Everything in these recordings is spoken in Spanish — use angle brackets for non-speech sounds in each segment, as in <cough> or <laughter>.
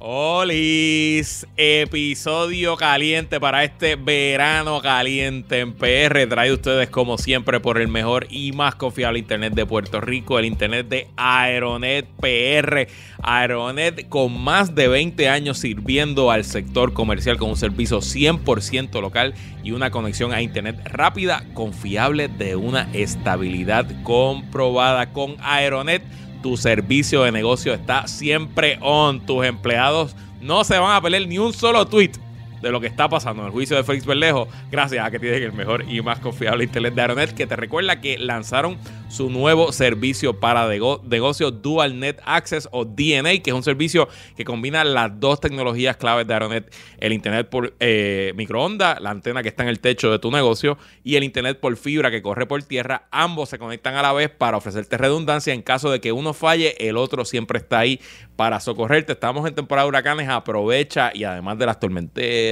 Olis, episodio caliente para este verano caliente en PR. Trae ustedes como siempre por el mejor y más confiable internet de Puerto Rico, el internet de Aeronet PR. Aeronet con más de 20 años sirviendo al sector comercial con un servicio 100% local y una conexión a internet rápida, confiable de una estabilidad comprobada con Aeronet tu servicio de negocio está siempre on. Tus empleados no se van a perder ni un solo tweet de lo que está pasando en el juicio de Félix Berlejo, gracias a que tienen el mejor y más confiable internet de Aeronet, que te recuerda que lanzaron su nuevo servicio para negocio Dual Net Access o DNA, que es un servicio que combina las dos tecnologías claves de Aeronet, el internet por eh, microondas, la antena que está en el techo de tu negocio y el internet por fibra que corre por tierra. Ambos se conectan a la vez para ofrecerte redundancia en caso de que uno falle, el otro siempre está ahí para socorrerte. Estamos en temporada de huracanes, aprovecha y además de las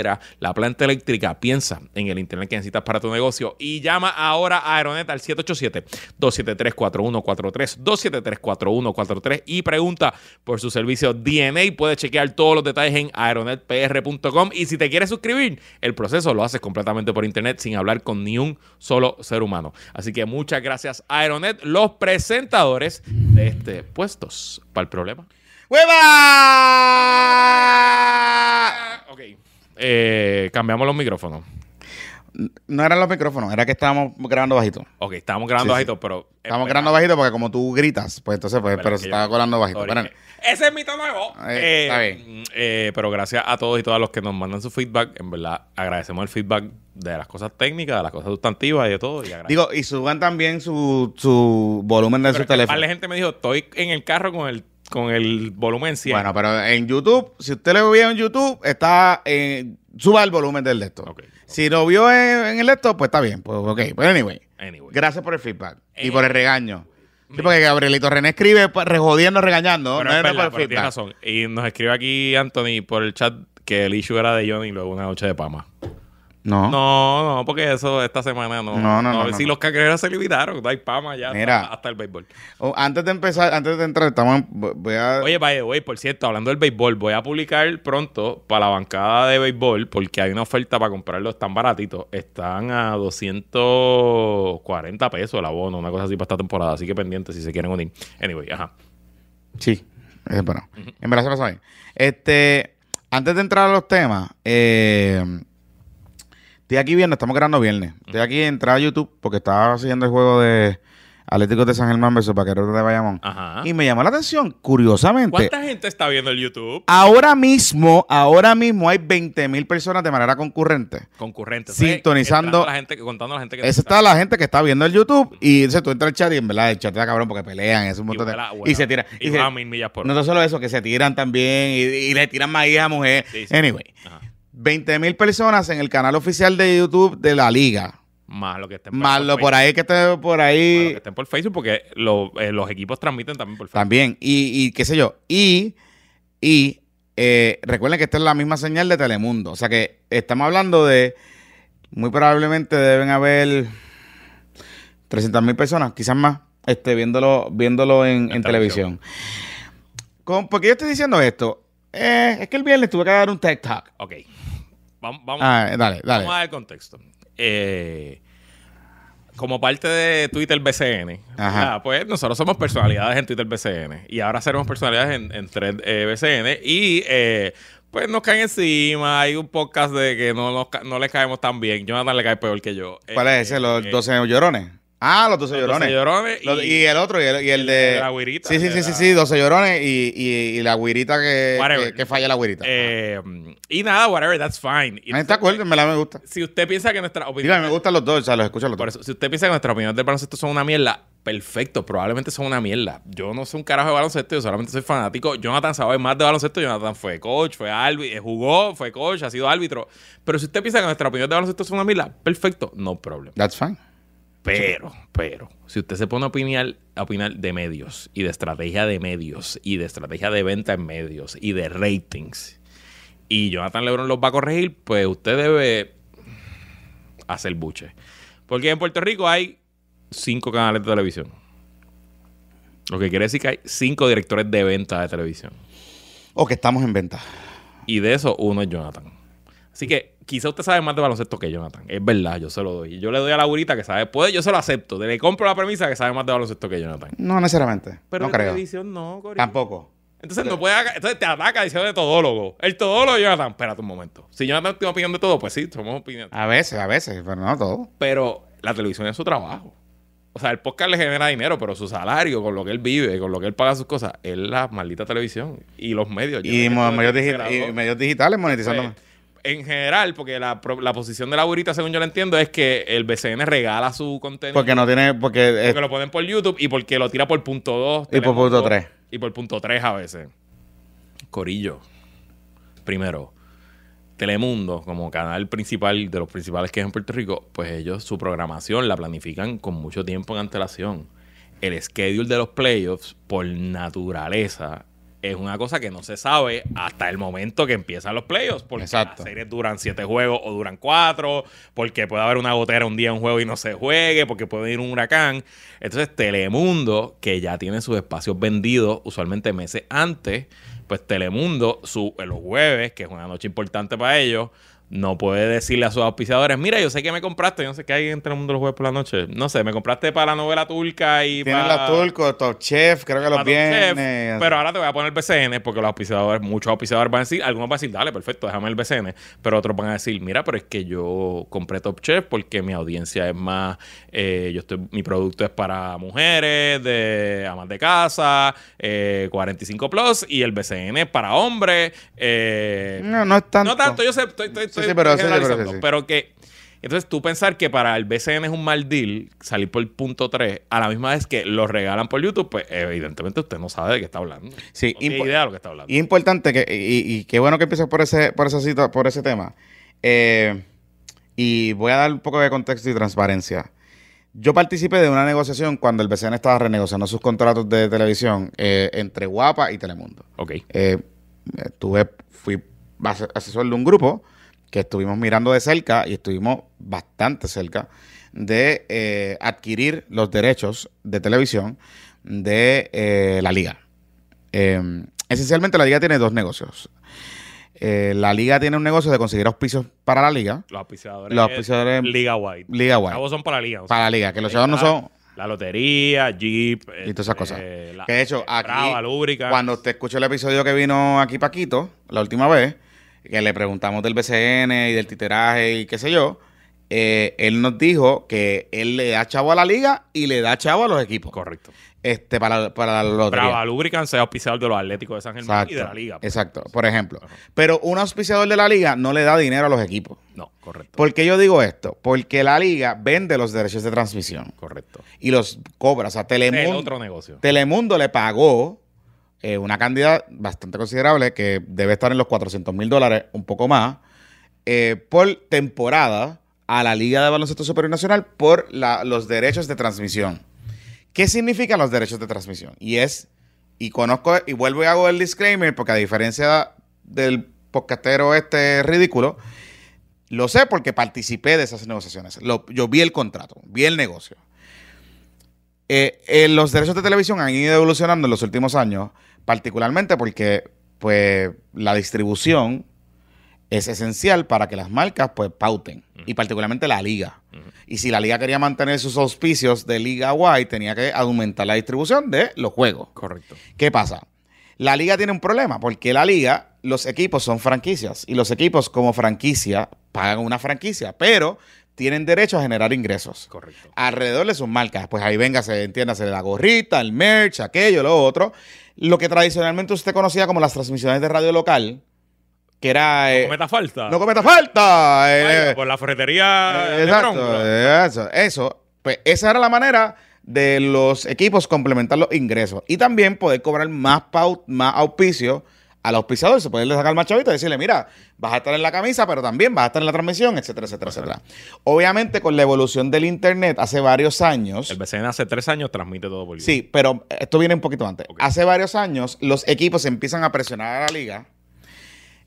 la planta eléctrica, piensa en el internet que necesitas para tu negocio y llama ahora a Aeronet al 787 273 273-4143, 273-4143 y pregunta por su servicio DNA. Puedes chequear todos los detalles en aeronetpr.com y si te quieres suscribir, el proceso lo haces completamente por internet sin hablar con ni un solo ser humano. Así que muchas gracias Aeronet, los presentadores de este Puestos para el Problema. ¡Hueva! Ok, eh, cambiamos los micrófonos. No eran los micrófonos, era que estábamos grabando bajito. Ok, estábamos grabando bajito, pero. Estábamos grabando bajito porque como tú gritas, pues entonces, pues, pero se estaba colando bajito. ese es mi tono nuevo. Eh, está bien. Eh, pero gracias a todos y todas los que nos mandan su feedback. En verdad, agradecemos el feedback de las cosas técnicas, de las cosas sustantivas y de todo. Digo, y suban también su, su volumen de su teléfono. La gente me dijo, estoy en el carro con el con el volumen 100. Bueno, pero en YouTube, si usted lo vio en YouTube, está en, suba el volumen del. Okay. Si lo vio en, el laptop, pues está bien. Pues ok. Pues anyway. Gracias por el feedback. y por el regaño. Sí, porque Gabrielito René escribe rejodiendo, regañando. no, no, por razón. Y nos escribe aquí Anthony por el chat que el issue era de Johnny y luego una noche de Pama. No. No, no, porque eso esta semana no. No, no, no. si los cangrejeros se limitaron, no hay pama ya hasta, el béisbol. Oh, antes de empezar, antes de entrar, estamos. Voy a... Oye, vaya, güey, por cierto, hablando del béisbol, voy a publicar pronto para la bancada de béisbol, porque hay una oferta para comprarlos, están baratitos. Están a 240 pesos el abono, una cosa así para esta temporada. Así que pendiente si se quieren unir. Anyway, ajá. Sí, es bueno. En verdad se lo saben. Este, antes de entrar a los temas, eh Estoy aquí viernes, estamos grabando viernes. Estoy aquí, entré a YouTube porque estaba siguiendo el juego de Atlético de San Germán versus Vaqueros de Bayamón. Ajá. Y me llamó la atención, curiosamente. ¿Cuánta gente está viendo el YouTube? Ahora mismo, ahora mismo hay 20 mil personas de manera concurrente. Concurrente. Sintonizando. La gente, contando la gente que Esa está la gente que está viendo el YouTube. Y dice, tú entras al chat y en verdad el chat está cabrón porque pelean. Es un montón de. y se tiran. Y, mil millas por No solo eso, que se tiran también y, le tiran maíz a mujer. Anyway. Ajá. 20 mil personas en el canal oficial de YouTube de la liga. Más lo que estén por, Más lo por ahí que estén por ahí. Más lo que estén por Facebook, porque eh, los equipos transmiten también por Facebook. También. Y, qué sé yo. Y, y eh, recuerden que esta es la misma señal de Telemundo. O sea que estamos hablando de. Muy probablemente deben haber 300 mil personas, quizás más, este, viéndolo, viéndolo en, televisión. ¿Por qué yo estoy diciendo esto? Eh, es que el viernes tuve que dar un tech talk. Ok. Vamos, vamos, ah, dale, dale. vamos a dar contexto. Eh, como parte de Twitter BCN, pues nosotros somos personalidades en Twitter BCN y ahora seremos personalidades en, en Thread eh, BCN y eh, pues nos caen encima. Hay un podcast de que no, nos, no les caemos tan bien. Jonathan le cae peor que yo. ¿Cuál es ese? ¿Los 12 llorones? Ah, los 12 llorones. llorones y, el otro, y el, de. La guirita. Sí, sí, sí, sí, sí, 12 llorones y, y, la guirita que, que, falla la guirita. Eh, y nada, whatever, that's fine. Y está acuerdo, me la me gusta. Si usted piensa que nuestra opinión. me gustan los dos, o sea, los escucho los dos. si usted piensa que nuestra opinión del baloncesto son una mierda, perfecto, probablemente son una mierda. Yo no soy un carajo de baloncesto, yo solamente soy fanático. Jonathan sabe más de baloncesto. Jonathan fue coach, fue árbitro, eh, jugó, fue coach, ha sido árbitro. Pero si usted piensa que nuestra opinión de baloncesto son una mierda, perfecto, no problem. That's fine. Pero, pero, si usted se pone a opinar, a opinar de medios y de estrategia de medios y de estrategia de venta en medios y de ratings y Jonathan Lebron los va a corregir, pues usted debe hacer buche. Porque en Puerto Rico hay cinco canales de televisión. Lo que quiere decir que hay cinco directores de venta de televisión. O que estamos en venta. Y de eso uno es Jonathan. Así que quizá usted sabe más de baloncesto que Jonathan. Es verdad, yo se lo doy. Yo le doy a la burita que sabe. Puede, yo se lo acepto. Le compro la premisa que sabe más de baloncesto que Jonathan. No necesariamente. Pero no creo. televisión no. Tampoco. Entonces no puede entonces te ataca diciendo de todólogo. El todólogo Jonathan, espérate un momento. Si Jonathan tiene opinión de todo, pues sí, somos opinión. A veces, a veces, pero no todo. Pero la televisión es su trabajo. O sea, el podcast le genera dinero, pero su salario, con lo que él vive, con lo que él paga sus cosas, es la maldita televisión y los medios. Y medios digitales monetizando. Pues, en general, porque la, la posición de la burita, según yo la entiendo, es que el BCN regala su contenido. porque no tiene. Porque. lo ponen por YouTube y porque lo tira por punto 2. Y por punto tres. Y por punto 3 a veces. Corillo. Primero, Telemundo, como canal principal de los principales que hay en Puerto Rico, pues ellos su programación la planifican con mucho tiempo en antelación. El schedule de los playoffs, por naturaleza, es una cosa que no se sabe hasta el momento que empiezan los playoffs. Porque Exacto. las series duran siete juegos o duran cuatro, porque puede haber una gotera un día en un juego y no se juegue, porque puede ir un huracán. Entonces, Telemundo, que ya tiene sus espacios vendidos usualmente meses antes, pues Telemundo, su, en los jueves, que es una noche importante para ellos, no puede decirle a sus auspiciadores, mira, yo sé que me compraste, yo no sé qué hay en Telemundo los jueves por la noche, no sé, me compraste para la novela turca y Tienen para... la Turco, Top Chef, creo que los para Top Chef, viernes. pero ahora te voy a poner BCN porque los auspiciadores, muchos auspiciadores van a decir, algunos van a decir, dale, perfecto, déjame el BCN, pero otros van a decir, mira, pero es que yo compré Top Chef porque mi audiencia es más, eh, yo estoy, mi producto es para mujeres, de amas de casa, eh, 45 plus, y el BCN es para hombres. eh, No, no es tanto. no tanto, yo sé, estoy, estoy sí, pero sí, pero generalizando, sí, sí. pero que entonces tú pensar que para el BCN es un mal deal salir por el punto 3 a la misma vez que lo regalan por YouTube, pues evidentemente usted no sabe de qué está hablando. Sí, no tiene idea de lo que está hablando. Y importante que, y, y qué bueno que empieces por ese, por esa cita, por ese tema. Eh, y voy a dar un poco de contexto y transparencia. Yo participé de una negociación cuando el BCN estaba renegociando sus contratos de televisión eh, entre Guapa y Telemundo. ok. Eh, estuve, fui ase- asesor de un grupo que estuvimos mirando de cerca y estuvimos bastante cerca de eh, adquirir los derechos de televisión de eh, la liga. Eh, esencialmente la liga tiene dos negocios. Eh, la liga tiene un negocio de conseguir auspicios para la liga. Los auspiciadores. Los auspiciadores- Liga White. Liga White. Chavos son para la liga. o sea, Para la liga, que los chavos no son... La lotería, Jeep. Y todas esas cosas. eh, la- Que de hecho, aquí, Brava, cuando usted escuchó el episodio que vino aquí Paquito, la última vez, que le preguntamos del BCN y del titeraje y qué sé yo, eh, él nos dijo que él le da chavo a la liga y le da chavo a los equipos. Correcto. Este, para, para la lotería. Brava Lubricant sea auspiciador de los Atléticos de San Germán y de la liga. pues. Exacto, por ejemplo. Ajá. Pero un auspiciador de la liga no le da dinero a los equipos. No, correcto. ¿Por qué yo digo esto? Porque la liga vende los derechos de transmisión Correcto. y los cobra. O sea, El Telemundo, otro negocio. Telemundo le pagó eh, una cantidad bastante considerable que debe estar en los 400 mil dólares, un poco más, eh, por temporada a la Liga de Baloncesto Superior Nacional por los derechos de transmisión. ¿Qué significan los derechos de transmisión? Y es, y conozco, y vuelvo y hago el disclaimer, porque a diferencia del podcastero este ridículo, lo sé porque participé de esas negociaciones. Yo vi el contrato, vi el negocio. Eh, eh, los derechos de televisión han ido evolucionando en los últimos años, particularmente porque pues, la distribución es esencial para que las marcas pues, pauten, y particularmente la liga. Y si la liga quería mantener sus auspicios de Liga White, tenía que aumentar la distribución de los juegos. Correcto. ¿Qué pasa? La liga tiene un problema, porque la liga, los equipos son franquicias, y los equipos como franquicia pagan una franquicia, pero tienen derecho a generar ingresos Correcto. alrededor de sus marcas. Pues ahí venga, se entiéndase la gorrita, el merch, aquello, lo otro. Lo que tradicionalmente usted conocía como las transmisiones de radio local, que era... eh, ¿Cometa falta? no cometa falta. eh, por la ferretería eh, exacto, eso, eso. Pues esa era la manera de los equipos complementar los ingresos y también poder cobrar más, pau- más auspicio al auspiciador. Se puede sacar más chavito y decirle, mira, vas a estar en la camisa, pero también vas a estar en la transmisión, etcétera, etcétera, etcétera. Obviamente, con la evolución del Internet hace varios años. El BCN hace tres años transmite todo por Sí, pero esto viene un poquito antes. Hace varios años, los equipos empiezan a presionar a la liga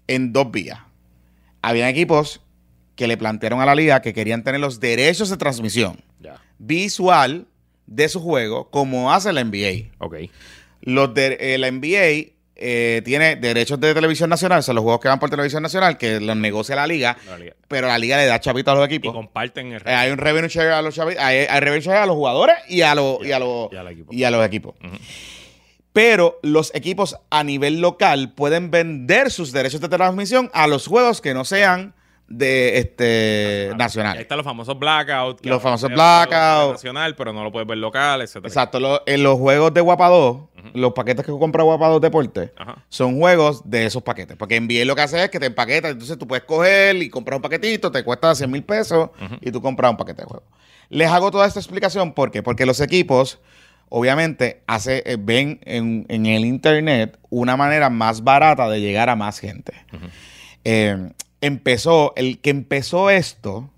en dos vías. Habían equipos que le plantearon a la liga que querían tener los derechos de transmisión visual de su juego, como hace la NBA. Ok. Los de eh, la NBA eh, tiene derechos de televisión nacional, o sea, los juegos que van por televisión nacional, que los negocia la liga, La liga. pero la liga le da chavito a los Y equipos. comparten el Eh, hay un revenue share a los chavitos, hay, hay revenue share a los jugadores y a los, y a los, y equipo. y a los equipos. Pero los equipos a nivel local pueden vender sus derechos de transmisión a los juegos que no sean de este Ahí nacional. están los famosos blackouts. Los famosos veces los juegos blackout. Nacional, pero no lo puedes ver local, etcétera. Exacto, lo- en los juegos de Guapa 2, los paquetes que compra Guapa 2 Deporte, Ajá. son juegos de esos paquetes. Porque NBA lo que hace es que te empaqueta, entonces tú puedes coger y comprar un paquetito, te cuesta 100 mil pesos y tú compras un paquete de juego. Les hago toda esta explicación ¿por qué? porque los equipos, obviamente, hace, eh, ven en, en el internet una manera más barata de llegar a más gente. Eh, empezó, el que empezó esto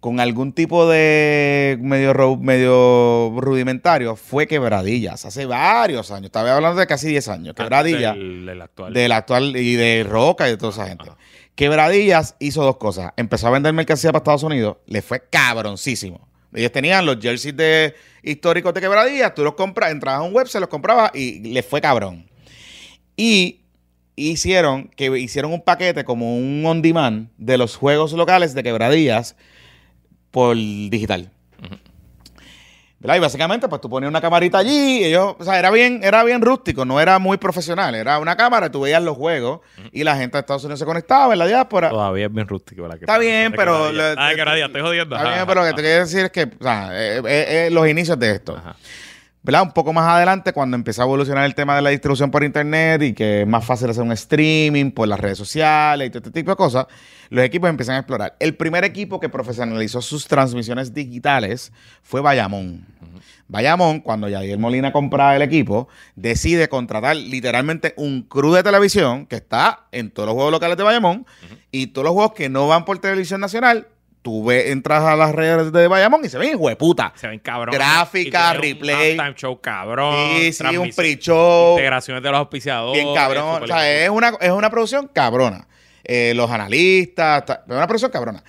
con algún tipo de medio, ru- medio rudimentario fue Quebradillas, hace varios años. Estaba hablando de casi 10 años. Quebradillas Del, del actual. del actual y de Roca y de toda esa gente. Ajá. Quebradillas hizo dos cosas. Empezó a vender mercancía para Estados Unidos, le fue cabroncísimo. Ellos tenían los jerseys de históricos de Quebradillas, tú los compras, entrabas a un web, se los comprabas y le fue cabrón. Y hicieron que hicieron un paquete como un on demand de los juegos locales de Quebradillas por digital. ¿Verdad? Y básicamente, pues tú ponías una camarita allí, y ellos, o sea, era bien, era bien rústico, no era muy profesional, era una cámara, tú veías los juegos y la gente de Estados Unidos se conectaba en la diáspora. Todavía es bien rústico. La que Está bien, pero... Ah, de Quebradilla, estoy jodiendo. Está bien, pero lo que te quiero decir es que, o sea, eh, eh, eh, los inicios de esto. ajá. ¿Verdad? Un poco más adelante, cuando empezó a evolucionar el tema de la distribución por internet y que es más fácil hacer un streaming por las redes sociales y todo este tipo de cosas, los equipos empiezan a explorar. El primer equipo que profesionalizó sus transmisiones digitales fue Bayamón. Bayamón, cuando Yadier Molina compra el equipo, decide contratar literalmente un crew de televisión que está en todos los juegos locales de Bayamón y todos los juegos que no van por televisión nacional. Tú ves, entras a las redes de Bayamón y se ven hijo de puta. Se ven cabrón. Gráfica, Y tiene un replay. halftime show cabrón. Sí, sí, un pre-show. Integraciones de los auspiciadores. Bien cabrón. O sea, es una, es una producción cabrona. Eh, los analistas, ta- es una producción cabrona.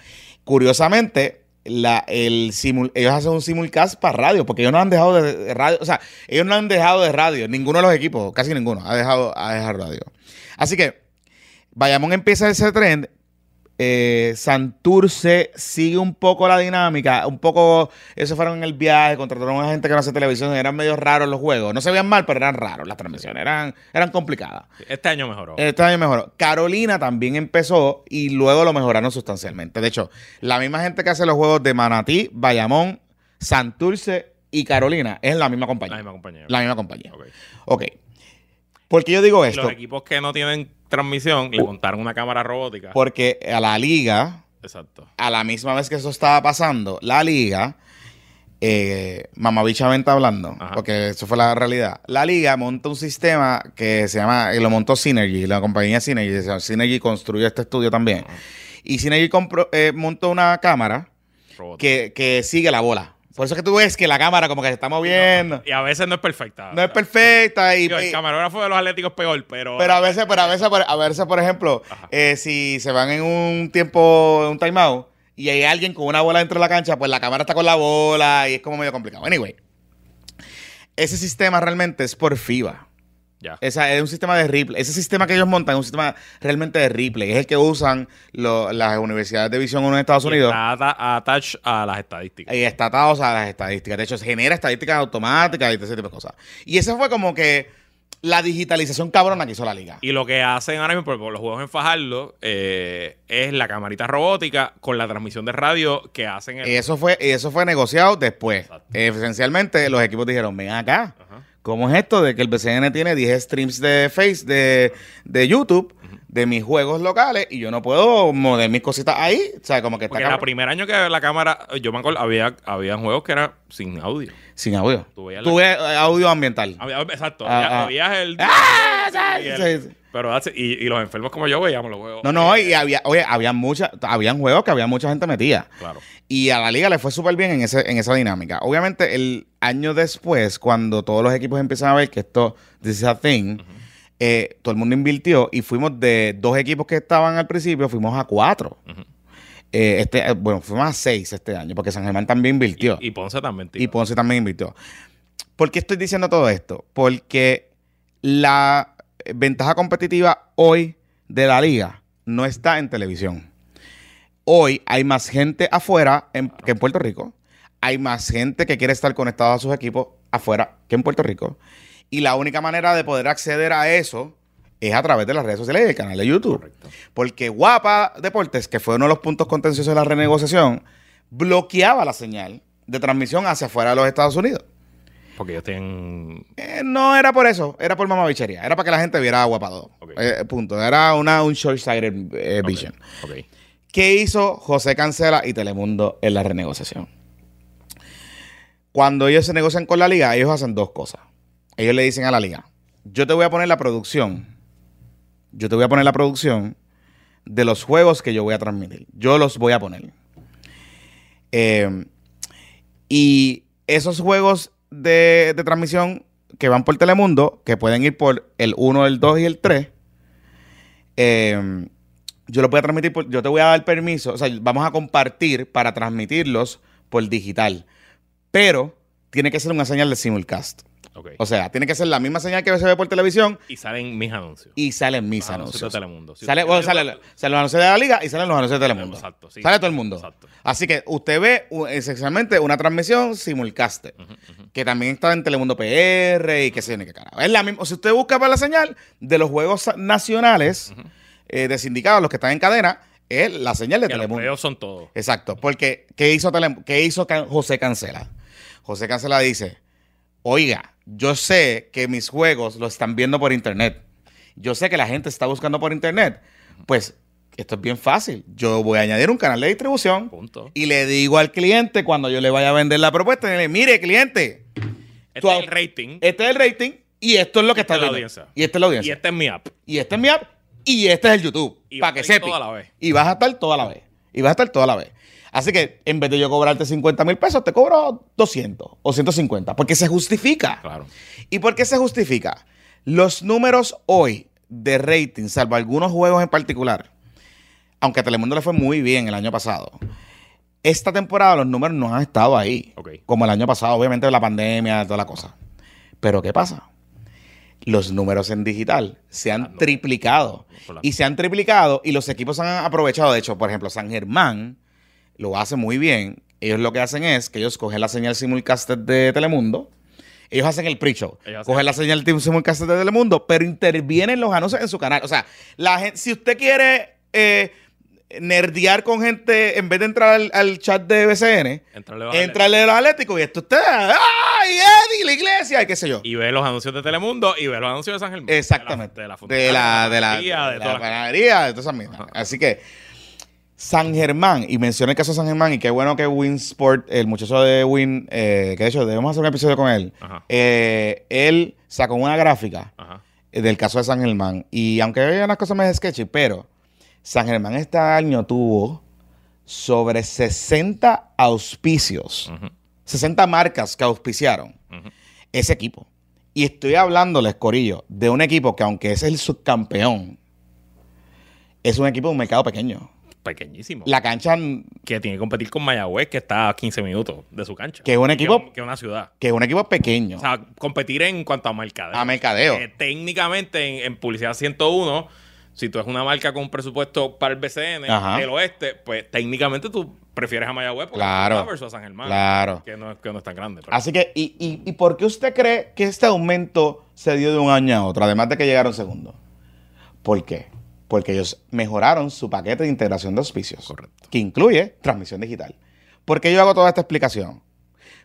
Curiosamente, la, el simul- ellos hacen un simulcast para radio, porque ellos no han dejado de, de radio. O sea, ellos no han dejado de radio. Ninguno de los equipos, casi ninguno, ha dejado, ha dejado radio. Así que, Bayamón empieza ese trend. Eh, Santurce sigue un poco la dinámica, un poco, ellos fueron en el viaje, contrataron a una gente que no hace televisión, eran medio raros los juegos, no se veían mal, pero eran raros las transmisiones, eran, eran complicadas. Este año mejoró. Este año mejoró. Carolina también empezó y luego lo mejoraron sustancialmente. De hecho, la misma gente que hace los juegos de Manatí, Bayamón, Santurce y Carolina es la misma compañía. la misma compañía. La misma compañía. Ok. Ok. ¿Por qué yo digo esto? los equipos que no tienen transmisión le montaron una cámara robótica. Porque a la liga, Exacto. a la misma vez que eso estaba pasando, la liga, eh, mamabichamente hablando, Ajá. porque eso fue la realidad, la liga monta un sistema que se llama, y lo montó Synergy, la compañía Synergy, Synergy construyó este estudio también. Y Synergy compró, eh, montó una cámara que, que sigue la bola. Por eso es que tú ves que la cámara como que se está moviendo. Y a veces no es perfecta. No es perfecta y, Digo, el camarógrafo de los Atléticos es peor, pero. pero a veces, pero a veces, por- a veces, por ejemplo, eh, si se van en un tiempo, un timeout, y hay alguien con una bola dentro de la cancha, pues la cámara está con la bola y es como medio complicado. Anyway, ese sistema realmente es por FIBA. Esa, es un sistema de replay. Ese sistema que ellos montan es un sistema realmente de replay. Es el que usan lo- las universidades de Visión 1 en Estados Y Unidos. Está ata- attached a las estadísticas. Y está atado a las estadísticas. De hecho, genera estadísticas automáticas y ese tipo de cosas. Y esa fue como que la digitalización cabrona que hizo la liga. Y lo que hacen ahora mismo, por los juegos en Fajardo, eh, es la camarita robótica con la transmisión de radio que hacen el. Y eso fue, y eso fue negociado después. Eh, esencialmente, los equipos dijeron, ven acá. Ajá. ¿Cómo es esto de que el BCN tiene 10 streams de Face, de, de YouTube, de mis juegos locales, y yo no puedo mover mis cositas ahí? O sea, como que está Porque el primer año que la cámara, yo me acuerdo, había, había juegos que eran sin audio. Sin audio. La- Tuve eh, audio ambiental. Había- exacto, Ah, había, ah. había el. Ah, y, el- sí, sí. Pero y, y los enfermos como yo veíamos los juegos. No, no, y había, oye, había mucha, habían juegos que había mucha gente metida. Claro. Y a la liga le fue súper bien en, ese, en esa dinámica. Obviamente, el año después, cuando todos los equipos empiezan a ver que esto, this is a thing, eh, todo el mundo invirtió y fuimos de dos equipos que estaban al principio, fuimos a cuatro. Eh, este, eh, bueno, fuimos a seis este año, porque San Germán también invirtió. Y Ponce también. tío. Y Ponce también invirtió. ¿Por qué estoy diciendo todo esto? Porque la, ventaja competitiva hoy de la liga no está en televisión. Hoy hay más gente afuera en- que en Puerto Rico. Hay más gente que quiere estar conectada a sus equipos afuera que en Puerto Rico. Y la única manera de poder acceder a eso es a través de las redes sociales y del canal de YouTube. Correcto. Porque Guapa Deportes, que fue uno de los puntos contenciosos de la renegociación, bloqueaba la señal de transmisión hacia afuera de los Estados Unidos. Porque ellos tienen. Eh, no era por eso, era por mamabichería. Era para que la gente viera a Guapa 2. Ok. Eh, punto. Era una, un short-sighted eh, vision. ¿Qué hizo José Cancela y Telemundo en la renegociación? Cuando ellos se negocian con la liga, ellos hacen dos cosas. Ellos le dicen a la liga, yo te voy a poner la producción, yo te voy a poner la producción de los juegos que yo voy a transmitir. Yo los voy a poner. Eh, y esos juegos de, transmisión que van por Telemundo, que pueden ir por el 1, el 2 y el 3, eh, yo lo voy a transmitir, yo te voy a dar permiso, o sea, vamos a compartir para transmitirlos por digital, pero tiene que ser una señal de simulcast. O sea, tiene que ser la misma señal que se ve por televisión y salen mis anuncios. y salen mis Los anuncios de Telemundo. Si Sale, bueno, tiene- sale, los anuncios de la liga y salen los anuncios de Telemundo. Exacto, sí. Sale todo el mundo. Exacto. Así que usted ve esencialmente una transmisión simulcast, Ujú, ujú. que también está en Telemundo PR y sé yo ni qué carajo. Es la misma. Si usted busca para la señal de los juegos nacionales eh, de sindicados, los que están en cadena, es la señal de Que los Telemundo. playoffs son todos. Exacto, porque ¿qué hizo, Tele- qué hizo José Cancela? José Cancela dice, oiga, yo sé que mis juegos los están viendo por internet. Yo sé que la gente está buscando por internet. Pues esto es bien fácil. Yo voy a añadir un canal de distribución Punto. y le digo al cliente cuando yo le vaya a vender la propuesta, le digo, mire, cliente, Este es el rating. este es el rating y esto es lo que Esta está es la viendo. audiencia. Y esta es la y audiencia. este es mi app. Y este es mi app y este es el YouTube. Y Para que a estar sepa. toda la vez. Y vas a estar toda la vez. Y vas a estar toda la vez. Así que en vez de yo cobrarte 50 mil pesos, te cobro 200 o 150. Porque se justifica. Claro. ¿Y por qué se justifica? Los números hoy de rating, salvo algunos juegos en particular, aunque a Telemundo le fue muy bien el año pasado, esta temporada los números no han estado ahí. Como el año pasado, obviamente la pandemia, toda la cosa. Pero ¿qué pasa? Los números en digital se han Ah, no. triplicado. Y se han triplicado y los equipos han aprovechado. De hecho, por ejemplo, San Germán lo hace muy bien. Ellos lo que hacen es que ellos cogen la señal simulcast de Telemundo. Ellos hacen el pre-show. Cogen la señal de simulcast de Telemundo, pero intervienen los anuncios en su canal. O sea, la gente, si usted quiere eh, nerdear con gente, en vez de entrar al, al chat de BCN, Entrale, de los Atléticos y esto usted, ¡ay, Eddie, la iglesia! Y qué sé yo. Y ve los anuncios de Telemundo y ve los anuncios de San Germán. Exactamente. De la, de la, de la, de de la panadería, de todas esas mierdas. Así que San Germán, y mencioné el caso de San Germán, y qué bueno que Winsport, el muchacho de Win, eh, que de hecho debemos hacer un episodio con él, eh, él sacó una gráfica Ajá. eh, del caso de San Germán. Y aunque hay unas cosas más sketchy, pero San Germán este año tuvo sobre 60 auspicios, Ujú. 60 marcas que auspiciaron ese equipo. Y estoy hablándoles, Corillo, de un equipo que aunque es el subcampeón, es un equipo de un mercado pequeño. Pequeñísimo. La cancha, que tiene que competir con Mayagüez, que está a 15 minutos de su cancha. Que es un equipo- Que es una ciudad. que es un equipo pequeño, O sea, competir en cuanto a mercadeo. a mercadeo. Eh, técnicamente, en, en publicidad 101, si tú es una marca con un presupuesto para el BCN Ajá. del oeste, pues técnicamente tú prefieres a Mayagüez porque Claro. es versus a San Germán. Claro. Que no, es- que no es tan grande. pero- Así que, y, y, ¿y por qué usted cree que este aumento se dio de un año a otro, además de que llegaron segundo? ¿Por qué? Porque ellos mejoraron su paquete de integración de auspicios, Correcto. que incluye transmisión digital. ¿Por qué yo hago toda esta explicación?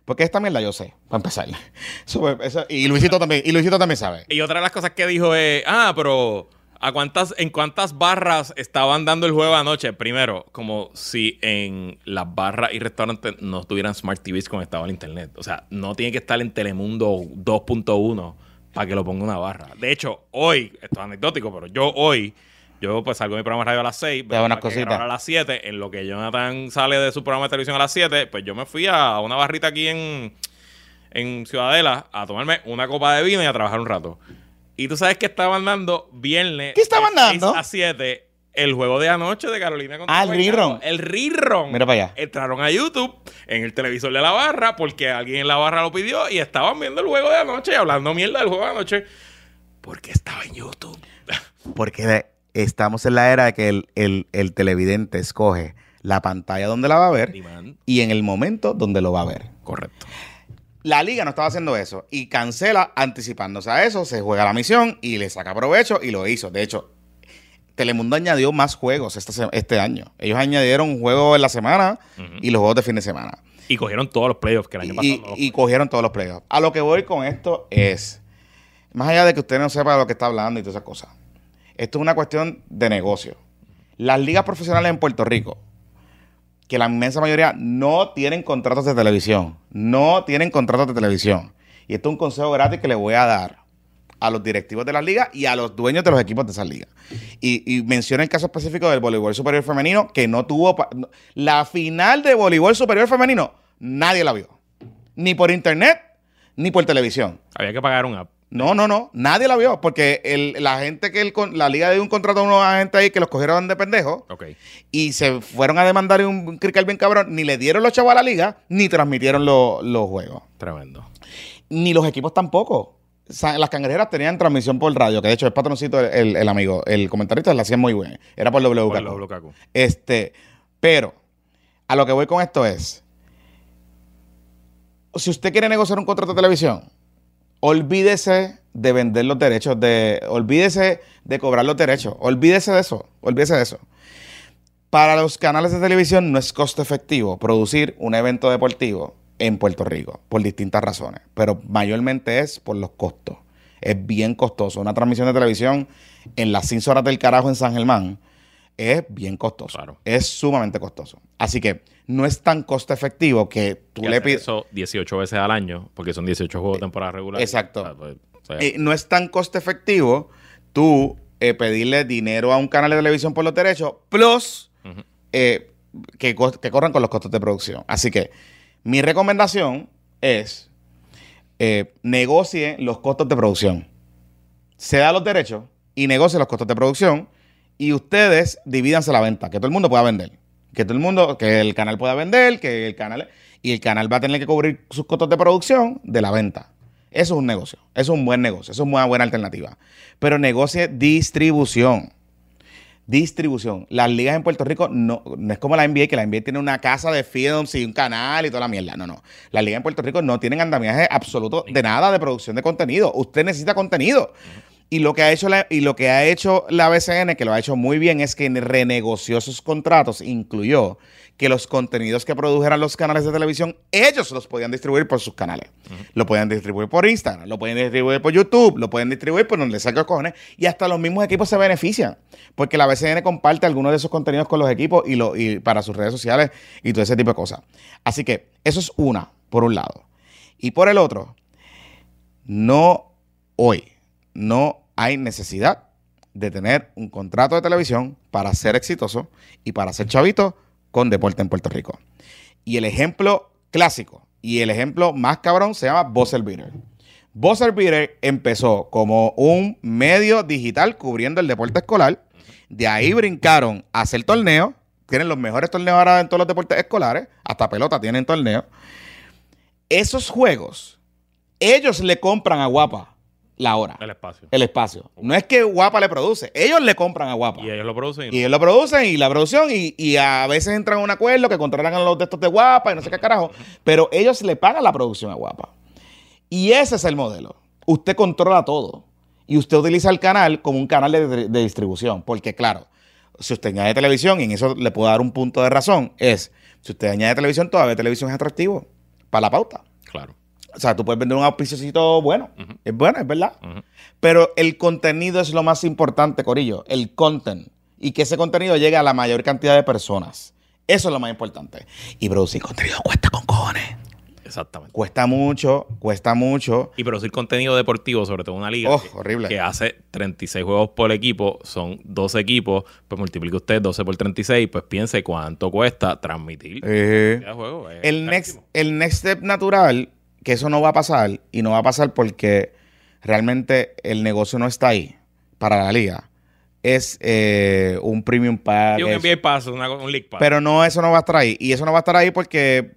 Porque esta mierda yo sé, para empezar. <laughs> Eso- y, Luisito también, y Luisito también sabe. Y otra de las cosas que dijo es, ah, pero ¿a cuántas, ¿en cuántas barras estaban dando el juego anoche? Primero, como si en las barras y restaurantes no tuvieran Smart TVs conectados al internet. O sea, no tiene que estar en Telemundo 2.1 para que lo ponga una barra. De hecho, hoy, esto es anecdótico, pero yo hoy, yo pues salgo de mi programa de radio a las 6, Te da unas cositas. a las 7, en lo que Jonathan sale de su programa de televisión a las 7, pues yo me fui a una barrita aquí en, en Ciudadela a tomarme una copa de vino y a trabajar un rato. Y tú sabes que estaban dando viernes ¿Qué estaban de dando? a 7 el juego de anoche de Carolina contra Ah, el rerun. El rerun. Mira para allá. Entraron a YouTube en el televisor de la barra porque alguien en la barra lo pidió y estaban viendo el juego de anoche y hablando mierda del juego de anoche. Porque estaba en YouTube. Porque estamos en la era de que el, el- el televidente escoge la pantalla donde la va a ver Demand. y en el momento donde lo va a ver. Correcto. La liga no estaba haciendo eso y cancela anticipándose a eso, se juega la misión y le saca provecho y lo hizo. De hecho, Telemundo añadió más juegos este, este año. Ellos añadieron un juego en la semana y los juegos de fin de semana. Y cogieron todos los playoffs que el año pasado. Y, no los y cogieron todos los playoffs. A lo que voy con esto es, más allá de que usted no sepa de lo que está hablando y todas esas cosas, esto es una cuestión de negocio. Las ligas profesionales en Puerto Rico, que la inmensa mayoría no tienen contratos de televisión, no tienen contratos de televisión. Y esto es un consejo gratis que le voy a dar a los directivos de las ligas y a los dueños de los equipos de esas ligas. Y, y el caso específico del voleibol superior femenino, que no tuvo... la final de voleibol superior femenino, nadie la vio. Ni por internet, ni por televisión. Había que pagar un app. No, no, no, nadie la vio, porque el- la gente que el la liga dio un contrato a unos agentes ahí que los cogieron de pendejos Ok. y se fueron a demandar un, un crical bien cabrón, ni le dieron los chavos a la liga, ni transmitieron lo- los juegos. Tremendo. Ni los equipos tampoco. Las cangrejeras tenían transmisión por radio, que de hecho es patroncito el, el- amigo, el comentarista la hacía muy bien. Era por WKQ. Este, pero a lo que voy con esto es, si usted quiere negociar un contrato de televisión, olvídese de vender los derechos, de, olvídese de cobrar los derechos, olvídese de eso, olvídese de eso. Para los canales de televisión no es costo efectivo producir un evento deportivo en Puerto Rico, por distintas razones, pero mayormente es por los costos. Es bien costoso. Una transmisión de televisión en las 5 horas del carajo en San Germán es bien costoso. Claro. Es sumamente costoso. Así que no es tan costo efectivo que tú Y le pides. eso 18 veces al año, porque son 18 juegos de temporada regular. Exacto. O sea, pues, o sea, Eh, no es tan costo efectivo tú eh, pedirle dinero a un canal de televisión por los derechos, plus eh, que, que corran con los costos de producción. Así que mi recomendación es eh, negocie los costos de producción. Se da los derechos y negocie los costos de producción y ustedes divídanse la venta, que todo el mundo pueda vender. Que todo el mundo, que el canal pueda vender, que el canal, y el canal va a tener que cubrir sus costos de producción de la venta. Eso es un negocio, eso es un buen negocio, eso es una buena alternativa. Pero negocie distribución. Distribución. Las ligas en Puerto Rico no, no es como la NBA, que la NBA tiene una casa de films y un canal y toda la mierda. No, no. Las ligas en Puerto Rico no tienen andamiaje absoluto de nada de producción de contenido. Usted necesita contenido. Y lo que ha hecho la, y lo que ha hecho la BCN, que lo ha hecho muy bien, es que renegoció sus contratos, incluyó que los contenidos que produjeran los canales de televisión, ellos los podían distribuir por sus canales. Lo podían distribuir por Instagram, lo pueden distribuir por YouTube, lo pueden distribuir por donde les saque cojones. Y hasta los mismos equipos se benefician. Porque la BCN comparte algunos de esos contenidos con los equipos y, lo, y para sus redes sociales y todo ese tipo de cosas. Así que eso es una, por un lado. Y por el otro, no hoy, no hay necesidad de tener un contrato de televisión para ser exitoso y para ser chavito con deporte en Puerto Rico. Y el ejemplo clásico y el ejemplo más cabrón se llama Buzzer Beater. Buzzer Beater empezó como un medio digital cubriendo el deporte escolar. De ahí brincaron a hacer torneos. Tienen los mejores torneos ahora en todos los deportes escolares. Hasta pelota tienen torneos. Esos juegos, ellos le compran a Guapa la hora, el espacio. el espacio. No es que Guapa le produce, ellos le compran a Guapa. Y ellos lo producen. Y ellos lo producen y la producción y, y a veces entran en un acuerdo que controlan a los de estos de Guapa y no sé qué carajo, pero ellos le pagan la producción a Guapa. Y ese es el modelo. Usted controla todo y usted utiliza el canal como un canal de, de distribución, porque claro, si usted añade televisión, y en eso le puedo dar un punto de razón, es, si usted añade televisión, todavía televisión es atractivo para la pauta. Claro. O sea, tú puedes vender un auspiciocito bueno. Es bueno, es verdad. Pero el contenido es lo más importante, Corillo. El content. Y que ese contenido llegue a la mayor cantidad de personas. Eso es lo más importante. Y producir contenido cuesta con cojones. Exactamente. Cuesta mucho, cuesta mucho. Y producir contenido deportivo, sobre todo una liga Oh, que, horrible. que hace 36 juegos por equipo, son 12 equipos, pues multiplique usted 12 por 36, pues piense cuánto cuesta transmitir Eh, juego. El, next, el next step natural, que eso no va a pasar, y no va a pasar porque realmente el negocio no está ahí para la liga, es eh, un premium pack. Y un NBA Pass, una- un League Pass. Pero no, eso no va a estar ahí. Y eso no va a estar ahí porque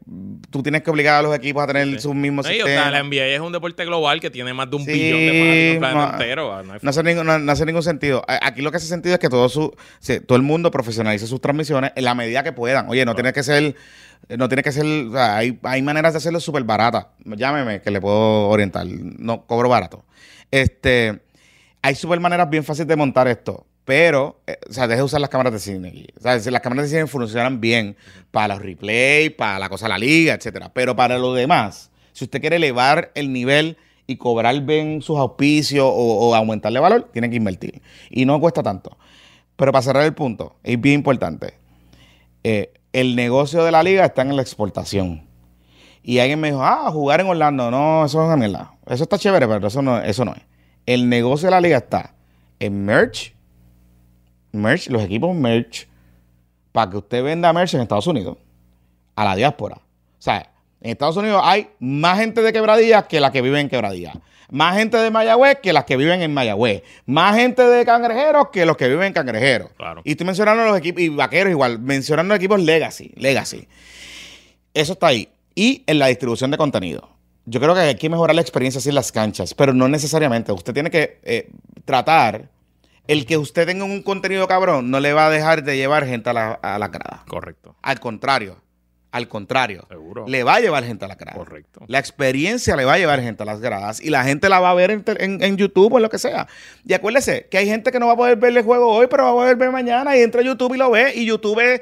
tú tienes que obligar a los equipos a tener Sí. sus mismos No, sistemas. la NBA es un deporte global que tiene más de un Sí, billón de fanáticos en el planeta ma- entero. ah, no No hace, ningún, no- no hace ningún sentido. Aquí lo que hace sentido es que todo su, todo el mundo profesionalice sus transmisiones en la medida que puedan. Oye, no tiene que ser, no tiene que ser, o sea, hay, hay maneras de hacerlo súper baratas. Llámeme que le puedo orientar. No cobro barato. Este, hay súper maneras bien fáciles de montar esto. Pero, eh, o sea, deje de usar las cámaras de cine. O sea, las cámaras de cine funcionan bien para los replays, para la cosa de la liga, etcétera. Pero para lo demás, si usted quiere elevar el nivel y cobrar bien sus auspicios o, o aumentarle valor, tiene que invertir. Y no cuesta tanto. Pero para cerrar el punto, es bien importante. eh, el negocio de la liga está en la exportación. Y alguien me dijo, ah, jugar en Orlando. No, eso es una mierda. Eso está chévere, pero eso no, eso no es. El negocio de la liga está en merch, merch, los equipos merch, para que usted venda merch en Estados Unidos, a la diáspora. O sea, en Estados Unidos hay más gente de Quebradilla que la que vive en Quebradilla. Más gente de Mayagüez que las que viven en Mayagüez. Más gente de Cangrejeros que los que viven en Cangrejeros. Claro. Y estoy mencionando los equipos, y vaqueros igual, mencionando equipos legacy, legacy. Eso está ahí. Y en la distribución de contenido. Yo creo que hay que mejorar la experiencia así en las canchas, pero no necesariamente. Usted tiene que eh, tratar. El que usted tenga un contenido cabrón no le va a dejar de llevar gente a la, a la grada. Correcto. Al contrario. Al contrario. Seguro. Le va a llevar gente a la grada. Correcto. La experiencia le va a llevar gente a las gradas y la gente la va a ver en, en- en YouTube o en lo que sea. Y acuérdese que hay gente que no va a poder ver el juego hoy, pero va a poder ver mañana y entra a YouTube y lo ve. Y YouTube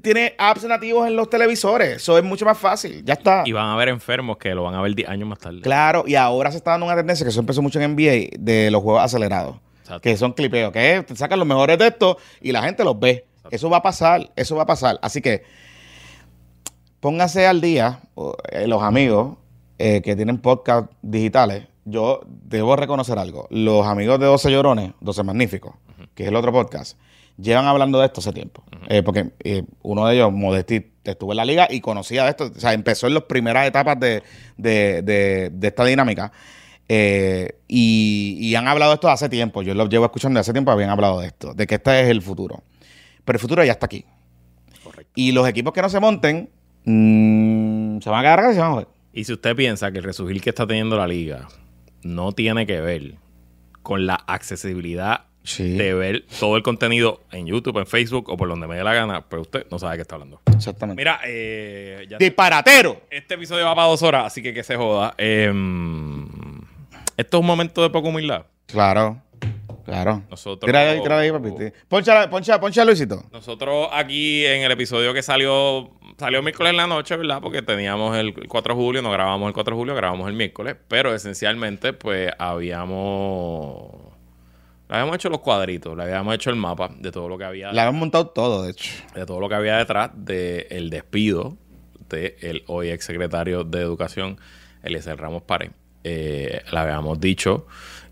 tiene apps nativos en los televisores. Eso es mucho más fácil. Ya está. Y van a haber enfermos que lo van a ver 10 años más tarde. Claro, y ahora se está dando una tendencia que eso empezó mucho en NBA de los juegos acelerados. Exacto. Que son clipeos, que te sacan los mejores de estos y la gente los ve. Eso va a pasar, eso va a pasar. Así que póngase al día, eh, los amigos eh, que tienen podcast digitales. Yo debo reconocer algo. Los amigos de 12 Llorones, 12 Magníficos, que es el otro podcast, llevan hablando de esto hace tiempo. Eh, porque eh, uno de ellos, Modesti, estuvo en la liga y conocía de esto. O sea, empezó en las primeras etapas de, de- de- de esta dinámica. Eh, y, y han hablado de esto hace tiempo. Yo los llevo escuchando de hace tiempo, habían hablado de esto, de que este es el futuro. Pero el futuro ya está aquí. Correcto. Y los equipos que no se monten mm, se van a quedar y se van a joder. Y si usted piensa que el resurgir que está teniendo la liga no tiene que ver con la accesibilidad Sí. de ver todo el contenido en YouTube, en Facebook o por donde me dé la gana, pues usted no sabe de qué está hablando. Exactamente. Mira, eh, ya- ¡Disparatero! este episodio va para dos horas, así que que se joda. Em, esto es un momento de poco humildad. Claro, claro. Nosotros- Tira ahí, tira ahí, papi. Poncha, poncha, poncha Luisito. Nosotros aquí en el episodio que salió, salió miércoles en la noche, ¿verdad? Porque teníamos el 4 de julio, no grabamos el 4 de julio, grabamos el miércoles, pero esencialmente pues habíamos... Le habíamos hecho los cuadritos, le habíamos hecho el mapa de todo lo que había, Le habían montado todo, de hecho. de todo lo que había detrás del despido del hoy ex secretario de Educación, Eliezer Ramos Párez. Eh, le habíamos dicho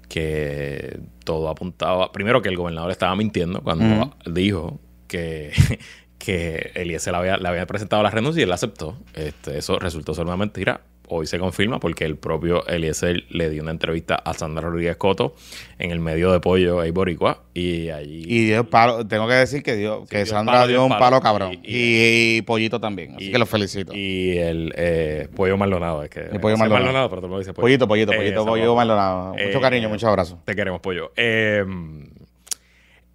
que todo apuntaba, primero que el gobernador estaba mintiendo cuando dijo que, <laughs> que Eliezer le había, le había presentado la renuncia y él la aceptó. Este, eso resultó ser una mentira. Hoy se confirma porque el propio Eliezer le dio una entrevista a Sandra Rodríguez Coto en el medio de pollo ahí Boricua y allí Y dio palo, tengo que decir que dio, que dio Sandra palo, dio un palo. palo cabrón. Y- Y, y Pollito también. Así que los felicito. Y el eh, pollo Maldonado. Es que, El pollo es Maldonado. pero todo el mundo dice pollo. pollito, pollito, Eh, pollito, broma. Maldonado. Mucho Eh, cariño, muchos abrazos. Te queremos, pollo. Eh,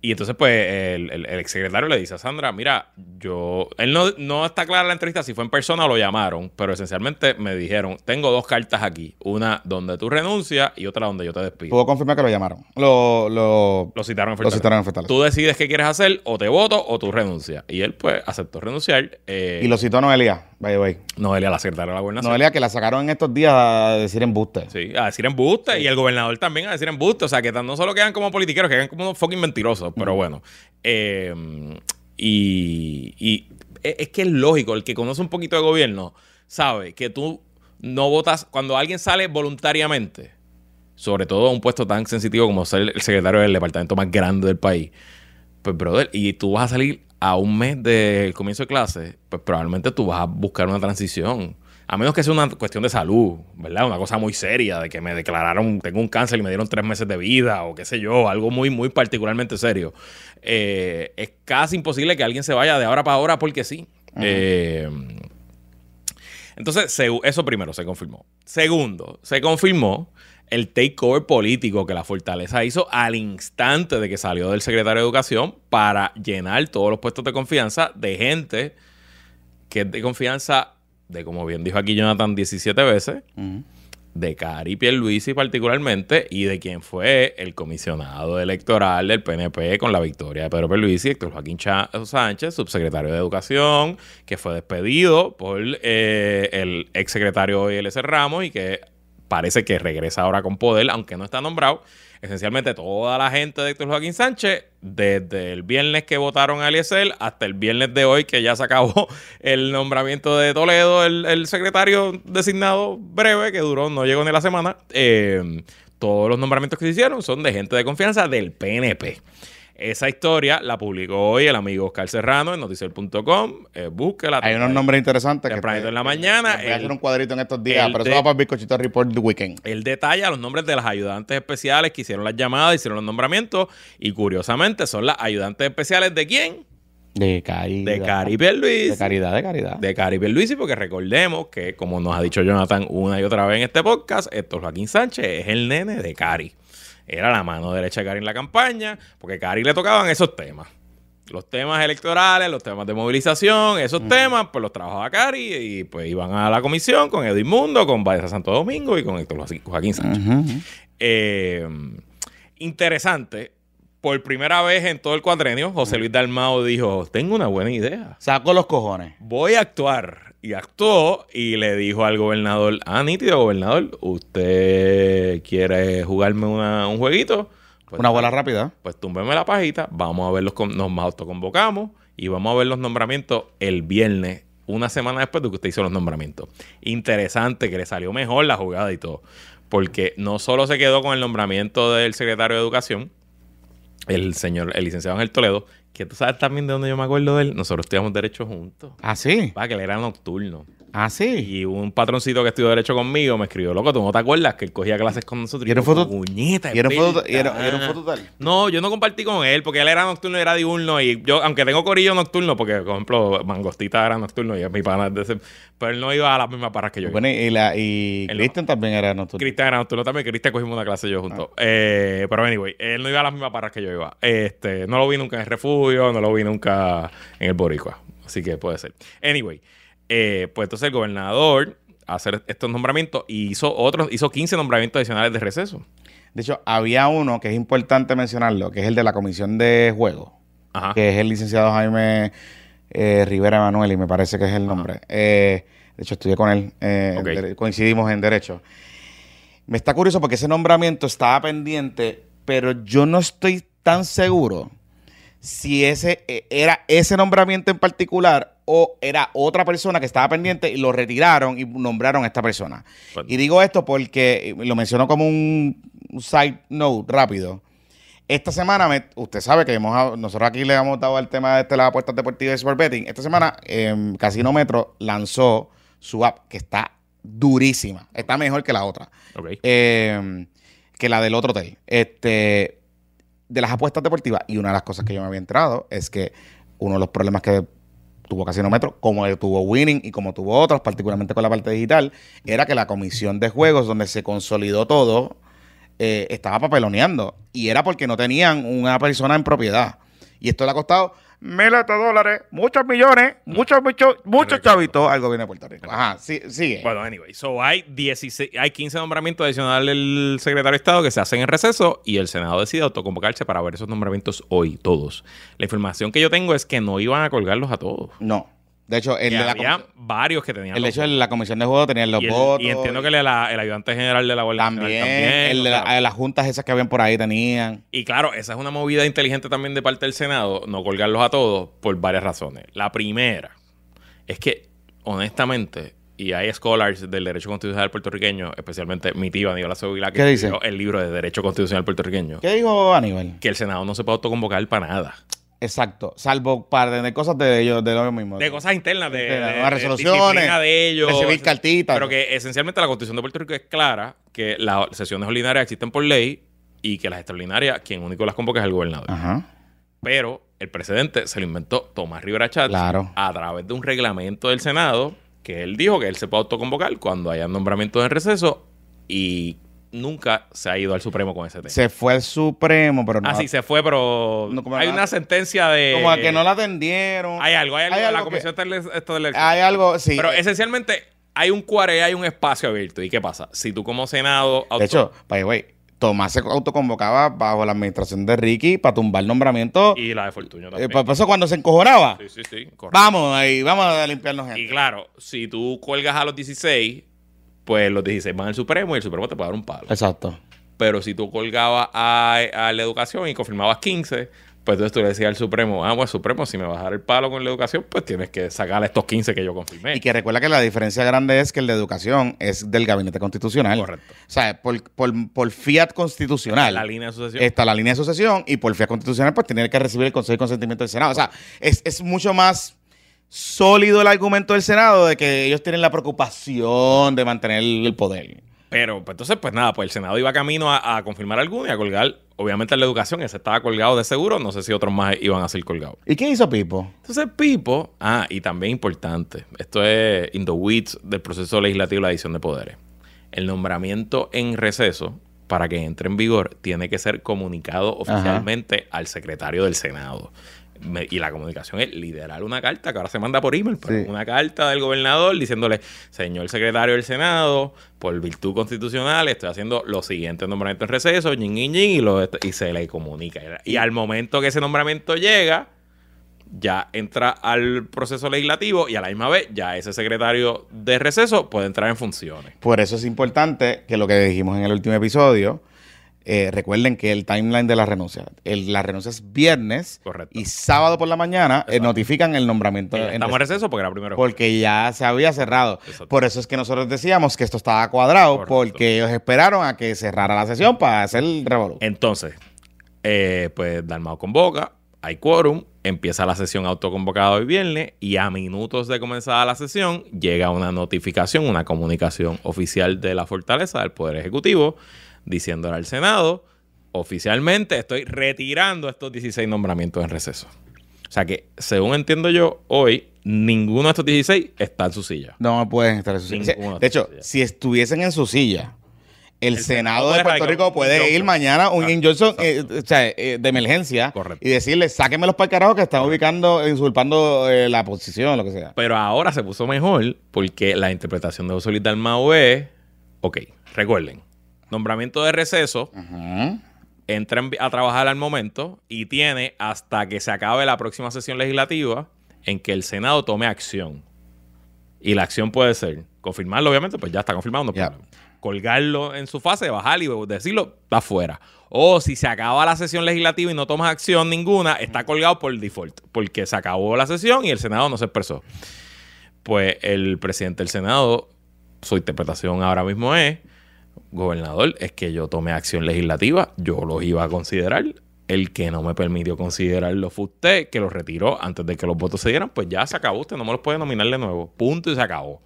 y entonces, pues, el, el, el exsecretario le dice a Sandra, mira, yo... Él no, no está clara la entrevista si fue en persona o lo llamaron, pero esencialmente me dijeron, tengo dos cartas aquí. Una donde tú renuncias y otra donde yo te despido. Puedo confirmar que lo llamaron. Lo, lo, Lo citaron en lo Fortaleza. citaron en Fortaleza. Tú decides qué quieres hacer, o te voto o tú renuncias. Y él, pues, aceptó renunciar. eh, Y lo citó Noelia, by the way. Noelia, la secretaria de la gobernación. Noelia que la sacaron en estos días a decir embuste. Sí, a decir embuste. Y el gobernador también a decir embuste. O sea, que no solo quedan como politiqueros, que quedan como unos fucking mentirosos. Pero bueno. Eh, y, y es es que es lógico. El que conoce un poquito de gobierno sabe que tú no votas cuando alguien sale voluntariamente. Sobre todo a un puesto tan sensitivo como ser el secretario del departamento más grande del país. Pues, brother, y tú vas a salir a un mes del comienzo de clase, pues probablemente tú vas a buscar una transición. A menos que sea una cuestión de salud, ¿verdad? Una cosa muy seria, de que me declararon, tengo un cáncer y me dieron tres meses de vida, o qué sé yo, algo muy, muy particularmente serio. Eh, es casi imposible que alguien se vaya de ahora para ahora porque sí. Eh, entonces, eso primero se confirmó. Segundo, se confirmó el takeover político que la Fortaleza hizo al instante de que salió del secretario de Educación para llenar todos los puestos de confianza de gente que es de confianza de, como bien dijo aquí Jonathan 17 veces, Ujú. de Cari Pierluisi particularmente y de quien fue el comisionado electoral del PNP con la victoria de Pedro Pierluisi, Héctor Joaquín Sánchez, subsecretario de Educación, que fue despedido por eh, el exsecretario L.S. Ramos y que parece que regresa ahora con poder, aunque no está nombrado. Esencialmente toda la gente de Héctor Joaquín Sánchez, desde el viernes que votaron a Eliezer hasta el viernes de hoy que ya se acabó <laughs> el nombramiento de Toledo, el, secretario designado breve, que duró, no llegó ni la semana, eh, todos los nombramientos que se hicieron son de gente de confianza del PNP. Esa historia la publicó hoy el amigo Oscar Serrano en noticiel.com. Eh, búsquela. Hay unos nombres interesantes. Tempranito que- en la mañana, Voy a hacer un cuadrito en estos días, el pero de- eso va para el Bizcochito Report the Weekend. Él detalla los nombres de las ayudantes especiales que hicieron las llamadas, hicieron los nombramientos y curiosamente son las ayudantes especiales de quién? De caridad. De Cari Pierluisi. De caridad, de caridad. De Cari Pierluisi, porque recordemos que, como nos ha dicho Jonathan una y otra vez en este podcast, Héctor Joaquín Sánchez es el nene de Cari. Era la mano derecha de Cari en la campaña, porque a Cari le tocaban esos temas. Los temas electorales, los temas de movilización, esos temas, pues los trabajaba Cari y pues iban a la comisión con Edwin Mundo, con Baeza Santo Domingo y con Héctor Joaquín Sánchez. Eh, interesante. Por primera vez en todo el cuadrenio, José Luis Dalmao dijo: Tengo una buena idea. Sacó los cojones. Voy a actuar. Y actuó y le dijo al gobernador: Ah, nítido, gobernador, ¿usted quiere jugarme una- un jueguito? Pues, Una bola rápida. Pues túmbeme la pajita, vamos a ver los. Nos autoconvocamos y vamos a ver los nombramientos el viernes, una semana después de que usted hizo los nombramientos. Interesante que le salió mejor la jugada y todo. Porque no solo se quedó con el nombramiento del secretario de Educación, el señor, el licenciado Ángel Toledo, que tú sabes también de dónde yo me acuerdo de él. Nosotros estudiamos Derecho juntos. ¿Ah, sí? Va, que él era nocturno. ¿Ah, sí? Y un patroncito que estudió Derecho conmigo me escribió, loco, ¿tú no te acuerdas que él cogía clases con nosotros? ¿Y era foto- "Puñeta, ¿Y era foto- y era- verdad". y era un fototal? No, yo no compartí con él porque él era nocturno y era diurno. Y yo, aunque tengo corillo nocturno, porque, por ejemplo, Mangostita era nocturno y es mi pana de ese, pero él no iba a las mismas parras que yo. iba. Bueno, y, la, y Él no. Kristen también era nocturno. Cristian era nocturno también. Cristian cogimos una clase yo juntos. Ah. Eh, pero anyway, él no iba a las mismas parras que yo iba. Este, no lo vi nunca en el refugio, no lo vi nunca en el Boricua. Así que puede ser. Anyway, eh, pues entonces el gobernador hacer estos nombramientos y hizo otros, hizo 15 nombramientos adicionales de receso. De hecho, había uno que es importante mencionarlo, que es el de la Comisión de Juegos, Ajá. que es el licenciado Jaime eh, Rivera Emanuel, y me parece que es el nombre. Eh, de hecho, estudié con él, eh, coincidimos en Derecho. Me está curioso porque ese nombramiento estaba pendiente, pero yo no estoy tan seguro si ese eh, era ese nombramiento en particular o era otra persona que estaba pendiente y lo retiraron y nombraron a esta persona. Y digo esto porque eh, lo menciono como un side note rápido. Esta semana, me- usted sabe que hemos, nosotros aquí le hemos dado el tema de este, las apuestas deportivas de Super Betting. Esta semana, em, Casino Metro lanzó su app que está durísima. Está mejor que la otra. Eh, que la del otro hotel. Este, de las apuestas deportivas. Y una de las cosas que yo me había enterado es que uno de los problemas que tuvo Casino Metro, como tuvo Winning y como tuvo otros, particularmente con la parte digital, era que la comisión de juegos donde se consolidó todo eh, estaba papeloneando. Y era porque no tenían una persona en propiedad. Y esto le ha costado miles de dólares, muchos millones, muchos, muchos, muchos chavitos al gobierno de Puerto Rico. Ajá, sí, sigue. Bueno, anyway, so hay 16, hay 15 nombramientos adicionales del secretario de Estado que se hacen en receso y el Senado decide autoconvocarse para ver esos nombramientos hoy, todos. La información que yo tengo es que no iban a colgarlos a todos. No. De hecho, el de la había varios que tenían El los hecho de la comisión de juego tenían los y, el- votos. y entiendo que el, el ayudante general de la Guardia también, Nacional el de la- sea, las juntas esas que habían por ahí tenían. Y claro, esa es una movida inteligente también de parte del Senado, no colgarlos a todos por varias razones. La primera es que, honestamente, y hay scholars del derecho constitucional puertorriqueño, especialmente mi tío Aníbal Acevedo que ¿Qué dice? el libro de derecho constitucional puertorriqueño, ¿Qué dijo Aníbal? que el Senado no se puede autoconvocar para nada. Exacto, salvo para de cosas de ellos, de lo mismo. De cosas internas, de, De de- resoluciones, de ellos. recibir cartitas. Pero que esencialmente la Constitución de Puerto Rico es clara que las sesiones ordinarias existen por ley y que las extraordinarias, quien único las convoca es el gobernador. Ajá. Pero el precedente se lo inventó Tomás Rivera Chatz Claro. a través de un reglamento del Senado que él dijo que él se puede autoconvocar cuando haya nombramientos en receso y nunca se ha ido al Supremo con ese tema. Se fue al Supremo, pero no. Así se fue, pero No, como hay una sentencia de... como a que no la atendieron. Hay algo, hay algo. Hay la Comisión Estatal de Elecciones. Hay algo, sí. Pero esencialmente hay un cuare, hay un espacio abierto. ¿Y qué pasa? Si tú como Senado... auto- de hecho, by way, Tomás se autoconvocaba bajo la administración de Ricky para tumbar nombramiento. Y la de Fortuño Eh, también. por eso cuando se encojonaba. sí, sí, sí. correcto. Vamos ahí, vamos a limpiarnos gente. Y claro, si tú cuelgas a los 16, pues los 16 van al Supremo y el Supremo te puede dar un palo. Exacto. Pero si tú colgabas a, a la educación y confirmabas 15, pues entonces tú le decías al Supremo, ah, pues Supremo, si me vas a dar el palo con la educación, pues tienes que sacar estos 15 que yo confirmé. Y que recuerda que la diferencia grande es que el de educación es del gabinete constitucional. Correcto. O sea, por, por, por fiat constitucional. la línea de asociación. está la línea de sucesión y por fiat constitucional pues tiene que recibir el consejo de consentimiento del Senado. O sea, es, es mucho más sólido el argumento del Senado de que ellos tienen la preocupación de mantener el poder. Pero pues, entonces, pues nada, pues el Senado iba camino a, a confirmar alguno y a colgar, obviamente, la educación. Ese estaba colgado de seguro. No sé si otros más iban a ser colgados. ¿Y qué hizo Pipo? Entonces, Pipo, ah, y también importante, esto es in the weeds del proceso legislativo de la división de poderes. El nombramiento en receso, para que entre en vigor, tiene que ser comunicado oficialmente al secretario del Senado. Me- y la comunicación es liderar una carta que ahora se manda por email, pero Sí. una carta del gobernador diciéndole, señor secretario del Senado, por virtud constitucional, estoy haciendo los siguientes nombramientos en receso, ñin, ñin, ñin, y, lo- y se le comunica. Y al momento que ese nombramiento llega, ya entra al proceso legislativo y a la misma vez ya ese secretario de receso puede entrar en funciones. Por eso es importante que lo que dijimos en el último episodio, eh, recuerden que el timeline de la renuncia, el- la renuncia es viernes Correcto. y sábado por la mañana eh, notifican el nombramiento. En estamos en receso. porque era primero. Porque ya se había cerrado. Exacto. Por eso es que nosotros decíamos que esto estaba cuadrado, Correcto. porque ellos esperaron a que cerrara la sesión para hacer el revolú. Entonces, eh, pues Dalmao convoca, hay quórum, empieza la sesión autoconvocada hoy viernes y a minutos de comenzada la sesión llega una notificación, una comunicación oficial de la fortaleza del Poder Ejecutivo diciéndole al Senado, oficialmente estoy retirando estos 16 nombramientos en receso. O sea que, según entiendo yo, hoy ninguno de estos 16 está en su silla. No pueden estar en su silla. Ninguno De hecho, si estuviesen en su silla, el, El Senado Senado de Puerto Rico puede ir mañana un Ah, injunction eh, o sea, eh, de emergencia Correcto. y decirle, sáquenmelos para el carajo que están ubicando, usurpando eh, la posición, lo que sea. Pero ahora se puso mejor porque la interpretación de José Luis Dalmau es, ok, recuerden, nombramiento de receso, entra a trabajar al momento y tiene hasta que se acabe la próxima sesión legislativa en que el Senado tome acción. Y la acción puede ser confirmarlo, obviamente, pues ya está confirmado, no. Colgarlo en su fase, bajar y decirlo, está fuera. O si se acaba la sesión legislativa y no tomas acción ninguna, está colgado por default, porque se acabó la sesión y el Senado no se expresó. Pues el presidente del Senado, su interpretación ahora mismo es, gobernador, es que yo tomé acción legislativa, yo los iba a considerar. El que no me permitió considerarlo fue usted, que lo retiró antes de que los votos se dieran, pues ya se acabó, usted no me los puede nominar de nuevo. Punto y se acabó.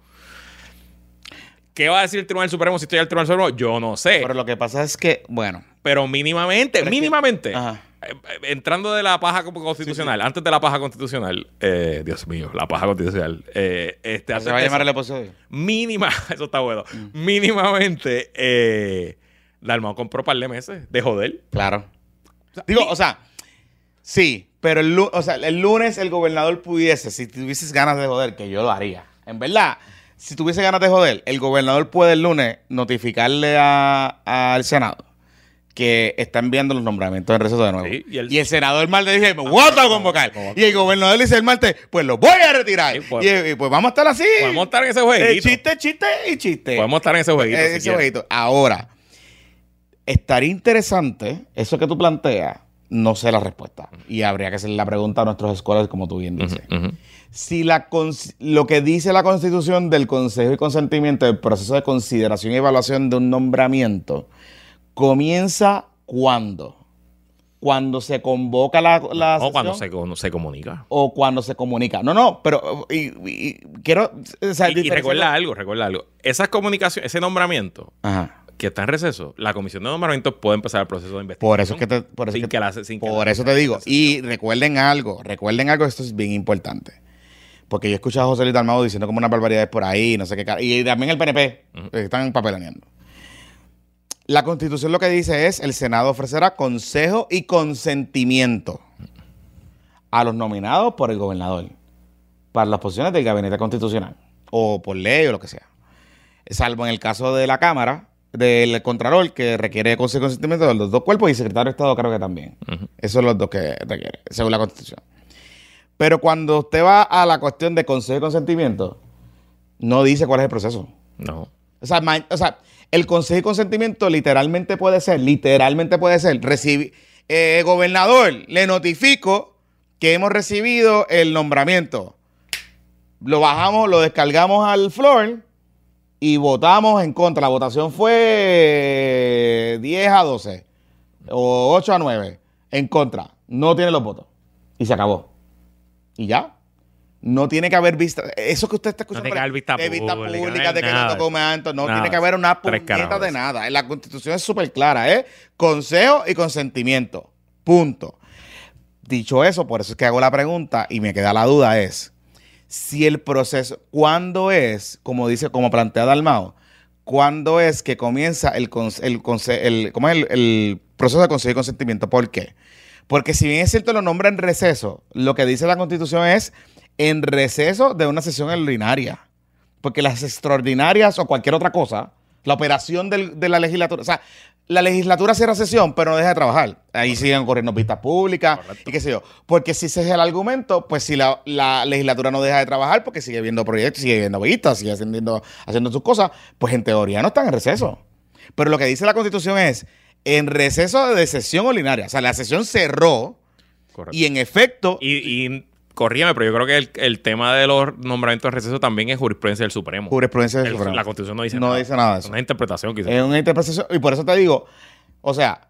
¿Qué va a decir el Tribunal Supremo si estoy al Tribunal Supremo? Yo no sé. Pero lo que pasa es que, bueno, Pero mínimamente, que- mínimamente, Ajá. Eh, entrando de la paja constitucional, antes de la paja constitucional, eh, Dios mío, la paja constitucional, eh, este, se va a llamar el episodio. mínima, <laughs> eso está bueno, Mm. mínimamente, eh, Dalmau compró par de meses de joder. Claro. sea, Digo, mi- o sea, sí, pero el, o sea, el lunes el gobernador pudiese, si tuvieses ganas de joder, que yo lo haría. En verdad, si tuviese ganas de joder, el gobernador puede el lunes notificarle a- al Senado que está enviando los nombramientos en receso de nuevo. Sí, y, y el, el- senador el martes dice, me voy a convocar. Y el gobernador dice el martes, pues lo voy a retirar. Sí, pues- y, y pues vamos a estar así. Podemos estar en ese Eh, jueguito. chiste, chiste y chiste. Podemos estar en ese jueguito. Eh, si ese jueguito. Ahora, estaría interesante, eso que tú planteas, no sé la respuesta. Y habría que hacer la pregunta a nuestros escuelas, como tú bien dices. Si la lo que dice la constitución del consejo y consentimiento del proceso de consideración y evaluación de un nombramiento comienza cuando. cuando se convoca la, la o cuando se, se comunica. o cuando se comunica. No, no, pero y, y- quiero... o sea, Y, recuerda algo, recuerda algo. Esas comunicaciones, ese nombramiento Ajá. que está en receso, la comisión de nombramientos puede empezar el proceso de investigación. Por eso es que te, por eso sin es que- que la- sin que por la- eso te digo. Y recuerden algo, recuerden algo, esto es bien importante. Porque yo he escuchado a José Luis Dalmado diciendo como unas barbaridades por ahí, no sé qué. cara- Y también el PNP, están papelaneando. La constitución lo que dice es, el Senado ofrecerá consejo y consentimiento a los nominados por el gobernador para las posiciones del gabinete constitucional o por ley o lo que sea. Salvo en el caso de la Cámara, del Contralor, que requiere consejo y consentimiento de los dos cuerpos y secretario de Estado creo que también. Ujú. Esos son los dos que requiere, según la Constitución. Pero cuando usted va a la cuestión de consejo y consentimiento, no dice cuál es el proceso. No. O sea, o sea, el consejo y consentimiento literalmente puede ser, literalmente puede ser, recibir, eh, gobernador, le notifico que hemos recibido el nombramiento. Lo bajamos, lo descargamos al floor y votamos en contra. La votación fue 10 a 12 o 8 a 9 en contra. No tiene los votos. Y se acabó. Y ya. No tiene que haber vista. Eso que usted está escuchando. tiene que haber vista de vista pública, no de que los de documentos. No Nada tiene que haber una puñeta de nada. La constitución es súper clara, ¿eh? Consejo y consentimiento. Punto. Dicho eso, por eso es que hago la pregunta y me queda la duda es si el proceso, ¿cuándo es, como dice, como plantea Dalmao, cuándo es que comienza el, el, el- ¿cómo es el, el proceso de consejo y consentimiento? ¿Por qué? Porque si bien es cierto lo nombra en receso, lo que dice la constitución es en receso de una sesión ordinaria. Porque las extraordinarias o cualquier otra cosa, la operación del- de la legislatura, o sea, la legislatura cierra sesión, pero no deja de trabajar. Ahí siguen corriendo vistas públicas Correcto. y qué sé yo. Porque si ese es el argumento, pues si la, la legislatura no deja de trabajar porque sigue viendo proyectos, sigue viendo vistas, sigue haciendo, haciendo sus cosas, pues en teoría no están en receso. Pero lo que dice la constitución es en receso de sesión ordinaria. O sea, la sesión cerró Correcto. y en efecto Y, y corrígeme, pero yo creo que el, el tema de los nombramientos de receso también es jurisprudencia del Supremo. jurisprudencia del El- Supremo. la Constitución no dice No nada. dice nada de Es una interpretación quizás. Es una interpretación. Y por eso te digo, o sea,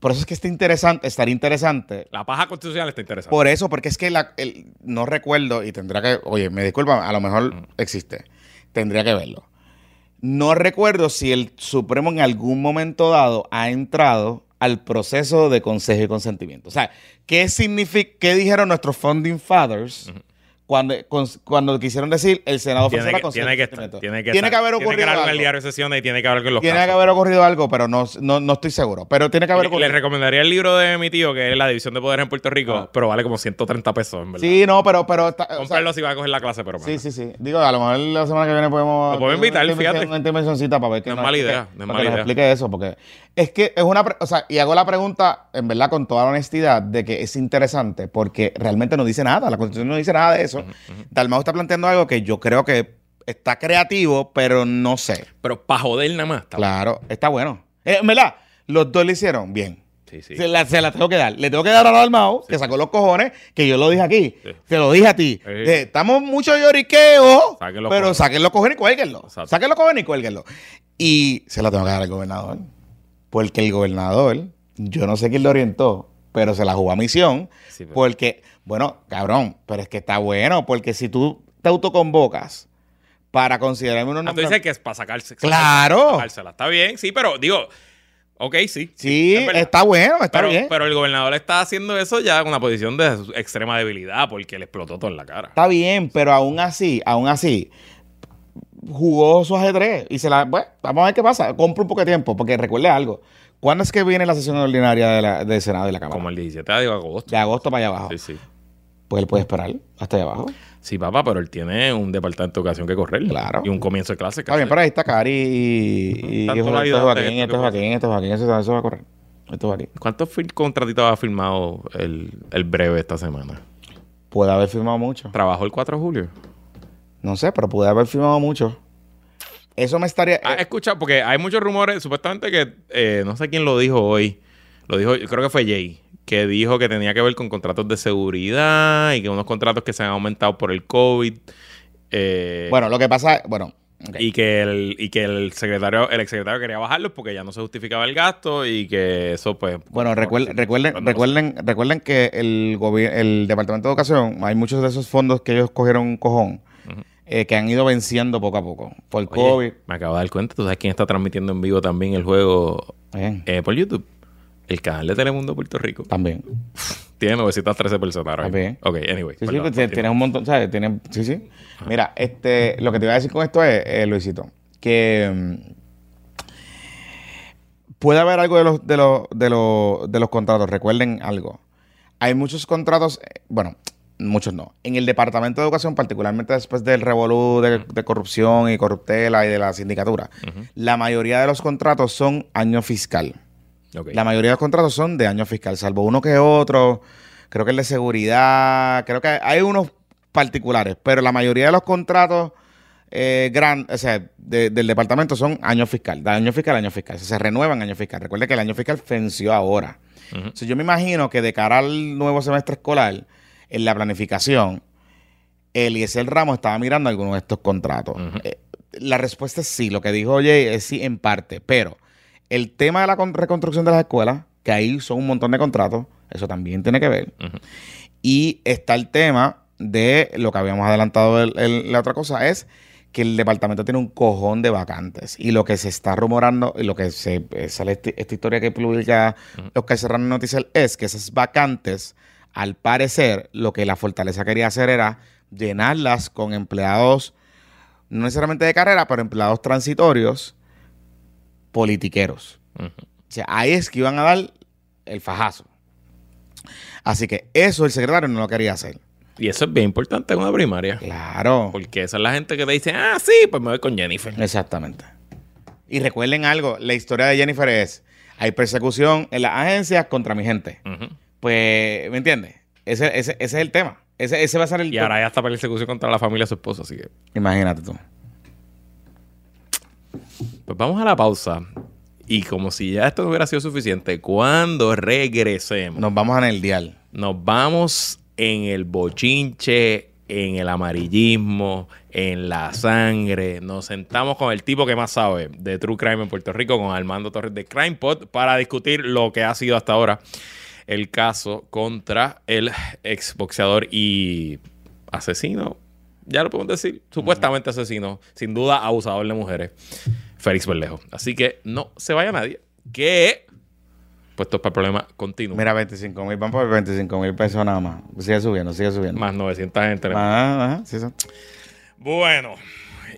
por eso es que está interesante, estaría interesante. la paja constitucional está interesante. Por eso, porque es que la- el- no recuerdo y tendrá que, oye, me disculpa, a lo mejor existe. Tendría que verlo. No recuerdo si el Supremo en algún momento dado ha entrado al proceso de consejo y consentimiento. O sea, ¿qué significa, qué dijeron nuestros founding fathers cuando quisieron decir el Senado tiene, que, consejo tiene que estar. Tiene que, Tiene estar. que haber Tiene ocurrido que en el algo. diario de sesiones y tiene que haber con los Tiene casos. que haber ocurrido algo, pero no, no, no estoy seguro. Pero tiene que haber Le, ocurrido. le recomendaría el libro de mi tío, que es La División de Poderes en Puerto Rico, Ah. pero vale como 130 pesos, en verdad. Sí, no, pero... pero está- o sea, Comprarlo si va a coger la clase, pero Sí, sí, sí. Digo, a lo mejor la semana que viene podemos... Lo podemos invitar, una fíjate. Una intervencioncita para ver que No es mala idea, no es mala que nos idea. explique eso, porque es que es una... O sea, y hago la pregunta, en verdad, con toda la honestidad, de que es interesante, porque realmente no dice nada, la Constitución no dice nada de eso. Dalmau está planteando algo que yo creo que está creativo, pero no sé. Pero para joder nada más. está Claro, está bueno. Eh, en verdad, los dos lo hicieron bien. Sí, sí. Se la, se la tengo que dar. Le tengo que dar a Dalmau, que sacó los cojones, que yo lo dije aquí. Sí. Te lo dije a ti. Eh, estamos mucho lloriqueo, pero cojones. saquen los cojones y cuélguenlo. Saquen los cojones y cuélguenlo. Y se la tengo que dar al gobernador. Porque el gobernador, yo no sé quién lo orientó, pero se la jugó a misión. Sí, pero- Porque, bueno, cabrón, pero es que está bueno, porque si tú te autoconvocas para considerarme unos Ah, tú dices que es para sacarse. Claro. sacársela. Está bien, sí, pero digo, ok, sí. Sí, es está bueno, está pero, bien. pero el gobernador está haciendo eso ya con una posición de extrema debilidad porque le explotó todo en la cara. Está bien, pero aún así, aún así, jugó su ajedrez y se la. Bueno, vamos a ver qué pasa. Compra un poco de tiempo, porque recuerde algo. ¿Cuándo es que viene la sesión ordinaria de la- del Senado y la Cámara? Como el 17 de agosto. De agosto para allá abajo. Sí, sí. Pues él puede esperar hasta allá abajo. Sí, papá, pero él tiene un departamento de educación que correr. Claro. Y un comienzo de clase. Está bien, pero ahí está Cari y. y Tanto esto la es vida Joaquín, de esto es esto Joaquín, esto es Joaquín, eso, eso va a correr. Esto es Joaquín. ¿Cuántos contratitos ha firmado el, el breve esta semana? Puede haber firmado mucho. ¿Trabajó el 4 de julio? No sé, pero puede haber firmado mucho. Eso me estaría. Ah, eh, escucha, porque hay muchos rumores, supuestamente que, eh, no sé quién lo dijo hoy, lo dijo, yo creo que fue Jay, que dijo que tenía que ver con contratos de seguridad y que unos contratos que se han aumentado por el COVID. eh, Bueno, lo que pasa, bueno. Y que el, y que el secretario, el exsecretario quería bajarlos porque ya no se justificaba el gasto y que eso pues. Bueno, recuer- por- recuerden, cuando- recuerden, recuerden que el gobi- el Departamento de Educación, hay muchos de esos fondos que ellos cogieron un cojón. Eh, que han ido venciendo poco a poco. Por Oye, COVID. Me acabo de dar cuenta, ¿tú sabes quién está transmitiendo en vivo también el juego eh, por YouTube? El canal de Telemundo Puerto Rico. también. <laughs> Tiene 913 personas ahora bien. Ok, anyway. Sí, sí, perdón, pues, tienes un montón, ¿sabes? Tienes, sí, sí. Mira, este, lo que te iba a decir con esto es, eh, Luisito, que mm, puede haber algo de los, de los, de los, de los contratos. Recuerden algo. Hay muchos contratos, bueno, muchos no. En el Departamento de Educación, particularmente después del revolú de, de corrupción y corruptela y de la sindicatura, la mayoría de los contratos son año fiscal. La mayoría de los contratos son de año fiscal, salvo uno que otro. Creo que el de seguridad, creo que hay unos particulares, pero la mayoría de los contratos eh, gran- o sea, de- del departamento son año fiscal, de año fiscal a año fiscal. O sea, se renuevan año fiscal. Recuerde que el año fiscal venció ahora. Entonces, yo me imagino que de cara al nuevo semestre escolar, en la planificación, Eliezer Ramos estaba mirando algunos de estos contratos. Eh, la respuesta es sí, lo que dijo Jay es sí en parte, pero el tema de la con- reconstrucción de las escuelas, que ahí son un montón de contratos, eso también tiene que ver. Y está el tema de lo que habíamos adelantado, el- el- la otra cosa es que el departamento tiene un cojón de vacantes. Y lo que se está rumorando, y lo que se eh, sale esta historia que publica Oscar Serrano Noticias es que esas vacantes, al parecer, lo que la Fortaleza quería hacer era llenarlas con empleados, no necesariamente de carrera, pero empleados transitorios, politiqueros. O sea, ahí es que iban a dar el fajazo. Así que eso el secretario no lo quería hacer. Y eso es bien importante en una primaria. Claro. Porque esa es la gente que te dice, ah, sí, pues me voy con Jennifer. Exactamente. Y recuerden algo, la historia de Jennifer es, hay persecución en las agencias contra mi gente. Pues, ¿me entiendes? Ese, ese, ese es el tema. Ese, ese va a ser el Y ahora ya está persecución contra la familia de su esposo, así que. Imagínate tú. Pues vamos a la pausa. Y como si ya esto no hubiera sido suficiente, cuando regresemos, Nos vamos a el dial. nos vamos en el bochinche, en el amarillismo, en la sangre. Nos sentamos con el tipo que más sabe de True Crime en Puerto Rico, con Armando Torres de Crime Pod, para discutir lo que ha sido hasta ahora el caso contra el exboxeador y asesino. Ya lo podemos decir, supuestamente asesino, sin duda abusador de mujeres, Félix Berlejo. Así que no se vaya nadie. Que puestos para el problema continuo. Mira, 25 mil, van por 25 mil pesos nada más. Sigue subiendo, sigue subiendo. Más 900 gente. ajá, sí, sí. Bueno,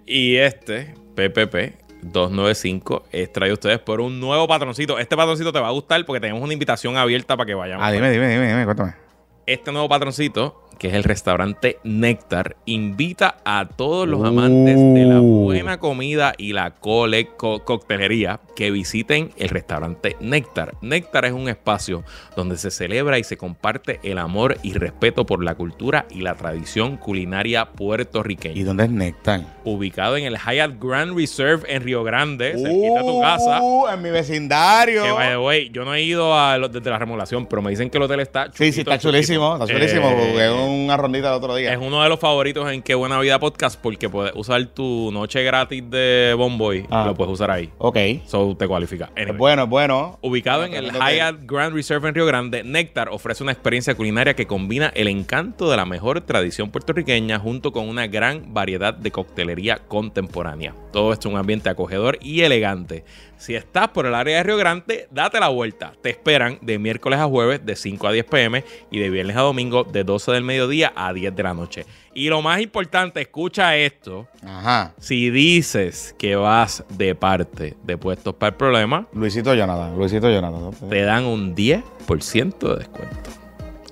y este PPP 295 es traído a ustedes por un nuevo patroncito. Este patroncito te va a gustar porque tenemos una invitación abierta para que vayamos. Ah, dime, dime, dime, dime, cuéntame. Este nuevo patroncito, que es el restaurante Néctar, invita a todos los amantes de la Uh. buena comida y la cole co- coctelería que visiten el restaurante Néctar. Néctar es un espacio donde se celebra y se comparte el amor y respeto por la cultura y la tradición culinaria puertorriqueña ¿Y dónde es Néctar? ubicado en el Hyatt Grand Reserve en Río Grande, cerquita de tu casa. Uh, en mi vecindario. Que, by the way, yo no he ido a los desde la remodelación, pero me dicen que el hotel está Sí, sí, chulito, está chulísimo, está. Eh, Jugué una rondita el otro día. es uno de los favoritos en Qué Buena Vida Podcast porque puedes usar tu noche gratis de Bomboy. Ah. Lo puedes usar ahí. Ok. So te cualifica. Anyway. Es bueno, es bueno. Ubicado en el. Hyatt Grand Reserve en Río Grande, Néctar ofrece una experiencia culinaria que combina el encanto de la mejor tradición puertorriqueña junto con una gran variedad de coctelería contemporánea. Todo esto en un ambiente acogedor y elegante. Si estás por el área de Río Grande, date la vuelta. Te esperan de miércoles a jueves de 5 a 10 pm y de viernes a domingo de 12 del mediodía a 10 de la noche. Y lo más importante, escucha esto. Ajá. Si dices que vas de parte de Puestos para el Problema, Luisito Jonathan. Luisito Jonathan. te dan un 10% de descuento.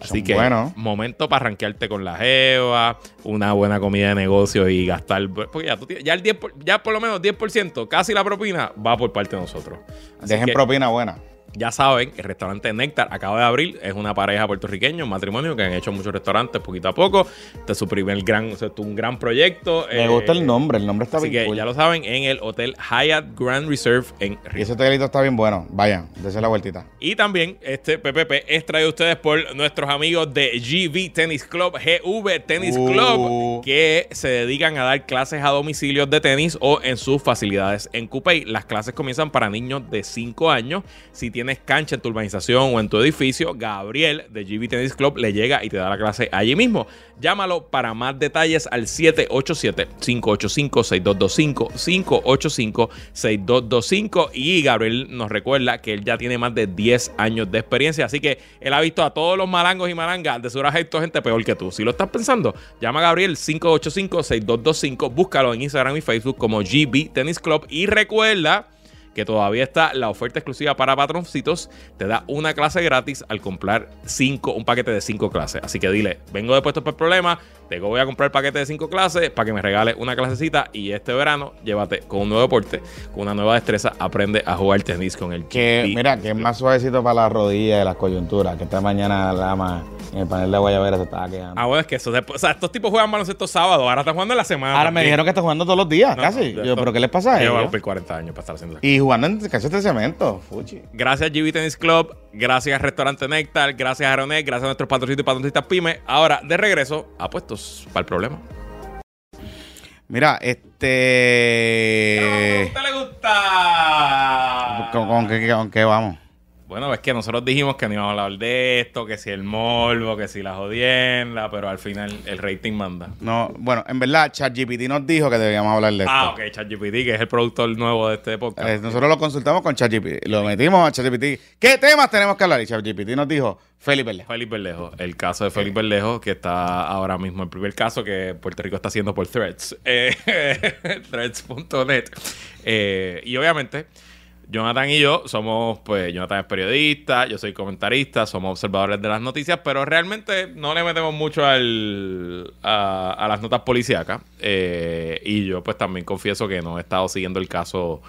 Así que, momento para rankearte con la Jeva, una buena comida de negocio y gastar. Porque ya, tú tienes- ya, el 10 por, ya por lo menos 10%, casi la propina, va por parte de nosotros. Así Dejen que propina buena. Ya saben, el restaurante Néctar acaba de abrir. Es una pareja puertorriqueña, un matrimonio que han hecho muchos restaurantes poquito a poco. Este es su primer gran, o sea, un gran proyecto. Me Eh, gusta el nombre, el nombre está Así bien que cool. ya lo saben, en el Hotel Hyatt Grand Reserve en Y Río. ese hotelito está bien bueno. Vayan, dése la vueltita. Y también este PPP es traído a ustedes por nuestros amigos de GV Tennis Club, GV Tennis Uh. Club, que se dedican a dar clases a domicilios de tenis o en sus facilidades en Coupey. Las clases comienzan para niños de 5 años. Si tienes cancha en tu urbanización o en tu edificio, Gabriel de GV Tennis Club le llega y te da la clase allí mismo. Llámalo para más detalles al 787-585-6225, 585-6225 y Gabriel nos recuerda que él ya tiene más de 10 años de experiencia, así que él ha visto a todos los malangos y malangas de su esto gente peor que tú. Si lo estás pensando, llama a Gabriel 585-6225, búscalo en Instagram y Facebook como GB Tennis Club y recuerda que todavía está la oferta exclusiva para patroncitos. Te da una clase gratis al comprar cinco, un paquete de cinco clases. Así que dile, vengo de puestos por problema, te voy a comprar el paquete de cinco clases para que me regales una clasecita y este verano llévate con un nuevo deporte, con una nueva destreza, aprende a jugar tenis con el Que, mira, que es más suavecito para las rodillas y las coyunturas. Que esta mañana la ama en el panel de Guayabera se estaba quedando. Ah, bueno, es que eso, o sea, estos tipos juegan baloncesto sábado, ahora están jugando en la semana. Ahora me dijeron que está jugando todos los días, No, casi. no, Yo, ¿pero qué les pasa a Yo voy a cumplir 40 años para estar haciendo eso. Y jugando en casas de cemento, fuchi. Gracias GB Tennis Club, gracias Restaurante Néctar, gracias a Aeronet, gracias a nuestros patrocitos y patroncitas pyme. Ahora, de regreso, apuestos para el problema. Mira, este... ¿Cómo te le gusta? ¿Con, con qué, con qué vamos? Bueno, es que nosotros dijimos que no íbamos a hablar de esto, que si el morbo, que si la jodienda, pero al final el rating manda. No, bueno, en verdad, ChatGPT nos dijo que debíamos hablar de esto. Ah, ok, ChatGPT, que es el productor nuevo de este podcast. Eh, nosotros lo consultamos con ChatGPT. Lo metimos a ChatGPT. ¿Qué temas tenemos que hablar? Y ChatGPT nos dijo, Felipe Berlejo. Felipe Berlejo, el caso de Felipe Berlejo, que está ahora mismo el primer caso que Puerto Rico está haciendo por Threads. Eh, <laughs> threads.net. Eh, y obviamente, Jonathan y yo somos, pues, Jonathan es periodista, yo soy comentarista, somos observadores de las noticias, pero realmente no le metemos mucho al, a, las notas policíacas. Eh, y yo, pues, también confieso que no he estado siguiendo el caso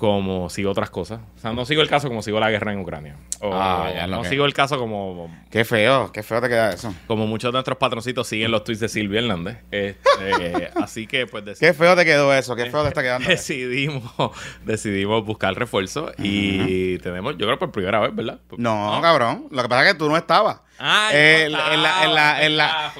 como sigo otras cosas. O sea, no sigo el caso como sigo la guerra en Ucrania. O Ah, ya no que- sigo el caso como Qué feo, qué feo te queda eso. como muchos de nuestros patroncitos siguen los tweets de Silvia Hernández. Este, <laughs> así que pues deci- Qué feo te quedó eso, qué feo te está quedando. decidimos, <laughs> decidimos buscar refuerzo y tenemos, yo creo por primera vez, ¿verdad? No, cabrón. Lo que pasa es que tú no estabas. No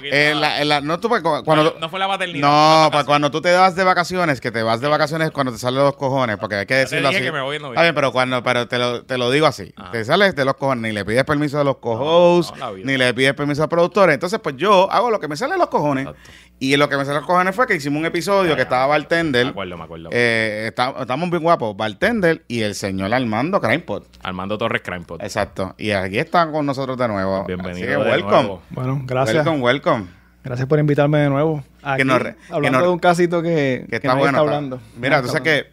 en la, no tú, cu- cuando, no, no fue la paternidad. no, para cuando tú te vas de vacaciones, que te vas de vacaciones cuando te salen los cojones, porque hay que decirlo así. que me voy. Está bien, pero cuando, pero te lo, te lo digo así. Ajá. Te sales de los cojones, ni le pides permiso a los co-hosts, no, vida. ni le pides permiso al productor. Entonces, pues yo hago lo que me sale de los cojones. Exacto. Y lo que me sale de los cojones fue que hicimos un episodio que estaba Me Bartender. acuerdo, me acuerdo. Eh, está- estamos bien guapos. Bartender y el señor Armando Crimepot. Armando Torres Crimepot. Exacto. Y aquí están con nosotros de nuevo. Bienvenido. Así que de welcome. nuevo. Bueno, gracias. Welcome, welcome. Gracias por invitarme de nuevo. Aquí, nos re- que hablando nos- de un casito que, Que está nadie bueno. está está- hablando. Mira, tú sabes que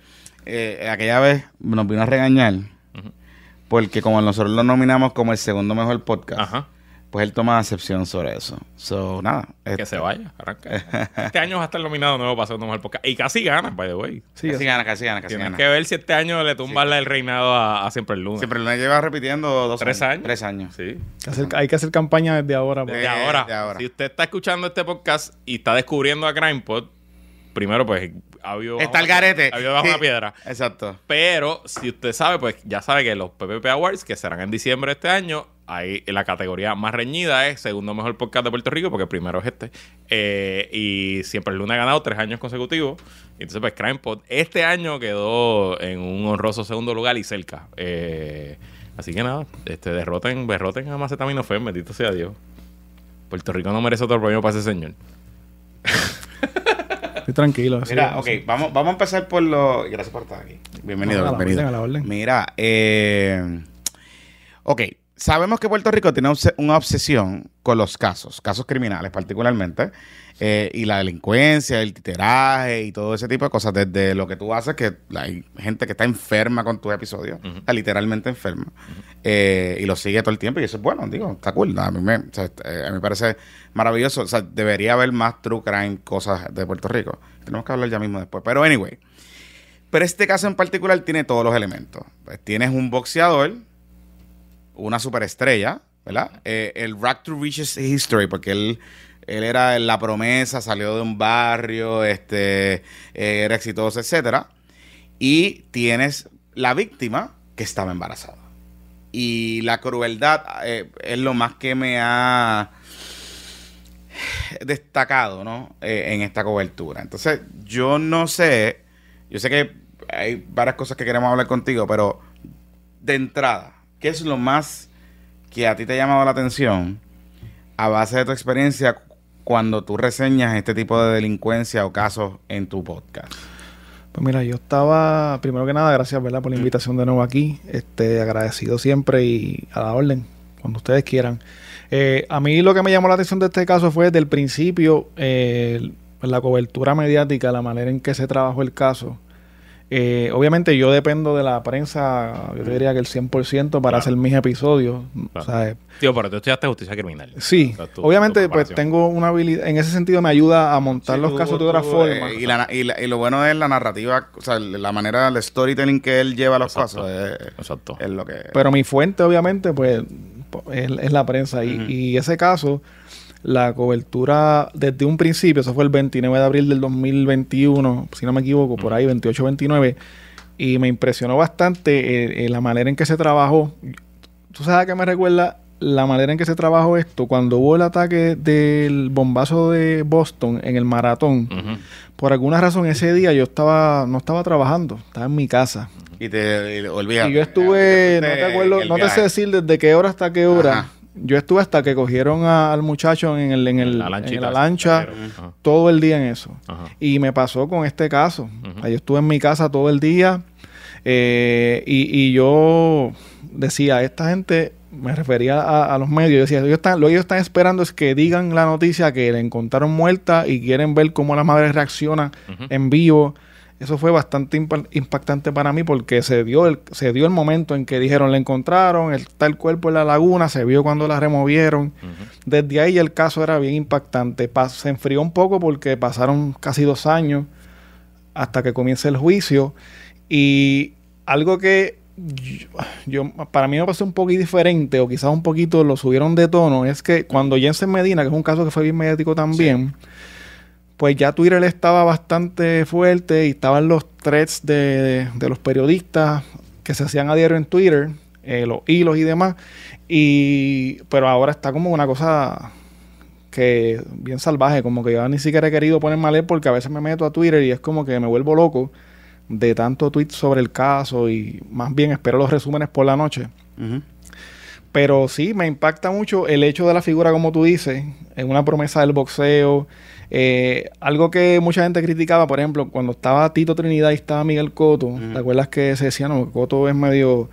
eh, aquella vez nos vino a regañar porque como nosotros lo nominamos como el segundo mejor podcast, Ajá. Pues él toma excepción sobre eso. So, nada. Que este, se vaya, arranca. este año va a estar nominado nuevo para segundo mejor podcast. Y casi gana, by the way. Sí, casi gana, casi gana, casi Tienes gana. que ver si este año le tumban el reinado a, a Siempre el Lunes. Siempre lo lleva repitiendo dos ¿Tres años? Tres años. Sí. hay, que hacer, hay que hacer campaña desde ahora. pues. Desde ahora, de ahora. si usted está escuchando este podcast y está descubriendo a CrimePod, primero pues ha habido Está el garete. Ha habido bajo Sí. una piedra. Exacto. Pero si usted sabe, pues ya sabe que los PPP Awards, que serán en diciembre de este año, ahí la categoría más reñida es segundo mejor podcast de Puerto Rico, porque el primero es este. Eh, y siempre el lunes ha ganado tres años consecutivos. Y Entonces, pues CrimePod este año quedó en un honroso segundo lugar y cerca. Eh, así que nada, este, derroten, derroten a Macetaminofen, bendito sea Dios. Puerto Rico no merece otro premio para ese señor. Estoy tranquilo. Mira, sí. ok, vamos, vamos a empezar por lo. Gracias por estar aquí. Bienvenido, No, a la bienvenido. orden, a la orden. Mira, eh, ok, sabemos que Puerto Rico tiene una obsesión con los casos, casos criminales particularmente, eh, y la delincuencia, el titeraje y todo ese tipo de cosas, desde lo que tú haces, que hay gente que está enferma con tus episodios, está literalmente enferma, eh, y lo sigue todo el tiempo, y eso es bueno, digo, está cool, a mí me, o sea, eh, a mí me parece maravilloso, o sea, debería haber más true crime cosas de Puerto Rico, tenemos que hablar ya mismo después, pero anyway. Pero este caso en particular tiene todos los elementos. Pues tienes un boxeador una superestrella, ¿verdad? Eh, el Rock to Riches History, porque él, él era la promesa, salió de un barrio, este, eh, era exitoso, etcétera. Y tienes la víctima que estaba embarazada. Y la crueldad eh, es lo más que me ha destacado, ¿no? Eh, en esta cobertura. Entonces, yo no sé, yo sé que hay varias cosas que queremos hablar contigo, pero de entrada, ¿qué es lo más que a ti te ha llamado la atención a base de tu experiencia cuando tú reseñas este tipo de delincuencia o casos en tu podcast? Pues mira, yo estaba, primero que nada, gracias ¿verdad? por la invitación de nuevo aquí. Este, agradecido siempre y a la orden, cuando ustedes quieran. Eh, a mí lo que me llamó la atención de este caso fue desde el principio eh, la cobertura mediática, la manera en que se trabajó el caso. Eh, obviamente yo dependo de la prensa, yo te diría que el 100% para Claro. hacer mis episodios. Claro. O sea, Tío, pero tú estudiaste justicia criminal. sí, O sea, tu- obviamente tu pues tengo una habilidad, en ese sentido me ayuda a montar Sí, los tú- casos de otra tú, forma. eh, y, la- y la- y lo bueno es la narrativa, o sea, la manera, el storytelling que él lleva a los Exacto. casos es, Exacto. es lo que... Pero mi fuente, obviamente, pues, es, es la prensa. Y ese caso, la cobertura desde un principio, eso fue el 29 de abril del 2021, si no me equivoco, por ahí, 28-29, y me impresionó bastante eh, eh, la manera en que se trabajó. ¿Tú sabes a qué me recuerda la manera en que se trabajó esto? Cuando hubo el ataque del bombazo de Boston en el maratón, por alguna razón ese día yo estaba no estaba trabajando, estaba en mi casa. Y te y olvidas. Y yo estuve, no te acuerdo, no te sé decir decir desde qué hora hasta qué hora. Ajá. Yo estuve hasta que cogieron a- al muchacho en, el, en, el, La en la lancha todo el día en eso. Ajá. Y me pasó con este caso. Yo estuve en mi casa todo el día eh, y, y yo decía, esta gente, me refería a, a los medios, yo decía, ellos están, lo que ellos están esperando es que digan la noticia que la encontraron muerta y quieren ver cómo la madre reacciona en vivo. Eso fue bastante impa- impactante para mí porque se dio el, se dio el momento en que dijeron la encontraron, está el cuerpo en la laguna, se vio cuando la removieron. Desde ahí el caso era bien impactante. Pa- se enfrió un poco porque pasaron casi dos años hasta que comience el juicio. Y algo que yo, yo- para mí me pasó un poquito diferente, o quizás un poquito lo subieron de tono, es que cuando Jensen Medina, que es un caso que fue bien mediático también, pues ya Twitter estaba bastante fuerte y estaban los threads de, de los periodistas que se hacían a diario en Twitter, eh, los hilos y demás. Y, pero ahora está como una cosa que bien salvaje, como que yo ni siquiera he querido ponerme a leer porque a veces me meto a Twitter y es como que me vuelvo loco de tanto tweet sobre el caso y más bien espero los resúmenes por la noche. Pero sí, me impacta mucho el hecho de la figura, como tú dices, en una promesa del boxeo. Eh, algo que mucha gente criticaba, por ejemplo, cuando estaba Tito Trinidad y estaba Miguel Coto. ¿te acuerdas que se decía, no, Coto es medio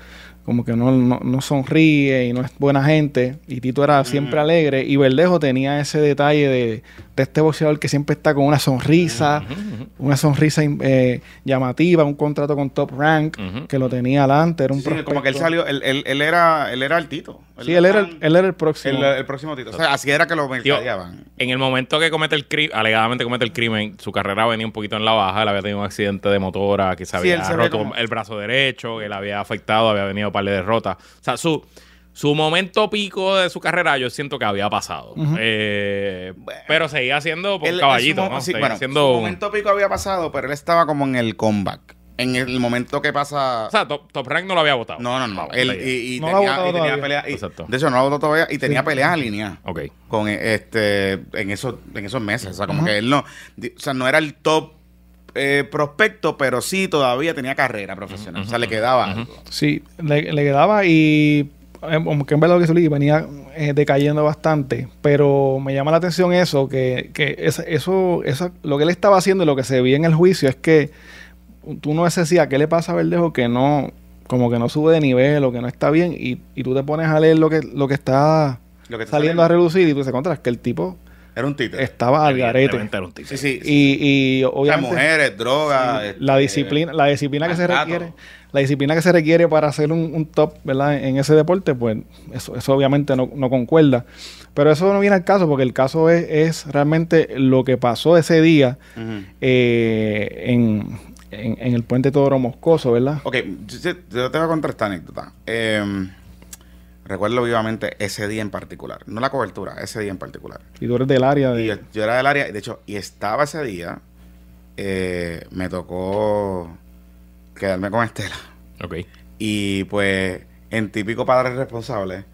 como que no, no, no sonríe y no es buena gente, y Tito era siempre alegre, y Verdejo tenía ese detalle de, de este boxeador que siempre está con una sonrisa, una sonrisa eh, llamativa, un contrato con Top Rank, que lo tenía adelante, era un Sí, como que él salió, él, él, él era, él era el Tito. Sí, él era el, él era el próximo. el, el próximo Tito. O sea, así era que lo mercadeaban. En el momento que comete el crimen, alegadamente comete el crimen, su carrera venía un poquito en la baja. Él había tenido un accidente de motora, que se Sí, había se roto como- el brazo derecho, que le había afectado, había venido un par de derrotas. O sea, su, su momento pico de su carrera, yo siento que había pasado. Eh, Bueno. pero seguía siendo por Él- caballito, ¿no? sí, bueno, siendo su un- momento pico había pasado, pero él estaba como en el comeback. En el momento que pasa... O sea, Top, Top Rank no lo había votado. no, no, no. Él, y, No tenía, y peleas... y- Exacto. de hecho, no lo votó todavía. Y tenía peleas alineadas. Ok. con eh, este en esos en esos meses o sea como que él no o sea no era el top eh, prospecto pero sí todavía tenía carrera profesional o sea le quedaba algo Sí, le, le quedaba y eh, aunque en verdad lo que venía eh, decayendo bastante, pero me llama la atención eso, que, que esa- eso, eso, lo que él estaba haciendo y lo que se veía en el juicio es que tú no decías qué le pasa a Verdejo que no, como que no sube de nivel o que no está bien y, y tú te pones a leer lo que, lo que está lo que está saliendo a relucir y tú te encuentras que el tipo era un títere estaba al garete. Era un tipo. sí sí, sí. Y, y O sea, obviamente mujeres drogas este, la disciplina, la disciplina que se requiere, la disciplina que se requiere para hacer un, un top, ¿verdad? En ese deporte, pues eso, eso obviamente no, no concuerda. Pero eso no viene al caso, porque el caso es, es realmente lo que pasó ese día eh, en, en- en el puente Toro Moscoso, ¿verdad? Ok, yo, te voy a contar esta anécdota. Eh, Recuerdo vivamente ese día en particular. No la cobertura, ese día en particular. Y tú eres del área de... Y yo, yo era del área, de hecho, y estaba ese día, eh, me tocó quedarme con Estela. Ok. Y pues, en típico padre responsable,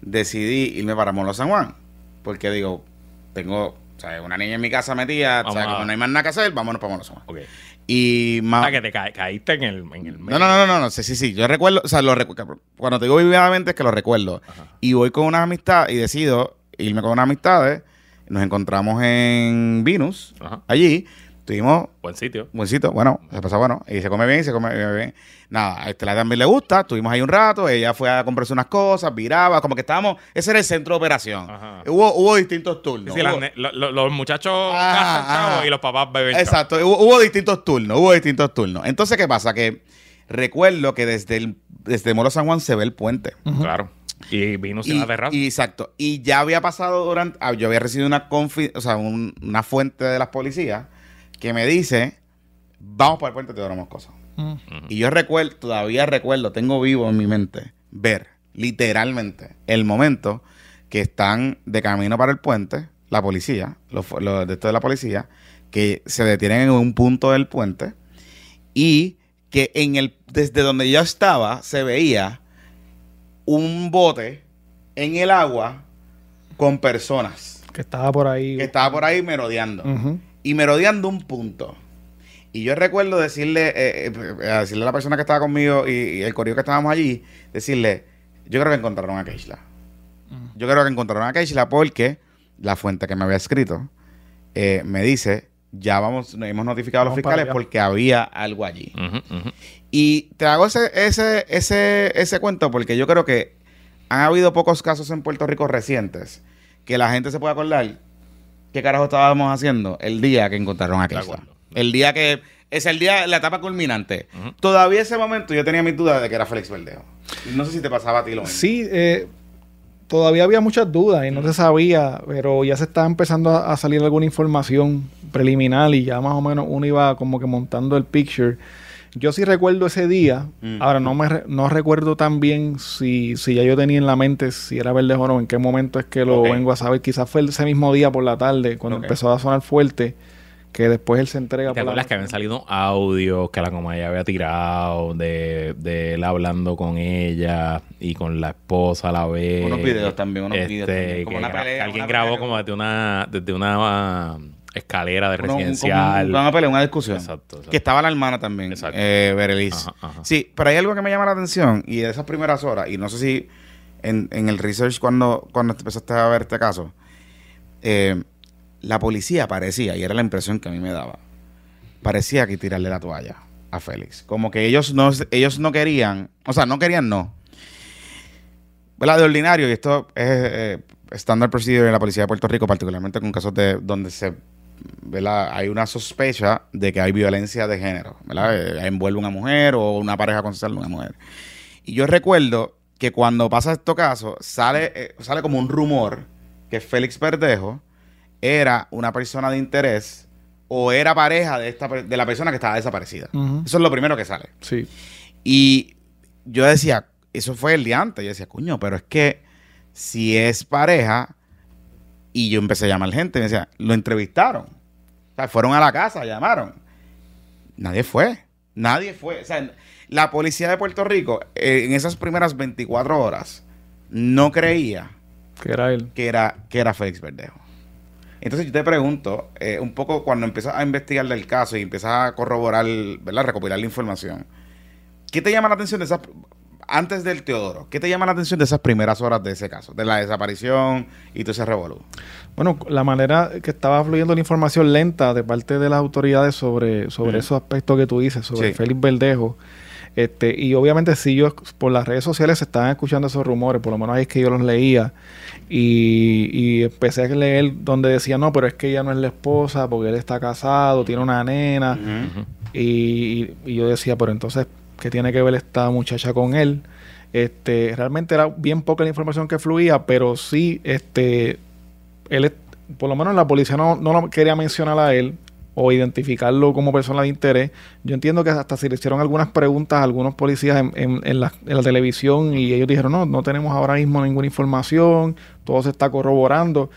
decidí irme para Molo San Juan. Porque digo, tengo, o sea, una niña en mi casa metida, o sea, como no hay más nada que hacer, vámonos para Molo San Juan. Ok. Y más. Ah, que te ca- caíste en el, en el No, no, no, no, no, no, sí, sí, sí. Yo recuerdo, o sea, lo recu- cuando te digo vividamente es que lo recuerdo. Y voy con una amistad y decido irme con unas amistades. Nos encontramos en Venus, Ajá. allí. Tuvimos Buen sitio. buen sitio, bueno, se pasa bueno. Y se come bien, se come bien. Nada, a Estela también le gusta. Estuvimos ahí un rato. Ella fue a comprarse unas cosas, viraba, como que estábamos. Ese era el centro de operación. Ajá. Hubo, hubo distintos turnos. Sí, las Hubo- ne- lo- lo- los muchachos Ah, ajá. y los papás beben. Exacto, hubo, hubo distintos turnos, hubo distintos turnos. Entonces, ¿qué pasa? Que recuerdo que desde el desde Molo San Juan se ve el puente. Claro. Y vino sin Y, la terraza. y exacto. Y ya había pasado durante. ah, Yo había recibido una confi- o sea, un- una fuente de las policías que me dice: Vamos para el puente, te damos cosas. Mm. Y yo recuerdo, todavía recuerdo, tengo vivo en mi mente, ver literalmente el momento que están de camino para el puente, la policía, los, de esto de la policía, que se detienen en un punto del puente y que en el desde donde yo estaba se veía un bote en el agua con personas Que estaba por ahí. que estaba por ahí merodeando. Y merodeando un punto. Y yo recuerdo decirle, eh, eh, a decirle a la persona que estaba conmigo y, y el correo que estábamos allí, decirle, yo creo que encontraron a Keishla. Yo creo que encontraron a Keishla porque la fuente que me había escrito eh, me dice, ya vamos, nos hemos notificado a los fiscales porque había algo allí. Y te hago ese, ese, ese, ese cuento porque yo creo que han habido pocos casos en Puerto Rico recientes que la gente se pueda acordar qué carajo estábamos haciendo el día que encontraron a acuerdo. El día que... Es el día, la etapa culminante. Ujú. Todavía ese momento yo tenía mis dudas de que era Félix Verdejo. No sé si te pasaba a ti lo mismo. Sí, eh, todavía había muchas dudas y no se sabía, pero ya se estaba empezando a, a salir alguna información preliminar y ya más o menos uno iba como que montando el picture. Yo sí recuerdo ese día, Mm. ahora no me re- no recuerdo tan bien si, si ya yo tenía en la mente si era Verdejo o no, en qué momento es que lo vengo a saber. Quizás fue ese mismo día por la tarde, cuando empezó a sonar fuerte, que después él se entrega ¿Te la acuerdas que habían salido audios que la Comaya había tirado de, de él hablando con ella y con la esposa a la vez? Unos videos también, unos videos Este, también, como que una pelea, alguien una grabó pelea. como desde una, desde una escalera de residencial. como una pelea, una discusión. Exacto, exacto. Que estaba la hermana también, Exacto. eh, Bereliz. Ajá, ajá. Sí, pero hay algo que me llama la atención y de esas primeras horas, y no sé si en, en el research cuando, cuando empezaste a ver este caso, eh, la policía parecía, y era la impresión que a mí me daba, parecía que tirarle la toalla a Félix. Como que ellos no, ellos no querían, o sea, no querían no. ¿Verdad? De ordinario, y esto es eh, standard procedure en la policía de Puerto Rico, particularmente con casos de donde se ¿verdad? hay una sospecha de que hay violencia de género, ¿verdad? Eh, envuelve una mujer o una pareja de una mujer. Y yo recuerdo que cuando pasa este caso, sale, eh, sale como un rumor que Félix Verdejo era una persona de interés o era pareja de, esta, de la persona que estaba desaparecida. Eso es lo primero que sale. Sí. Y yo decía, eso fue el día antes. Yo decía, coño, pero es que si es pareja, y yo empecé a llamar gente, me decía, lo entrevistaron. O sea, fueron a la casa, llamaron. Nadie fue. Nadie fue. O sea, la policía de Puerto Rico, eh, en esas primeras 24 horas, no creía Que era él. que era, que era Félix Verdejo. Entonces yo te pregunto, eh, un poco cuando empiezas a investigar del caso y empiezas a corroborar, ¿verdad? Recopilar la información. ¿Qué te llama la atención de esas, antes del Teodoro, qué te llama la atención de esas primeras horas de ese caso? De la desaparición y todo ese revolú. Bueno, la manera que estaba fluyendo la información lenta de parte de las autoridades sobre, sobre esos aspectos que tú dices, sobre Sí. Félix Verdejo. Este, y obviamente si yo por las redes sociales se estaban escuchando esos rumores, por lo menos ahí es que yo los leía y, y empecé a leer donde decía, no, pero es que ella no es la esposa porque él está casado, tiene una nena. Y yo decía, pero entonces, ¿qué tiene que ver esta muchacha con él? Este, realmente era bien poca la información que fluía, pero sí, este, él, por lo menos la policía no, no lo quería mencionar a él, o identificarlo como persona de interés. Yo entiendo que hasta se le hicieron algunas preguntas a algunos policías en, en- en la, en la televisión y ellos dijeron, no, no tenemos ahora mismo ninguna información, todo se está corroborando.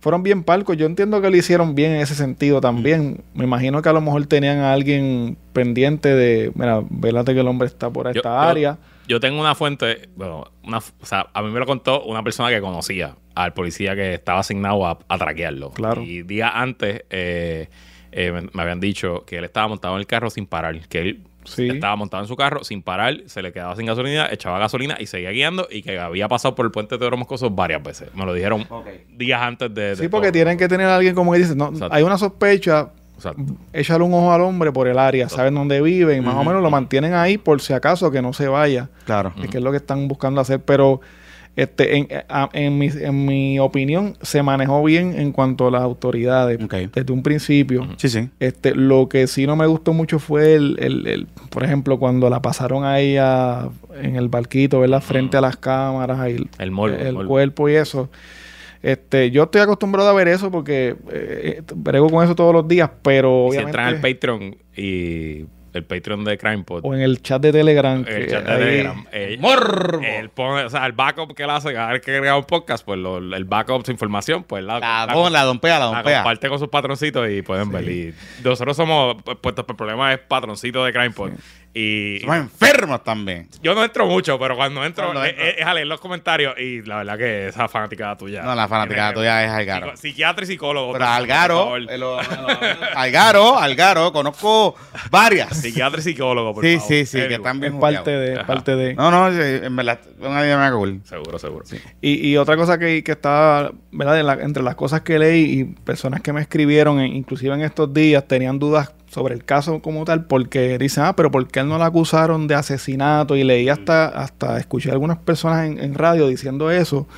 Fueron bien palcos. Yo entiendo que lo hicieron bien en ese sentido también. Me imagino que a lo mejor tenían a alguien pendiente de, mira, velate que el hombre está por esta Yo- yo- área. Yo tengo una fuente, bueno, una, o sea, a mí me lo contó una persona que conocía al policía que estaba asignado a, a traquearlo. Claro. Y días antes eh, eh, me, me habían dicho que él estaba montado en el carro sin parar, que él Sí. estaba montado en su carro sin parar, se le quedaba sin gasolina, echaba gasolina y seguía guiando y que había pasado por el puente de Oro Moscoso varias veces. Me lo dijeron días antes de... de Sí, porque todo. tienen que tener a alguien como que dice, no, Exacto. hay una sospecha, O sea, échale un ojo al hombre por el área, saben dónde vive y más o menos lo mantienen ahí por si acaso que no se vaya, Claro. es que es lo que están buscando hacer, pero este en, a- en, mi, en mi opinión se manejó bien en cuanto a las autoridades desde un principio. Sí, sí. Este, lo que sí no me gustó mucho fue el, el- el- por ejemplo, cuando la pasaron a ella en el barquito, ¿verdad? Frente a las cámaras y El morbo, el morbo. cuerpo y eso. Este, yo estoy acostumbrado a ver eso porque eh, brego con eso todos los días, pero si entran al Patreon y el Patreon de CrimePod, o en el chat de Telegram, el que chat de ahí- Telegram, eh, Morbo. él pone, o sea, el backup que él hace cada vez que graba un podcast, pues lo- el backup de información, pues la, La, la- don, la dompea, la dompea. comparte con sus patroncitos y pueden ver. Y nosotros somos, pues, pues, el problema es patroncito de CrimePod. Y Somos enfermos también. yo no entro mucho, pero cuando entro Cuando es, entro. es- es a leer los comentarios y la verdad que esa fanática tuya. No, la fanaticada tiene- tuya es Algaro. psico- Psiquiatra y psicólogo. Pero Algaro, favor. eh, lo- Algaro, Algaro, conozco varias. Psiquiatra y psicólogo, por Sí, favor. sí, sí, que Anyway. están bien es parte de, Ajá. parte de. No, no, sí, en verdad, una dinámica cool. Seguro, seguro. Y, y otra cosa que, que estaba, ¿verdad? La- entre las cosas que leí y personas que me escribieron, e- inclusive en estos días, tenían dudas sobre el caso como tal, porque dicen, ah, pero ¿por qué él no la acusaron de asesinato? Y leí hasta, hasta escuché a algunas personas en, en radio diciendo eso,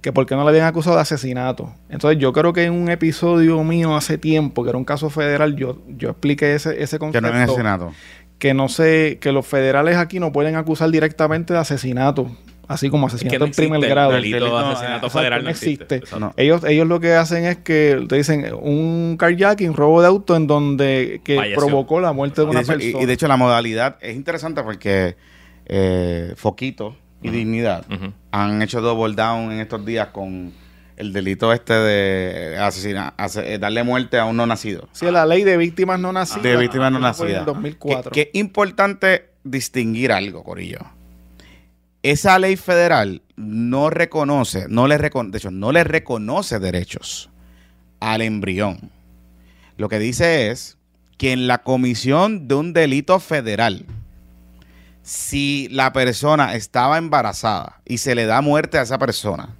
que por qué no le habían acusado de asesinato. Entonces yo creo que en un episodio mío hace tiempo, que era un caso federal, yo, yo expliqué ese, ese Que concepto. no es asesinato. que no sé, que los federales aquí no pueden acusar directamente de asesinato, así como Es que asesinato no en primer existe el grado. delito de Delito, asesinato Exacto, federal no no existe. No. Ellos, ellos lo que hacen es que te dicen un carjacking, robo de auto en donde que Falleció. provocó la muerte de Y una de, hecho, y- persona. y de hecho la modalidad es interesante porque eh, Foquito y Dignidad han hecho double down en estos días con el delito este de asesinar, darle muerte a un no nacido. Sí, la ley de víctimas no nacidas. de víctimas no nacidas. el 2004. Que, que es importante distinguir algo, Corillo. Esa ley federal no reconoce, no le reconoce, de hecho, no le reconoce derechos al embrión. Lo que dice es que en la comisión de un delito federal, si la persona estaba embarazada y se le da muerte a esa persona,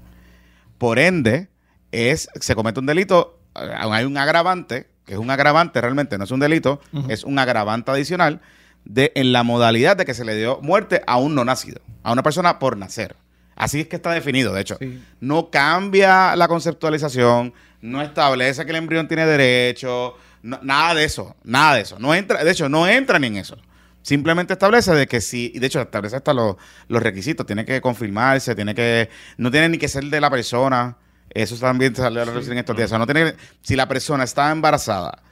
por ende, es, se comete un delito, eh, hay un agravante, que es un agravante realmente, no es un delito, es un agravante adicional de, en la modalidad de que se le dio muerte a un no nacido, a una persona por nacer. Así es que está definido, de hecho. Sí. No cambia la conceptualización, no establece que el embrión tiene derecho, no- nada de eso, nada de eso. No entra, de hecho, no entra ni en eso. Simplemente establece de que si, y de hecho establece hasta los, los requisitos, tiene que confirmarse, tiene que, no tiene ni que ser de la persona, eso también salió a la luz en estos días, o sea, no tiene, si la persona está embarazada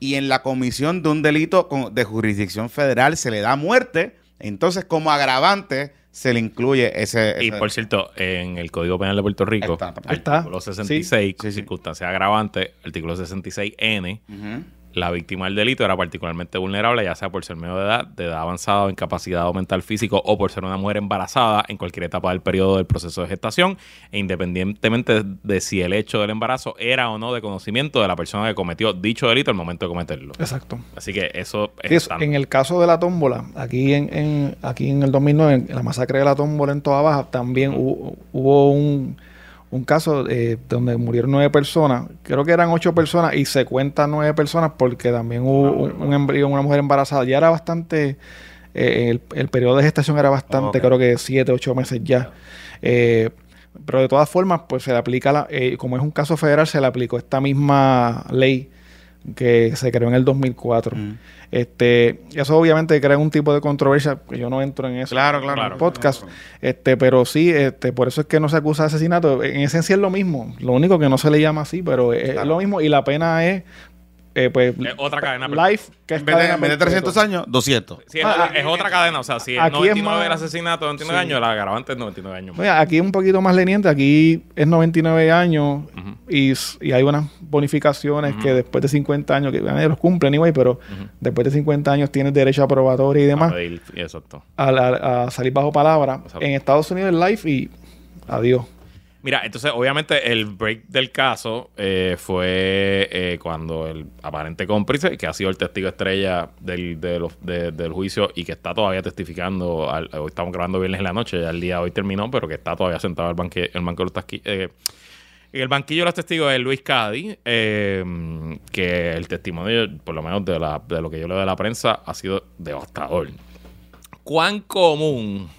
y en la comisión de un delito de jurisdicción federal se le da muerte, entonces como agravante se le incluye ese... Y por cierto, en el Código Penal de Puerto Rico, Está, está. artículo 66, Sí, sí. circunstancia agravante, artículo 66N, Ujú. La víctima del delito era particularmente vulnerable, ya sea por ser menor de edad, de edad avanzada o incapacidad o mental físico, o por ser una mujer embarazada en cualquier etapa del periodo del proceso de gestación, e independientemente de si el hecho del embarazo era o no de conocimiento de la persona que cometió dicho delito al momento de cometerlo. Exacto. Así que eso es Sí, eso, estándar. en el caso de la tómbola, aquí en, en- aquí en el 2009, en la masacre de la tómbola en Toda Baja, también hubo, hubo un, un caso eh, donde murieron nueve personas. Creo que eran ocho personas y se cuentan nueve personas porque también hubo un, un embrión, una mujer embarazada. Ya era bastante, eh, el, el periodo de gestación era bastante, creo que siete, ocho meses ya. Eh, pero de todas formas, pues se le aplica, la, eh, como es un caso federal, se le aplicó esta misma ley que se creó en el 2004. Mm. Este, eso obviamente crea un tipo de controversia, que yo no entro en eso Claro, en claro. el podcast, este, pero sí, este, por eso es que no se acusa de asesinato. En esencia es lo mismo, lo único que no se le llama así, pero es Claro. lo mismo y la pena es eh, pues, Es otra cadena Life, que es En vez de, cadena en vez de 300 perpetua. años, 200. Sí, es, Ah, es otra cadena. O sea, si es aquí es 99 más- el asesinato, 99 Sí. años, el agravante es 99 años. más. Mira, aquí es un poquito más leniente, aquí es 99 años y, s- y hay unas bonificaciones que después de 50 años, que eh, los cumplen anyway, pero después de 50 años tienes derecho a probatoria y demás A pedir- Exacto. a, la- a salir bajo palabra. Exacto. En Estados Unidos es life y adiós. Mira, entonces obviamente el break del caso eh, fue eh, cuando el aparente cómplice, que ha sido el testigo estrella del, de del juicio y que está todavía testificando, al- hoy estamos grabando viernes en la noche, ya el día de hoy terminó, pero que está todavía sentado en el, banque, el banco de los tasqui- eh, el banquillo de los testigos es Luis Cadi, que el testimonio, por lo menos de, la, de lo que yo leo de la prensa, ha sido devastador. ¿Cuán común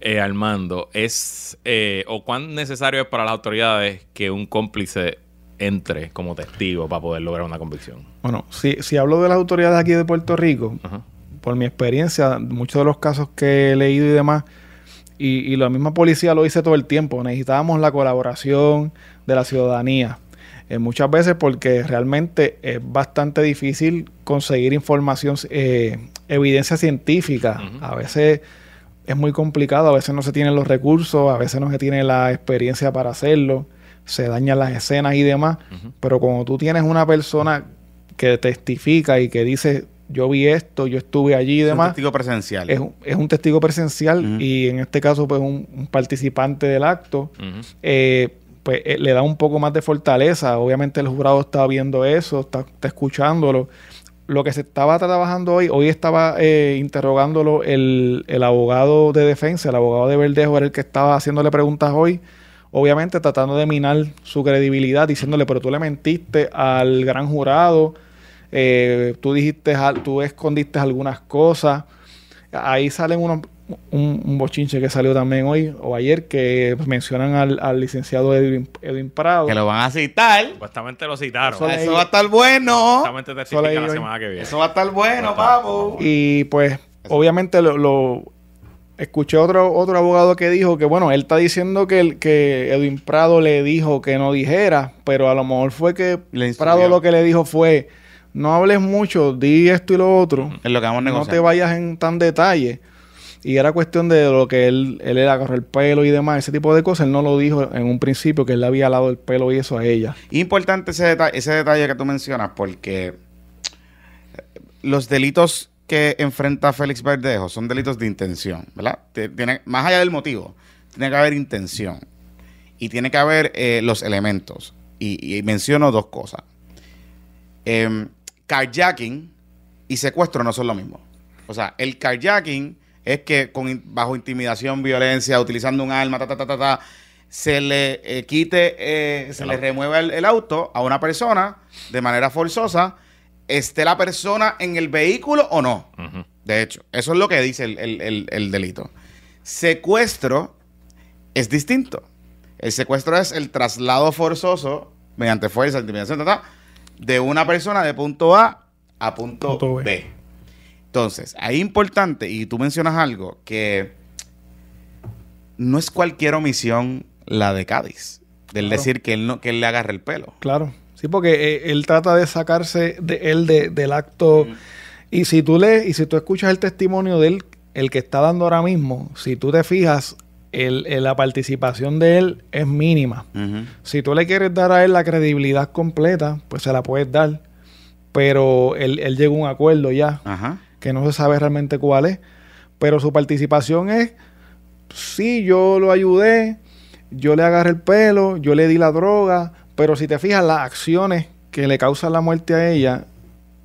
eh, Armando, es eh, o cuán necesario es para las autoridades que un cómplice entre como testigo para poder lograr una convicción. Bueno, si, si hablo de las autoridades aquí de Puerto Rico, Ajá. por mi experiencia, muchos de los casos que he leído y demás, y, y la misma policía lo dice todo el tiempo, necesitábamos la colaboración de la ciudadanía. Eh, muchas veces porque realmente es bastante difícil conseguir información, eh, evidencia científica. A veces es muy complicado, a veces no se tienen los recursos, a veces no se tiene la experiencia para hacerlo, se dañan las escenas y demás. Pero cuando tú tienes una persona que testifica y que dice, yo vi esto, yo estuve allí y Es un demás, testigo presencial. es un, es un testigo presencial y en este caso pues un, un participante del acto, eh, pues eh, le da un poco más de fortaleza. Obviamente el jurado está viendo eso, está, está escuchándolo. Lo que se estaba trabajando hoy, hoy estaba eh, interrogándolo el, el abogado de defensa, el abogado de Verdejo era el que estaba haciéndole preguntas hoy, obviamente tratando de minar su credibilidad, diciéndole, pero tú le mentiste al gran jurado, eh, tú dijiste, tú escondiste algunas cosas. Ahí salen unos, un, un bochinche que salió también hoy o ayer que mencionan al, al licenciado Edwin, Edwin Prado. Que lo van a citar. Supuestamente lo citaron. Eso Eso va a estar bueno. Supuestamente testifica leí la semana que viene. Eso va a estar bueno, papu. Y pues, obviamente lo, lo- escuché otro, otro abogado que dijo que, bueno, él está diciendo que, el, que Edwin Prado le dijo que no dijera, pero a lo mejor fue que Le. Prado lo que le dijo fue, no hables mucho, di esto y lo otro, Es lo que vamos a no te vayas en tan detalle. Y era cuestión de lo que él, él agarró el pelo y demás, ese tipo de cosas. Él no lo dijo en un principio que él le había dado el pelo y eso a ella. Importante ese detalle, ese detalle que tú mencionas, porque los delitos que enfrenta Félix Verdejo son delitos de intención, ¿verdad? Tiene, más allá del motivo, tiene que haber intención y tiene que haber eh, los elementos. Y, menciono dos cosas. Em, carjacking y secuestro no son lo mismo. O sea, el carjacking es que con bajo intimidación, violencia, utilizando un arma, ta, ta, ta, ta, ta, se le eh, quite, eh, se El le auto. remueva el, el auto a una persona de manera forzosa, esté la persona en el vehículo o no. De hecho, eso es lo que dice el, el- el- el delito. Secuestro es distinto. El secuestro es el traslado forzoso mediante fuerza, intimidación, ta, ta, de una persona de punto A a punto, Punto B. B. Entonces, ahí es importante, y tú mencionas algo, que no es cualquier omisión la de Cádiz. Del Claro. decir que él, no, que él le agarre el pelo. Claro. Sí, porque eh, él trata de sacarse de él de- del acto. Y si tú lees, y si tú escuchas el testimonio de él, el que está dando ahora mismo, si tú te fijas, el- el- la participación de él es mínima. Si tú le quieres dar a él la credibilidad completa, pues se la puedes dar. Pero él, él llegó a un acuerdo ya, Ajá. Que no se sabe realmente cuál es. Pero su participación es, sí, yo lo ayudé, yo le agarré el pelo, yo le di la droga, pero si te fijas, las acciones que le causan la muerte a ella,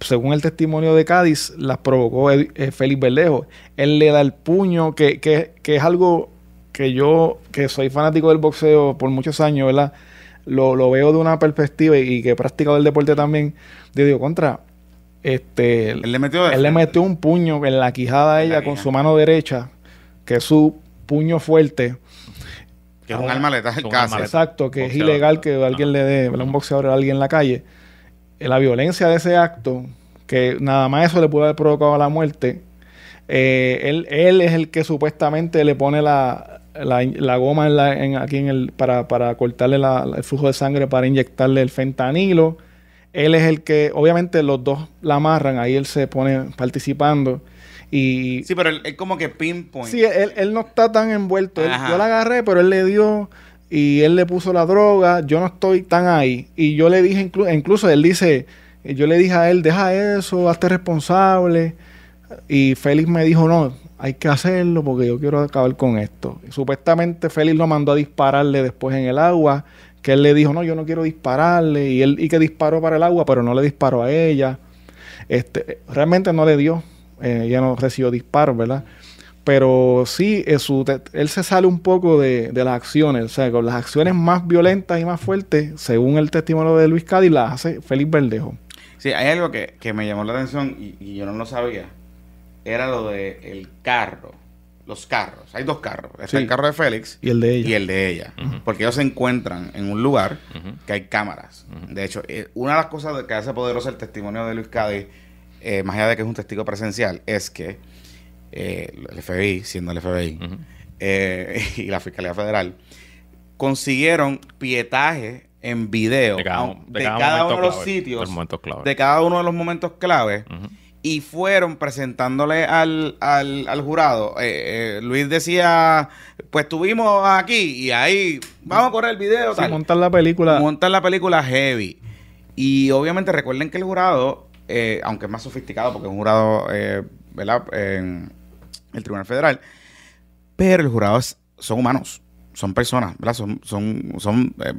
según el testimonio de Cádiz, las provocó Ed- eh, Félix Verdejo. Él le da el puño, que, que, que es algo que yo, que soy fanático del boxeo por muchos años, ¿verdad? Lo, lo veo de una perspectiva y que he practicado el deporte también. Yo digo, contra, este, Él le metió de él le frente. metió un puño en la quijada a ella con su mano derecha, que es su puño fuerte. Que es un arma letal arma letal. Exacto, que es ilegal que alguien le dé, un boxeador a alguien en la calle. Eh, La violencia de ese acto, que nada más eso le pudo haber provocado la muerte. eh, él, él es el que supuestamente le pone la, la, la goma en la- en- aquí en el, para, para cortarle la- el flujo de sangre, para inyectarle el fentanilo. Él es el que, obviamente los dos la amarran, ahí él se pone participando. Y Sí, pero él, él como que pinpoint. Sí, él, él no está tan envuelto. Él- yo la agarré, pero él le dio y él le puso la droga. Yo no estoy tan ahí. Y yo le dije, inclu- incluso él dice, yo le dije a él, deja eso, hazte responsable. Y Félix me dijo, no, hay que hacerlo porque yo quiero acabar con esto. Y supuestamente Félix lo mandó a dispararle después en el agua, que él le dijo, no, yo no quiero dispararle. Y él y que disparó para el agua, pero no le disparó a ella. Este, realmente no le dio. Eh, ella no recibió disparos, ¿verdad? Pero sí, eh, su él se sale un poco de, de las acciones. O sea, con las acciones más violentas y más fuertes, según el testimonio de Luis Cádiz, las hace Félix Verdejo. Sí, hay algo que, que me llamó la atención y, y yo no lo sabía. Era lo de el carro. Los carros. Hay dos carros. Está Sí. el carro de Félix Y el de ella. y el de ella. Porque ellos se encuentran en un lugar que hay cámaras. De hecho, eh, una de las cosas que hace poderoso el testimonio de Luis Cádiz, eh, más allá de que es un testigo presencial, es que eh, el FBI, siendo el FBI, eh, <laughs> y la Fiscalía Federal, consiguieron pietaje en video De cada, aun- de de cada cada momento uno de los clave, sitios, de cada uno de los momentos clave. Y fueron presentándole al, al, al jurado. Eh, eh, Luis decía, pues estuvimos aquí y ahí, vamos a correr el video. Sí, tal. montar la película. Montan la película heavy. Y obviamente recuerden que el jurado, eh, aunque es más sofisticado, porque es un jurado, eh, ¿verdad? En el Tribunal Federal, pero el jurado es- son humanos, son personas, ¿verdad? Son, son, son eh,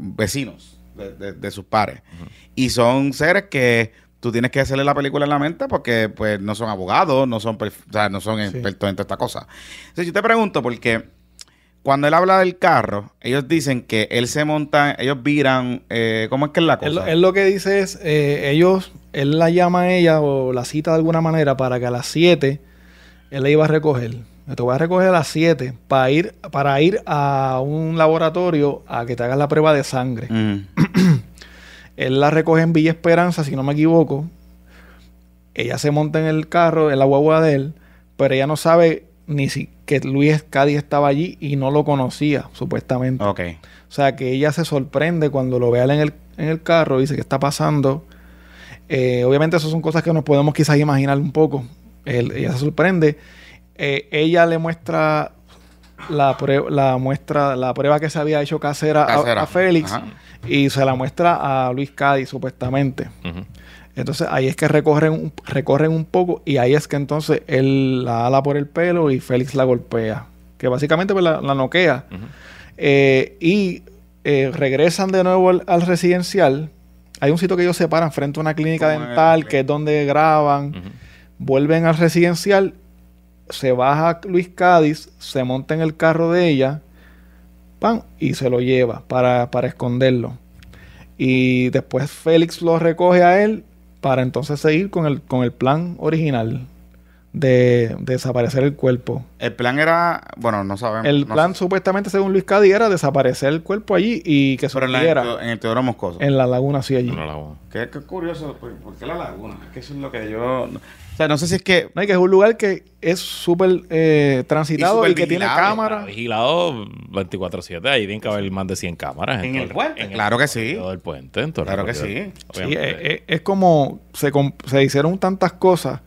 vecinos de, de- de sus pares. Y son seres que tú tienes que hacerle la película en la mente porque pues no son abogados, no son, o sea, no son Sí. expertos en toda esta cosa. Entonces yo te pregunto porque cuando él habla del carro, ellos dicen que él se monta, ellos viran, eh, ¿cómo es que es la Él, cosa? él lo que dice es, eh, ellos, él la llama a ella o la cita de alguna manera para que a las 7 él la iba a recoger. Te voy a recoger a las 7 para ir, para ir a un laboratorio a que te hagas la prueba de sangre. Mm. <clears throat> Él la recoge en Villa Esperanza, si no me equivoco. Ella se monta en el carro, en la guagua de él, pero ella no sabe ni si que Luis Cádiz estaba allí y no lo conocía, supuestamente. Ok. O sea, que ella se sorprende cuando lo ve a él en el, en el carro, dice, ¿qué está pasando? Eh, obviamente, esas son cosas que nos podemos quizás imaginar un poco. Él- ella se sorprende. Eh, ella le muestra la, prue- la muestra la prueba que se había hecho casera, a- Casera. A, Félix Ajá. y se la muestra a Luis Cádiz, supuestamente. Entonces ahí es que recorren, un- recorren un poco y ahí es que entonces él la ala por el pelo y Félix la golpea. Que básicamente pues, la, la noquea. Eh, y eh, regresan de nuevo al, al residencial. Hay un sitio que ellos separan frente a una clínica dental, que es donde graban. Vuelven al residencial. Se baja Luis Cádiz, se monta en el carro de ella, ¡pam! y se lo lleva para, para esconderlo. Y después Félix lo recoge a él para entonces seguir con el, con el plan original de, de desaparecer el cuerpo. El plan era, bueno, no sabemos. El no plan, sé. supuestamente, según Luis Cádiz, era desaparecer el cuerpo allí y que se en, en el Teodoro Moscoso. en la laguna así allí. No la. Qué, qué curioso, ¿por, por qué la laguna? Es que eso es lo que yo... no- O sea, no sé si es que... No, que es un lugar que es súper eh, transitado Y que tiene vigilado. Está cámara. vigilado 24-7. Ahí tienen que haber más de 100 cámaras. ¿En todo el puente? en Claro que sí. todo el puente. en todo el Claro que sí. Es, como se, se hicieron tantas cosas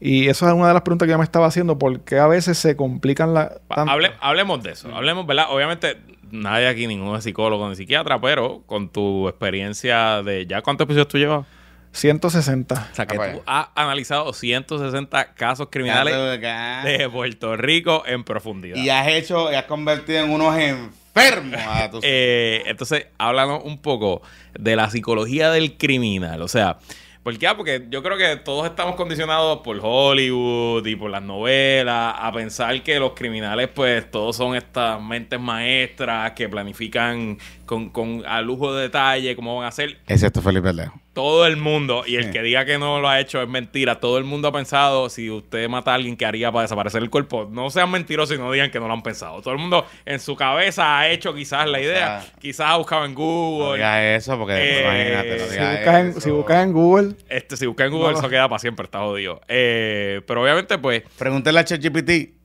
y eso es una de las preguntas que yo me estaba haciendo, porque a veces se complican la... Pa- tanto. hable- hablemos de eso. Hablemos, ¿verdad? Obviamente, nadie aquí, ninguno es psicólogo ni psiquiatra, pero con tu experiencia de ya cuántos episodios tú llevas. 160. O sea, que Ah, pues. tú has analizado 160 casos criminales de Puerto Rico en profundidad. Y has hecho, y has convertido en unos enfermos a <laughs> tus... Eh, entonces, háblanos un poco de la psicología del criminal. O sea, ¿por qué? Ah, Porque yo creo que todos estamos condicionados por Hollywood y por las novelas a pensar que los criminales, pues, todos son estas mentes maestras que planifican con, con a lujo de detalle cómo van a hacer. Excepto Felipe Verdejo. Todo el mundo, y el Sí. que diga que no lo ha hecho es mentira. Todo el mundo ha pensado, si usted mata a alguien, ¿qué haría para desaparecer el cuerpo? No sean mentirosos y no digan que no lo han pensado. Todo el mundo en su cabeza ha hecho quizás la idea, sea, quizás ha buscado en No Google. digas eso porque Eh, imagínate, no si buscas, en, eso. si buscas en Google, Este, si busca en Google, No. eso queda para siempre, está jodido. Eh, pero obviamente, pues, Pregúntale a ChatGPT.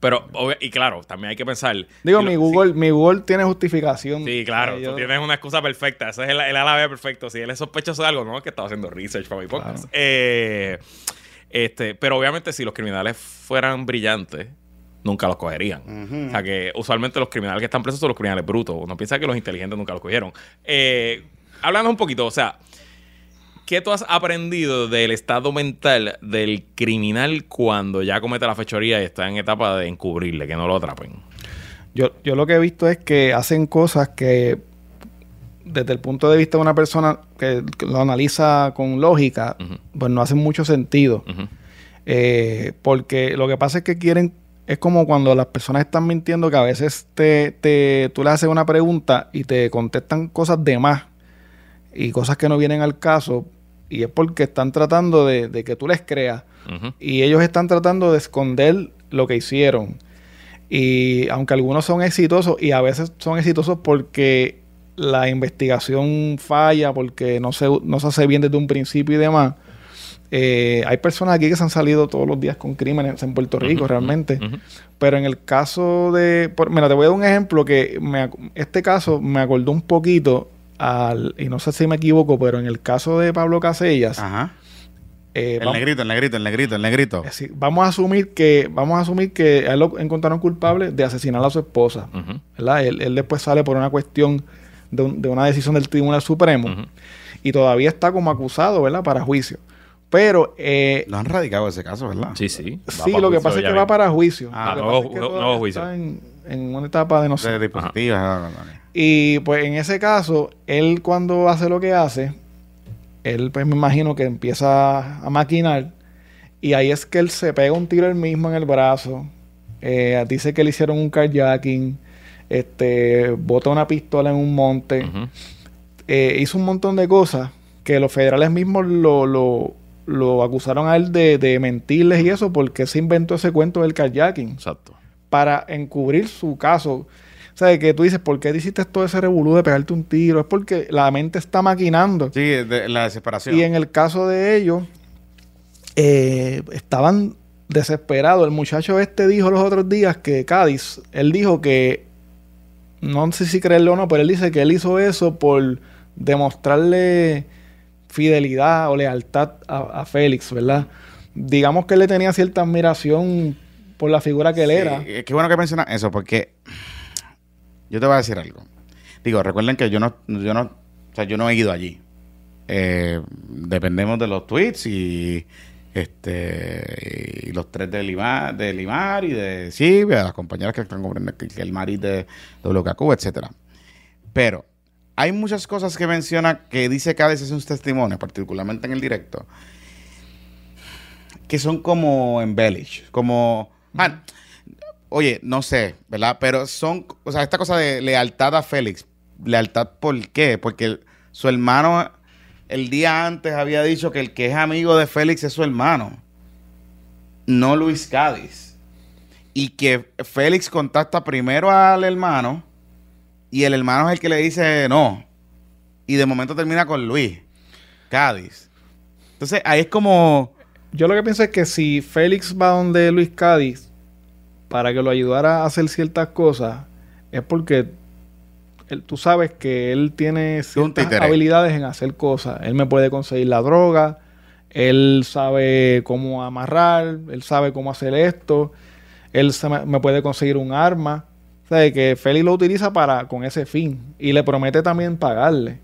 Pero, y claro, también hay que pensar. Digo, lo- mi sí, Google, mi Google tiene justificación. Sí, claro, Eh, tú yo- tienes una excusa perfecta. Ese es el, el ala B perfecto. Si él es sospechoso de algo, no es que estaba haciendo research para mi podcast. Claro. Eh, este, pero obviamente, si los criminales fueran brillantes, nunca los cogerían. O sea que usualmente los criminales que están presos son los criminales brutos. Uno piensa que los inteligentes nunca los cogieron. Eh, hablando un poquito, o sea, ¿qué tú has aprendido del estado mental del criminal cuando ya comete la fechoría y está en etapa de encubrirle, que no lo atrapen? Yo, yo lo que he visto es que hacen cosas que desde el punto de vista de una persona que lo analiza con lógica, Ujú. pues no hacen mucho sentido. Eh, porque lo que pasa es que quieren, es como cuando las personas están mintiendo que a veces te, te, tú le haces una pregunta y te contestan cosas de más y cosas que no vienen al caso y es porque están tratando de, de que tú les creas y ellos están tratando de esconder lo que hicieron. Y aunque algunos son exitosos y a veces son exitosos porque la investigación falla, porque no se, no se hace bien desde un principio y demás, eh, hay personas aquí que se han salido todos los días con crímenes en Puerto Rico realmente. Pero en el caso de... por- mira, te voy a dar un ejemplo que me este caso me acordó un poquito al... Y no sé si me equivoco, pero en el caso de Pablo Casellas... Ajá. eh, El vamos- negrito, el negrito, el negrito, el negrito. es decir, vamos a asumir que vamos a asumir que a él lo encontraron culpable de asesinar a su esposa. ¿verdad? Él, él después sale por una cuestión de, un- de una decisión del Tribunal Supremo y todavía está como acusado, ¿verdad? Para juicio. Pero eh, Lo han radicado ese caso, ¿verdad? Sí, sí. Va sí, lo que pasa es que va para juicio. Ah, nuevo todavía nuevo juicio. está en, en una etapa de no sé. De ah, ah, ah. Y pues en ese caso, él cuando hace lo que hace, él pues me imagino que empieza a maquinar y ahí es que él se pega un tiro él mismo en el brazo, eh, dice que le hicieron un carjacking, este, bota una pistola en un monte, eh, hizo un montón de cosas que los federales mismos lo, lo, lo acusaron a él de, de mentirles y eso porque se inventó ese cuento del carjacking Exacto. para encubrir su caso. O sea, de que tú dices, ¿por qué te hiciste todo ese revolú de pegarte un tiro? Es porque la mente está maquinando. Sí, de, la desesperación. Y en el caso de ellos, eh, estaban desesperados. El muchacho este dijo los otros días que Cádiz, él dijo que, no sé si creerlo o no, pero él dice que él hizo eso por demostrarle fidelidad o lealtad a, a Félix, ¿verdad? Digamos que él le tenía cierta admiración por la figura que él Sí, era. eh, Qué bueno que mencionas eso, porque yo te voy a decir algo. Digo, recuerden que yo no, yo no, o sea, yo no he ido allí. Eh, dependemos de los tweets y este y los tres de Limar, de Limar y de Silvia, las compañeras que están cubriendo que- que el Maris de WKQ, etcétera. Pero hay muchas cosas que menciona que dice cada vez en sus testimonios, particularmente en el directo, que son como embellish, como oye, no sé, ¿verdad? Pero son, o sea, esta cosa de lealtad a Félix, lealtad ¿por qué? Porque su hermano el día antes había dicho que el que es amigo de Félix es su hermano, no Luis Cádiz. Y que Félix contacta primero al hermano y el hermano es el que le dice no. Y de momento termina con Luis Cádiz. Entonces ahí es como... Yo lo que pienso es que si Félix va donde Luis Cádiz para que lo ayudara a hacer ciertas cosas, es porque él- tú sabes que él tiene ciertas habilidades en hacer cosas. Él me puede conseguir la droga, él sabe cómo amarrar, él sabe cómo hacer esto, él se me, me puede conseguir un arma. O sea, que Félix lo utiliza para con ese fin y le promete también pagarle.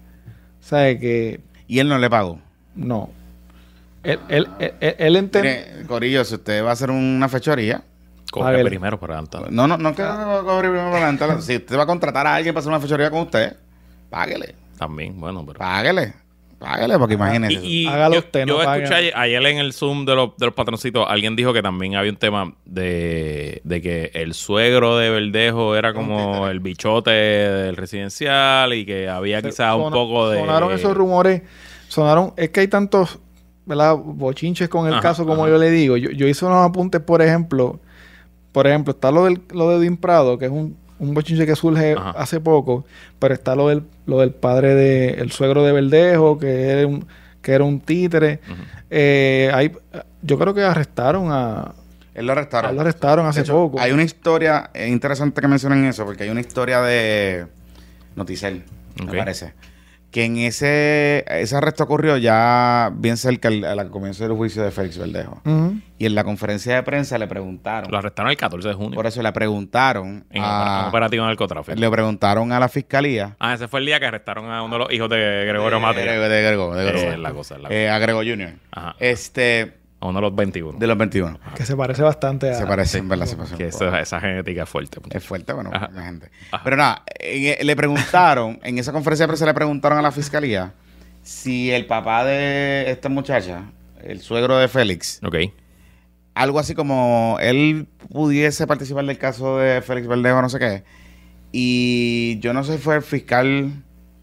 O sea, que Y él no le pagó. no. Él, él, él, él- él. Mire, Corillo, si usted va a hacer una fechoría, Páguele. primero para adelantar. no, no, no que no cobre primero para adelantar. Si usted va a contratar a alguien para hacer una fechoría con usted, páguele, También, bueno, pero. páguele, páguele, porque imagínese. Y, y Hágalo yo, usted, no yo pague. escuché ayer, ayer en el Zoom de los, de los patroncitos, alguien dijo que también había un tema de, de que el suegro de Verdejo era como el bichote del residencial y que había quizás un poco de... Sonaron esos rumores. Sonaron. Es que hay tantos. ¿Verdad? Bochinches con el Ajá, caso, como ajá. yo le digo. Yo, yo hice unos apuntes, por ejemplo. Por ejemplo, está lo, del, lo de Edwin Prado, que es un, un bochinche que surge Ajá. hace poco. Pero está lo del, lo del padre de. El suegro de Verdejo, que era un, que era un títere. Eh, hay, yo creo que arrestaron a. Él lo arrestaron. Él lo arrestaron hace hecho, poco. Hay una historia, es interesante que mencionen eso, porque hay una historia de Noticel, me parece. Que en ese, ese arresto ocurrió ya bien cerca al, al comienzo del juicio de Félix Verdejo. Y en la conferencia de prensa le preguntaron, Lo arrestaron el 14 de junio. por eso le preguntaron, en a- un operativo de narcotráfico. le preguntaron a la fiscalía. Ah, ese fue el día que arrestaron a uno de los hijos de Gregorio de, Mate. de, de Grego, de Grego. Eh, la cosa, la Eh, a Grego Jr. Ajá. Este, A uno de los 21. de los 21. Que se parece bastante a... Se parece, en verdad, se parece que esa, genética es fuerte. Es fuerte, bueno, Ajá. la gente. Ajá. Pero nada, en- le preguntaron, en esa conferencia de prensa le preguntaron a la fiscalía si el papá de esta muchacha, el suegro de Félix, Ok. algo así como él pudiese participar del caso de Félix Verdejo, no sé qué. Y yo no sé si fue el fiscal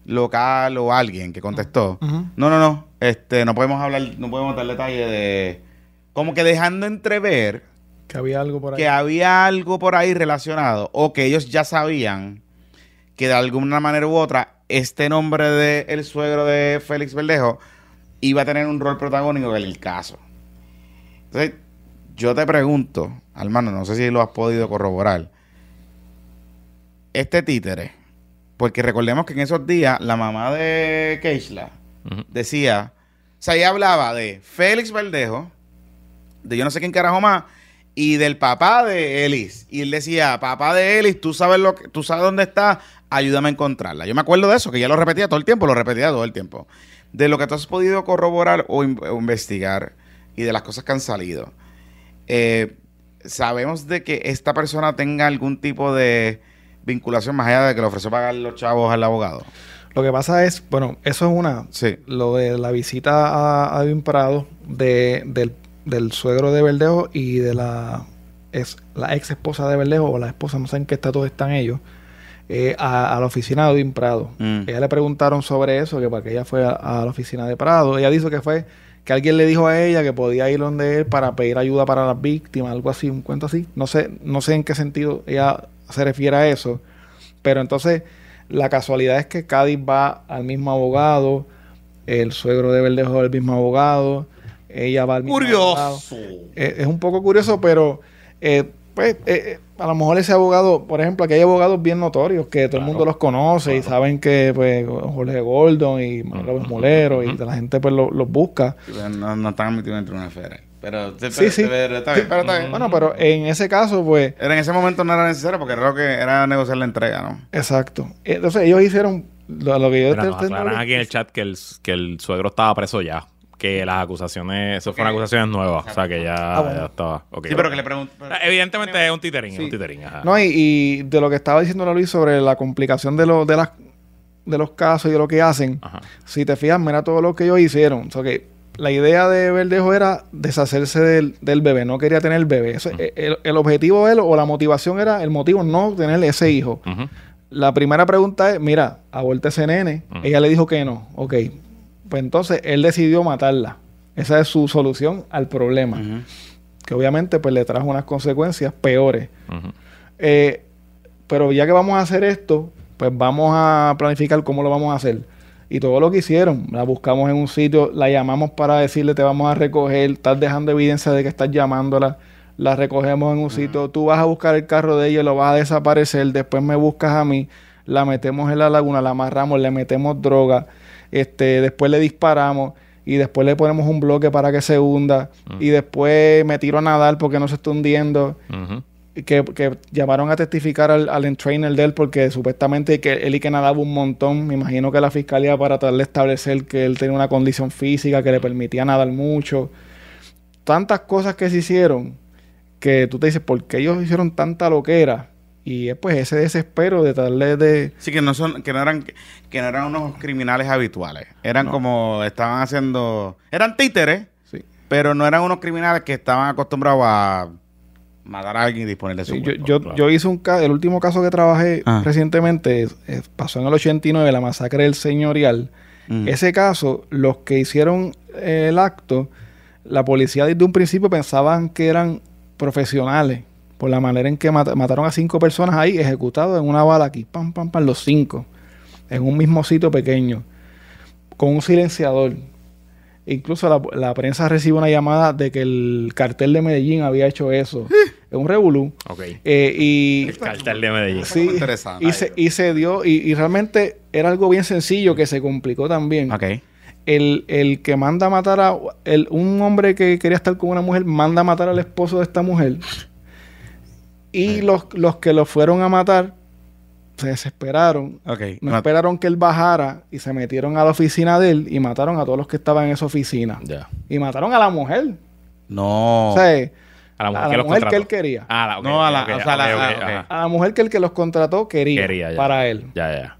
local o alguien que contestó. No, no, no. Este, no podemos hablar, no podemos dar detalle de. Como que dejando entrever Que había algo por ahí. que había algo por ahí relacionado o que ellos ya sabían que de alguna manera u otra este nombre de el suegro de Félix Verdejo iba a tener un rol protagónico en el caso. Entonces, yo te pregunto, hermano, no sé si lo has podido corroborar. Este títere, porque recordemos que en esos días la mamá de Keishla decía, o sea, ella hablaba de Félix Verdejo, de yo no sé quién carajo más, y del papá de Elis. Y él decía, papá de Elis, tú sabes lo que, tú sabes dónde está, ayúdame a encontrarla. Yo me acuerdo de eso, que ella lo repetía todo el tiempo, lo repetía todo el tiempo. De lo que tú has podido corroborar o, in- o investigar y de las cosas que han salido. eh, sabemos de que esta persona tenga algún tipo de vinculación más allá de que le ofreció pagar los chavos al abogado. Lo que pasa es, bueno, eso es una. Sí. Lo de la visita a, a Edwin Prado de, del, del suegro de Verdejo y de la ex, la ex esposa de Verdejo o la esposa, no sé en qué estatus están ellos, eh, a, a la oficina de Edwin Prado. Mm. Ella le preguntaron sobre eso, que para que ella fue a, a la oficina de Prado. Ella dijo que fue que alguien le dijo a ella que podía ir donde él para pedir ayuda para las víctimas, algo así, un cuento así. No sé, no sé en qué sentido ella se refiere a eso. Pero entonces, la casualidad es que Cádiz va al mismo abogado, el suegro de Verdejo al mismo abogado, ella va al mismo abogado. Curioso. Eh, es un poco curioso, pero eh, pues eh, a lo mejor ese abogado, por ejemplo, aquí hay abogados bien notorios que todo el mundo los conoce y saben que pues Jorge Gordon y Robert Molero y la gente pues lo- los busca. Pero No, no están metidos dentro de una esfera. Pero, Sí, pero- sí. pero está bien, pero está bien. Bueno, pero en ese caso, pues, Era en ese momento no era necesario porque era lo que era negociar la entrega, ¿no? exacto. Entonces ellos hicieron lo, lo que yo Mira, te- nos te- aquí en el chat que el, que el suegro estaba preso ya. Que las acusaciones, eso fueron acusaciones nuevas. O sea, que ya, Ah, bueno. ya estaba. ok, Sí, pero que le pregunto. Evidentemente es un titerín, es un titerín. Ajá. No, y, y de lo que estaba diciendo Luis sobre la complicación de, lo, de, las, de los casos y de lo que hacen, Ajá. si te fijas, mira todo lo que ellos hicieron. O sea, que la idea de Verdejo era deshacerse del, del bebé, no quería tener el bebé. Eso, eh, el, el objetivo de él o la motivación era, el motivo no tener ese hijo. La primera pregunta es, mira, aborta ese nene. Ella le dijo que no. Ok. Pues entonces él decidió matarla. Esa es su solución al problema. Que obviamente pues le trajo unas consecuencias peores. Eh, pero ya que vamos a hacer esto, pues vamos a planificar cómo lo vamos a hacer. Y todo lo que hicieron, la buscamos en un sitio, la llamamos para decirle te vamos a recoger, estás dejando evidencia de que estás llamándola, la recogemos en un sitio, tú vas a buscar el carro de ella, lo vas a desaparecer, después me buscas a mí, la metemos en la laguna, la amarramos, le metemos droga, este, después le disparamos y después le ponemos un bloque para que se hunda y después me tiro a nadar porque no se está hundiendo que, que llamaron a testificar al, al entrainer de él porque supuestamente que él y que nadaba un montón. Me imagino que la fiscalía para tratar de establecer que él tenía una condición física que le permitía nadar mucho. Tantas cosas que se hicieron que tú te dices, ¿por qué ellos hicieron tanta loquera? Y es pues ese desespero de darle de... Sí, que no son, que no eran, que no eran unos criminales habituales. Eran No. como, estaban haciendo, eran títeres, Sí. pero no eran unos criminales que estaban acostumbrados a matar a alguien y disponer de su Sí, yo, cuerpo. yo, claro. yo hice un caso, el último caso que trabajé Ah. recientemente eh, pasó en el 89, la masacre del señorial. Mm. Ese caso, los que hicieron eh, el acto, la policía desde un principio pensaban que eran profesionales por la manera en que mat- mataron a cinco personas ahí, ejecutados en una bala aquí, pam, pam, pam, los cinco, en un mismo sitio pequeño, con un silenciador. Incluso la, la prensa recibe una llamada de que el cartel de Medellín había hecho eso. es un revolú. Ok. Eh, y El cartel de Medellín. sí, interesante. y se, y se dio, y, y realmente era algo bien sencillo que se complicó también. Ok. El, el que manda a matar a el, un hombre que quería estar con una mujer, manda a matar al esposo de esta mujer. Y los, los que lo fueron a matar se desesperaron. Ok. No No- esperaron que él bajara y se metieron a la oficina de él y mataron a todos los que estaban en esa oficina. Ya. Y mataron a la mujer. No. O sea, A la mujer, a que la los mujer que contrató. él quería. Ah, la, No, a la- ok, o sea, la- ok, ok, ok. ajá. A la mujer que el que los contrató quería, Quería, ya. para él. Ya, ya.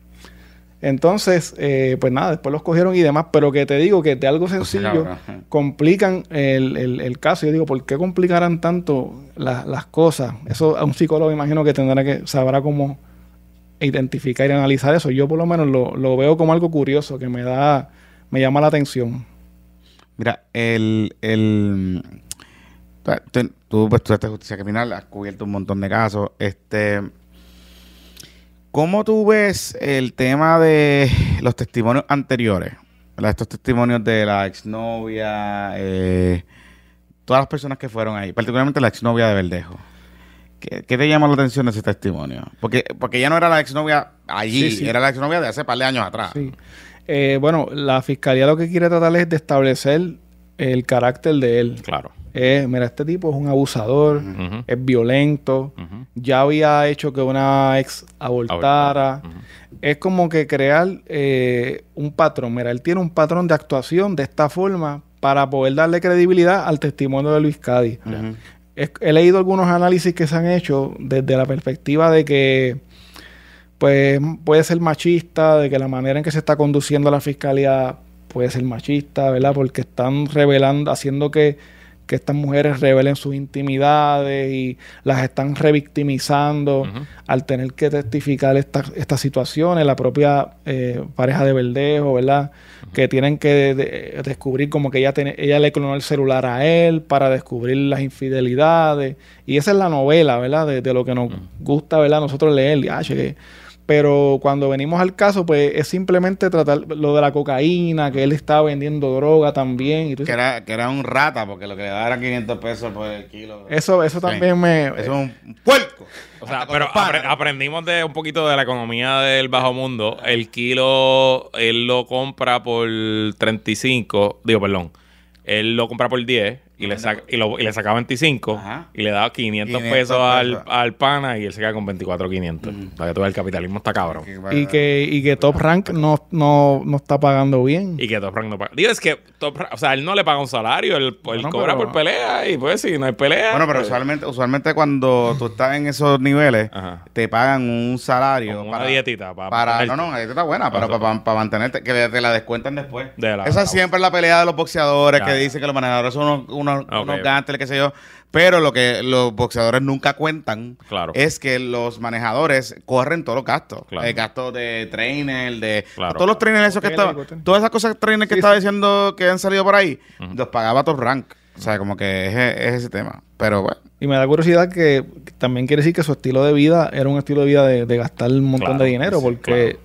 Entonces, eh, pues nada, después los cogieron y demás, pero que te digo que de algo sencillo complican el, el- el caso. Yo digo, ¿por qué complicarán tanto la- las cosas? Eso a un psicólogo imagino que tendrá que, sabrá cómo identificar y analizar eso. Yo por lo menos lo, lo veo como algo curioso que me da, me llama la atención. Mira, el. el tú, pues, tú eres justicia criminal, has cubierto un montón de casos. Este. ¿Cómo tú ves el tema de los testimonios anteriores? ¿Verdad? Estos testimonios de la exnovia, eh, todas las personas que fueron ahí, particularmente la exnovia de Verdejo. ¿Qué, qué te llama la atención de ese testimonio? Porque, porque ya no era la exnovia allí, Sí, sí. era la exnovia de hace par de años atrás. Sí. Eh, bueno, la fiscalía lo que quiere tratar es de establecer el carácter de él. Claro. Eh, mira, este tipo es un abusador, es violento, ya había hecho que una ex abortara. Es como que crear eh, un patrón. Mira, él tiene un patrón de actuación de esta forma para poder darle credibilidad al testimonio de Luis Cádiz. Es- he leído algunos análisis que se han hecho desde la perspectiva de que pues puede ser machista, de que la manera en que se está conduciendo la fiscalía puede ser machista, ¿verdad? Porque están revelando, haciendo que, que estas mujeres revelen sus intimidades y las están revictimizando al tener que testificar estas estas situaciones, la propia eh, pareja de Verdejo, ¿verdad? Que tienen que de- descubrir como que ella, tiene- ella le clonó el celular a él para descubrir las infidelidades. Y esa es la novela, ¿verdad? De, de lo que nos gusta, ¿verdad? Nosotros leer. y, ah, che, que- Pero cuando venimos al caso, pues es simplemente tratar lo de la cocaína, que él estaba vendiendo droga también. Y tú Que era, que era un rata, porque lo que le daba era 500 pesos por el kilo. eso, eso Sí. también me... Eso es un puerco. O sea, pero apre- aprendimos de un poquito de la economía del bajo mundo. El kilo, él lo compra por 35, digo, perdón. Él lo compra por 10 y le, saca, y, lo- y le saca 25 Ajá. y le da 500, 500 pesos al, al pana y él se queda con 24 500. Para que tú veas, el capitalismo está cabrón. Y que, y que Top Rank no, no, no está pagando bien. Y que Top Rank no paga. Digo, es que Top Rank- o sea, él no le paga un salario, él, él Bueno, cobra pero- por pelea y pues si no hay pelea. Bueno, pero pues, usualmente, usualmente cuando tú estás en esos niveles, Ajá. te pagan un salario. Como una dietita para Para, no, no, una dieta está buena, pero Ajá. para, para mantenerte, que te la descuentan después. De la- Esa siempre es la pelea de los boxeadores Ya, que dicen que los manejadores son unos, unos, Ok. unos gánsteres, qué sé yo. Pero lo que los boxeadores nunca cuentan Claro. es que los manejadores corren todos los gastos. Claro. El gasto de trainer, de Claro. todos los trainers esos que estaban, todas esas cosas trainers que Sí, estaba sí. diciendo que han salido por ahí, los pagaba Top Rank. O sea, como que es, es ese tema. Pero bueno. Y me da curiosidad que también quiere decir que su estilo de vida era un estilo de vida de, de gastar un montón Claro, de dinero, sí, porque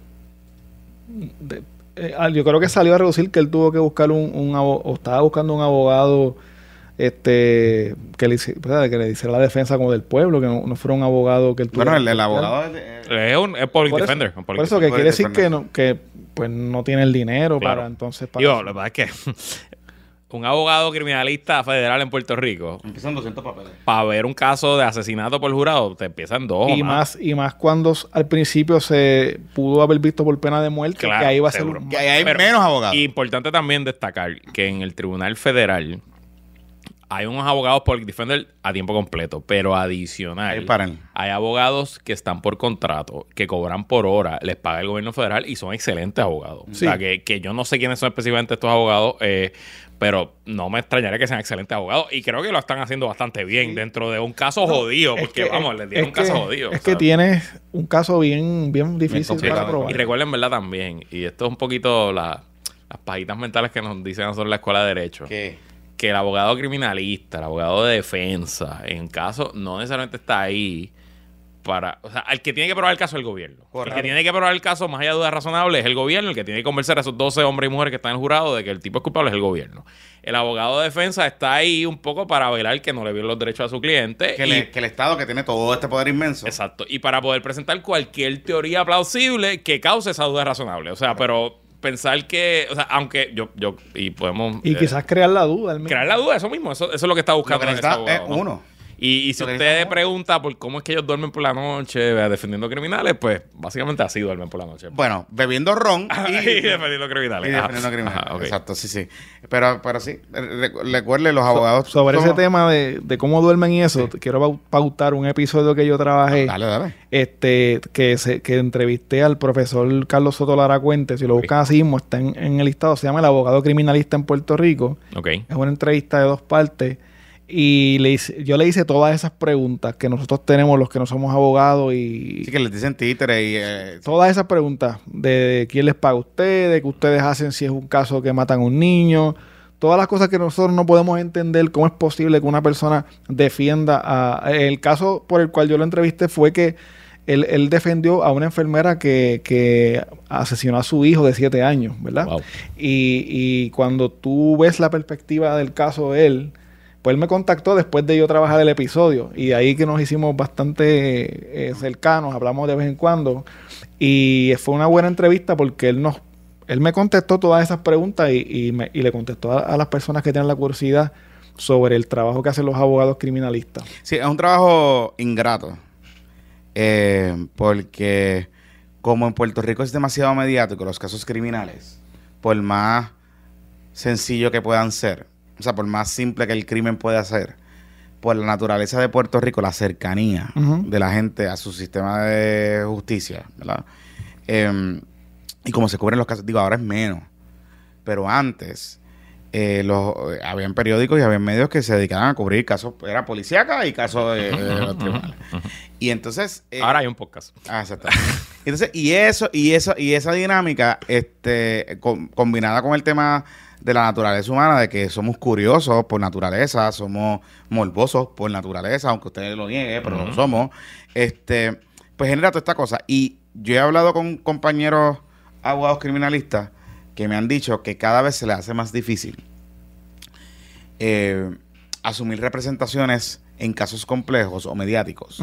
de- eh, ah, yo creo que salió a reducir que él tuvo que buscar un, un abo- o estaba buscando un abogado este que le, que le hiciera la defensa como del pueblo, que no, no fuera un abogado que él Bueno, tuviera el, que el abogado es un es public Por eso- defender. un public Por eso que quiere decir defender. que no, que pues no tiene el dinero Claro. para entonces para lo que pasa es que <laughs> un abogado criminalista federal en Puerto Rico, Empiezan 200 papeles. para ver un caso de asesinato por jurado, te empiezan dos. y más y más cuando al principio se pudo haber visto por pena de muerte Claro, que ahí va a ser un- Que ahí hay Pero- menos abogados. Importante también destacar que en el Tribunal Federal hay unos abogados public defender a tiempo completo, pero adicional. Ahí. Hay abogados que están por contrato, que cobran por hora, les paga el gobierno federal y son excelentes abogados. O sea, Sí. que, que yo no sé quiénes son específicamente estos abogados, eh, pero no me extrañaría que sean excelentes abogados y creo que lo están haciendo bastante bien dentro de un caso jodido, porque que- vamos, les dieron es un caso que- jodido. Es o que tienes un caso bien, bien difícil para probar. Y recuerden, ¿verdad? También, y esto es un poquito la- las pajitas mentales que nos dicen nosotros en la escuela de Derecho, ¿Qué? Que el abogado criminalista, el abogado de defensa, en caso, no necesariamente está ahí para. O sea, el que tiene que probar el caso es el gobierno. El Correcto. que tiene que probar el caso, más allá de dudas razonables, es el gobierno. El que tiene que convencer a esos 12 hombres y mujeres que están en el jurado de que el tipo es culpable es el gobierno. El abogado de defensa está ahí un poco para velar que no le violen los derechos a su cliente. Que, y- le- que el Estado que tiene todo este poder inmenso. Exacto. Y para poder presentar cualquier teoría plausible que cause esa duda razonable. O sea, pero pensar que. O sea, aunque yo. yo y podemos. Y eh, quizás crear la duda. crear la duda, eso mismo. Eso, eso es lo que está Lo buscando que ese necesita es abogado, ¿no? uno. Y, y si usted pregunta por cómo es que ellos duermen por la noche defendiendo criminales, pues básicamente así duermen por la noche. Bueno, bebiendo ron <laughs> y y, defendiendo criminales. y Ajá. defendiendo criminales. Ajá, ok. Exacto, sí, sí. Pero, pero sí, re- recuerde, los abogados. Sobre ese tema de, de cómo duermen y eso, te quiero pau- pautar un episodio que yo trabajé. Dale, dale. este que se, que entrevisté al profesor Carlos Soto Lara Cuente, si lo buscan así mismo, está en, en el listado, se llama El abogado criminalista en Puerto Rico. Ok. Es una entrevista de dos partes. Y le hice- yo le hice todas esas preguntas que nosotros tenemos, los que no somos abogados, y Sí, que les dicen títere y. eh, todas esas preguntas de quién les paga a ustedes, qué ustedes hacen si es un caso que matan a un niño, todas las cosas que nosotros no podemos entender, cómo es posible que una persona defienda a... El caso por el cual yo lo entrevisté fue que él, él defendió a una enfermera que, que asesinó a su hijo de siete años, ¿verdad? Wow. Y, y cuando tú ves la perspectiva del caso de él, pues él me contactó después de yo trabajar el episodio y de ahí que nos hicimos bastante eh, cercanos, hablamos de vez en cuando y fue una buena entrevista porque él nos él me contestó todas esas preguntas y, y le contestó a, a las personas que tienen la curiosidad sobre el trabajo que hacen los abogados criminalistas. Sí, es un trabajo ingrato. Eh, porque como en Puerto Rico es demasiado mediático los casos criminales, por más sencillo que puedan ser, o sea, por más simple que el crimen pueda ser, por la naturaleza de Puerto Rico, la cercanía de la gente a su sistema de justicia, ¿verdad? Eh, y como se cubren los casos, digo, ahora es menos, pero antes eh, los, eh, habían periódicos y habían medios que se dedicaban a cubrir casos, era policíaca y casos de, de <laughs> los tribunales. Y entonces... eh, Ahora hay un podcast. Ah, exacto. Entonces, y eso, y eso, y esa dinámica, este, com- combinada con el tema de la naturaleza humana, de que somos curiosos por naturaleza, somos morbosos por naturaleza, aunque usted lo niegue, pero lo Ujú. somos, este, pues genera toda esta cosa. Y yo he hablado con compañeros abogados criminalistas que me han dicho que cada vez se les hace más difícil eh, asumir representaciones en casos complejos o mediáticos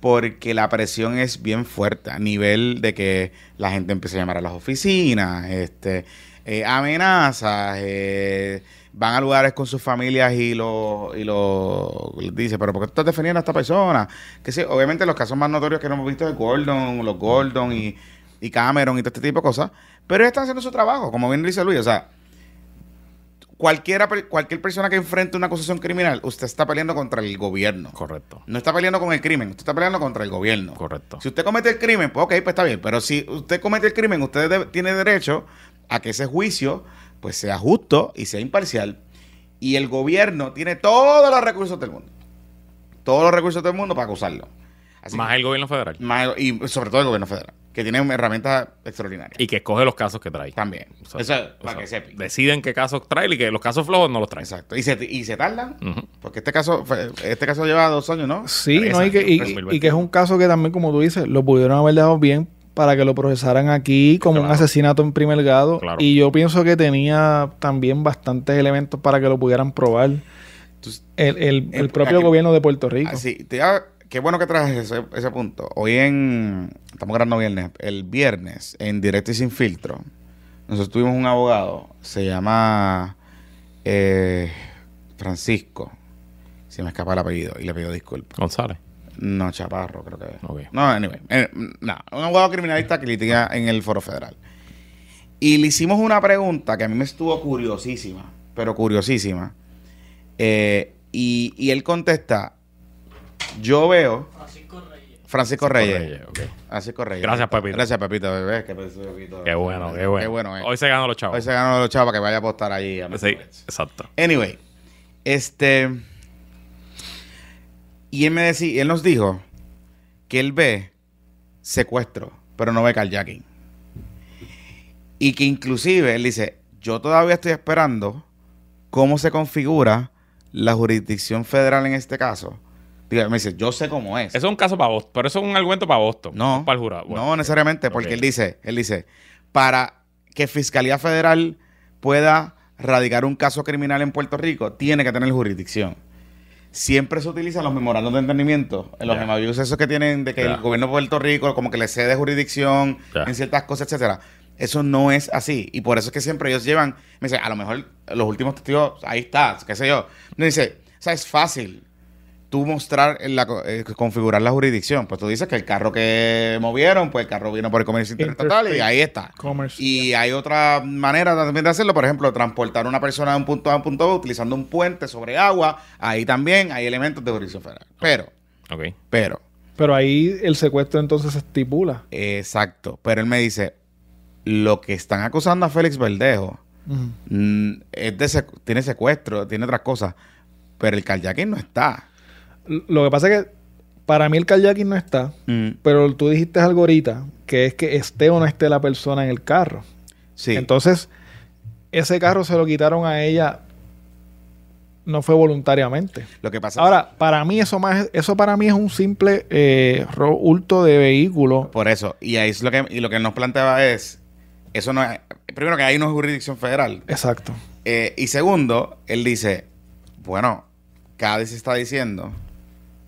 porque la presión es bien fuerte a nivel de que la gente empieza a llamar a las oficinas, este, eh, amenazas, eh, van a lugares con sus familias y lo, y lo dice, pero ¿por qué tú estás defendiendo a esta persona? Que sí, obviamente los casos más notorios que no hemos visto es Gordon, los Gordon y, y Cameron y todo este tipo de cosas, pero ellos están haciendo su trabajo, como bien dice Luis, o sea, cualquiera, cualquier persona que enfrente una acusación criminal, usted está peleando contra el gobierno. Correcto. No está peleando con el crimen, usted está peleando contra el gobierno. Correcto. Si usted comete el crimen, pues ok, pues está bien. Pero si usted comete el crimen, usted tiene derecho a que ese juicio pues sea justo y sea imparcial. Y el gobierno tiene todos los recursos del mundo. Todos los recursos del mundo para acusarlo. Así Más que- el gobierno federal. más- y sobre todo el gobierno federal, que tiene herramientas extraordinarias. Y que escoge los casos que trae. También. O sea, Eso o para sea, que sepa. Deciden qué casos trae y que los casos flojos no los traen. Exacto. Y se, y se tardan. Porque este caso, este caso lleva dos años, ¿no? Sí, no, y, que, y- y que es un caso que también, como tú dices, lo pudieron haber dejado bien para que lo procesaran aquí como un asesinato en primer grado. Claro. Y yo pienso que tenía también bastantes elementos para que lo pudieran probar Entonces, el, el- el Eh, propio aquí- gobierno de Puerto Rico. Así, te iba- qué bueno que traes ese, ese punto. Hoy en, estamos grabando viernes, el viernes, en Directo y Sin Filtro, nosotros tuvimos un abogado, se llama eh, Francisco, se me escapa el apellido y le pido disculpas. González. No, Chaparro, creo que es. Ok. No, anyway. eh, no, un abogado criminalista que litiga en el foro federal. Y le hicimos una pregunta que a mí me estuvo curiosísima, pero curiosísima. Eh, y, y él contesta, yo veo... Francisco Reyes. Reyes, ok. Francisco Reyes. Gracias, Pepito. Gracias, Pepito. bebé, que Pepito- Qué bueno, qué bueno. Qué bueno, eh. Hoy se ganó los chavos. Hoy se ganó los chavos para que vaya a apostar allí. A Sí, exacto. Anyway, este. Y él me decía, él nos dijo que él ve secuestro, pero no ve carjacking. Y que inclusive él dice, yo todavía estoy esperando cómo se configura la jurisdicción federal en este caso Digo, me dice, yo sé cómo es. Eso es un caso para Boston, pero eso es un argumento para Boston. No, para el jurado. Bueno, no necesariamente, porque él dice, él dice, para que Fiscalía Federal pueda radicar un caso criminal en Puerto Rico, tiene que tener jurisdicción. Siempre se utilizan los memorandos de entendimiento, en los Ya. MOUs esos que tienen de que el gobierno de Puerto Rico como que le cede jurisdicción en ciertas cosas, etcétera. Eso no es así. Y por eso es que siempre ellos llevan, me dice, a lo mejor los últimos testigos, ahí está, qué sé yo. Me dice, o sea, es fácil tú mostrar, la, eh, configurar la jurisdicción. Pues tú dices que el carro que movieron, pues el carro vino por el comercio interestatal y ahí está. Commerce. Y hay otra manera también de hacerlo, por ejemplo, transportar a una persona de un punto A a un punto B utilizando un puente sobre agua. Ahí también hay elementos de jurisdicción federal. Pero, pero, Pero ahí el secuestro entonces se estipula. exacto. Pero él me dice, lo que están acusando a Félix Verdejo mm, es de secu- tiene secuestro, tiene otras cosas, pero el kayaking no está. Lo que pasa es que para mí el kayaking no está, Mm, pero tú dijiste algo ahorita, que es que esté o no esté la persona en el carro. sí. Entonces, ese carro se lo quitaron a ella, no fue voluntariamente. lo que pasa Ahora, para mí eso más, eso para mí es un simple eh, hurto de vehículo. Por eso. Y ahí es lo que, y lo que nos planteaba es, eso no es, primero que ahí no es jurisdicción federal. Exacto. Eh, y segundo, él dice, bueno, Cádiz está diciendo,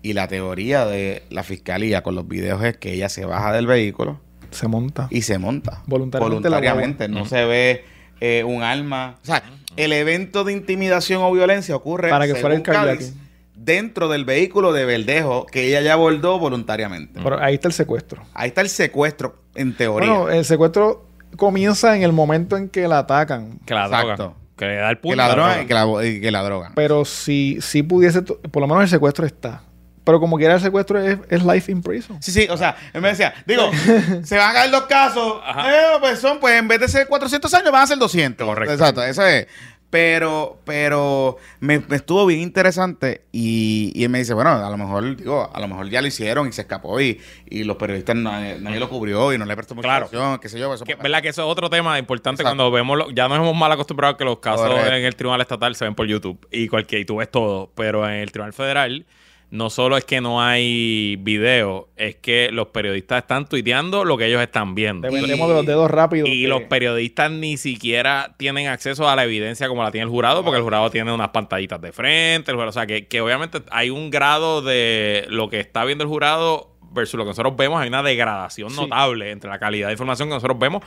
y la teoría de la fiscalía con los videos es que ella se baja del vehículo Se monta. y se monta. Voluntariamente la Voluntariamente. No se ve eh, un arma. O sea, el evento de intimidación o violencia ocurre Para que fuera el Cádiz, dentro del vehículo de Verdejo que ella ya abordó voluntariamente. Pero ahí está el secuestro. Ahí está el secuestro, en teoría. Bueno, el secuestro comienza en el momento en que la atacan. Que la Exacto. droga. Que le da el que punto. la a la droga y que la, y que la droga. Pero si, si pudiese, por lo menos el secuestro está. Pero como quiera el secuestro es, es life in prison. Sí, sí, o sea, él me decía, digo, <laughs> se van a caer dos casos, eh, pues son, pues en vez de ser 400 años van a ser 200. Correcto. Exacto, eso es. Pero, pero me, me estuvo bien interesante y, y él me dice, bueno, a lo mejor, digo, a lo mejor ya lo hicieron y se escapó y, y los periodistas nadie, nadie lo cubrió y no le prestó mucha Claro. atención, qué sé yo. Eso Que, ¿Verdad que eso es otro tema importante Exacto. cuando vemos, lo- ya nos hemos mal acostumbrado que los casos Correcto. en el Tribunal Estatal se ven por YouTube y cualquier, y tú ves todo, pero en el Tribunal Federal no solo es que no hay video, es que los periodistas están tuiteando lo que ellos están viendo. Dependemos de los dedos rápidos. Y que- los periodistas ni siquiera tienen acceso a la evidencia como la tiene el jurado, porque el jurado tiene unas pantallitas de frente. el jurado- o sea, que, que obviamente hay un grado de lo que está viendo el jurado versus lo que nosotros vemos. Hay una degradación Sí. notable entre la calidad de información que nosotros vemos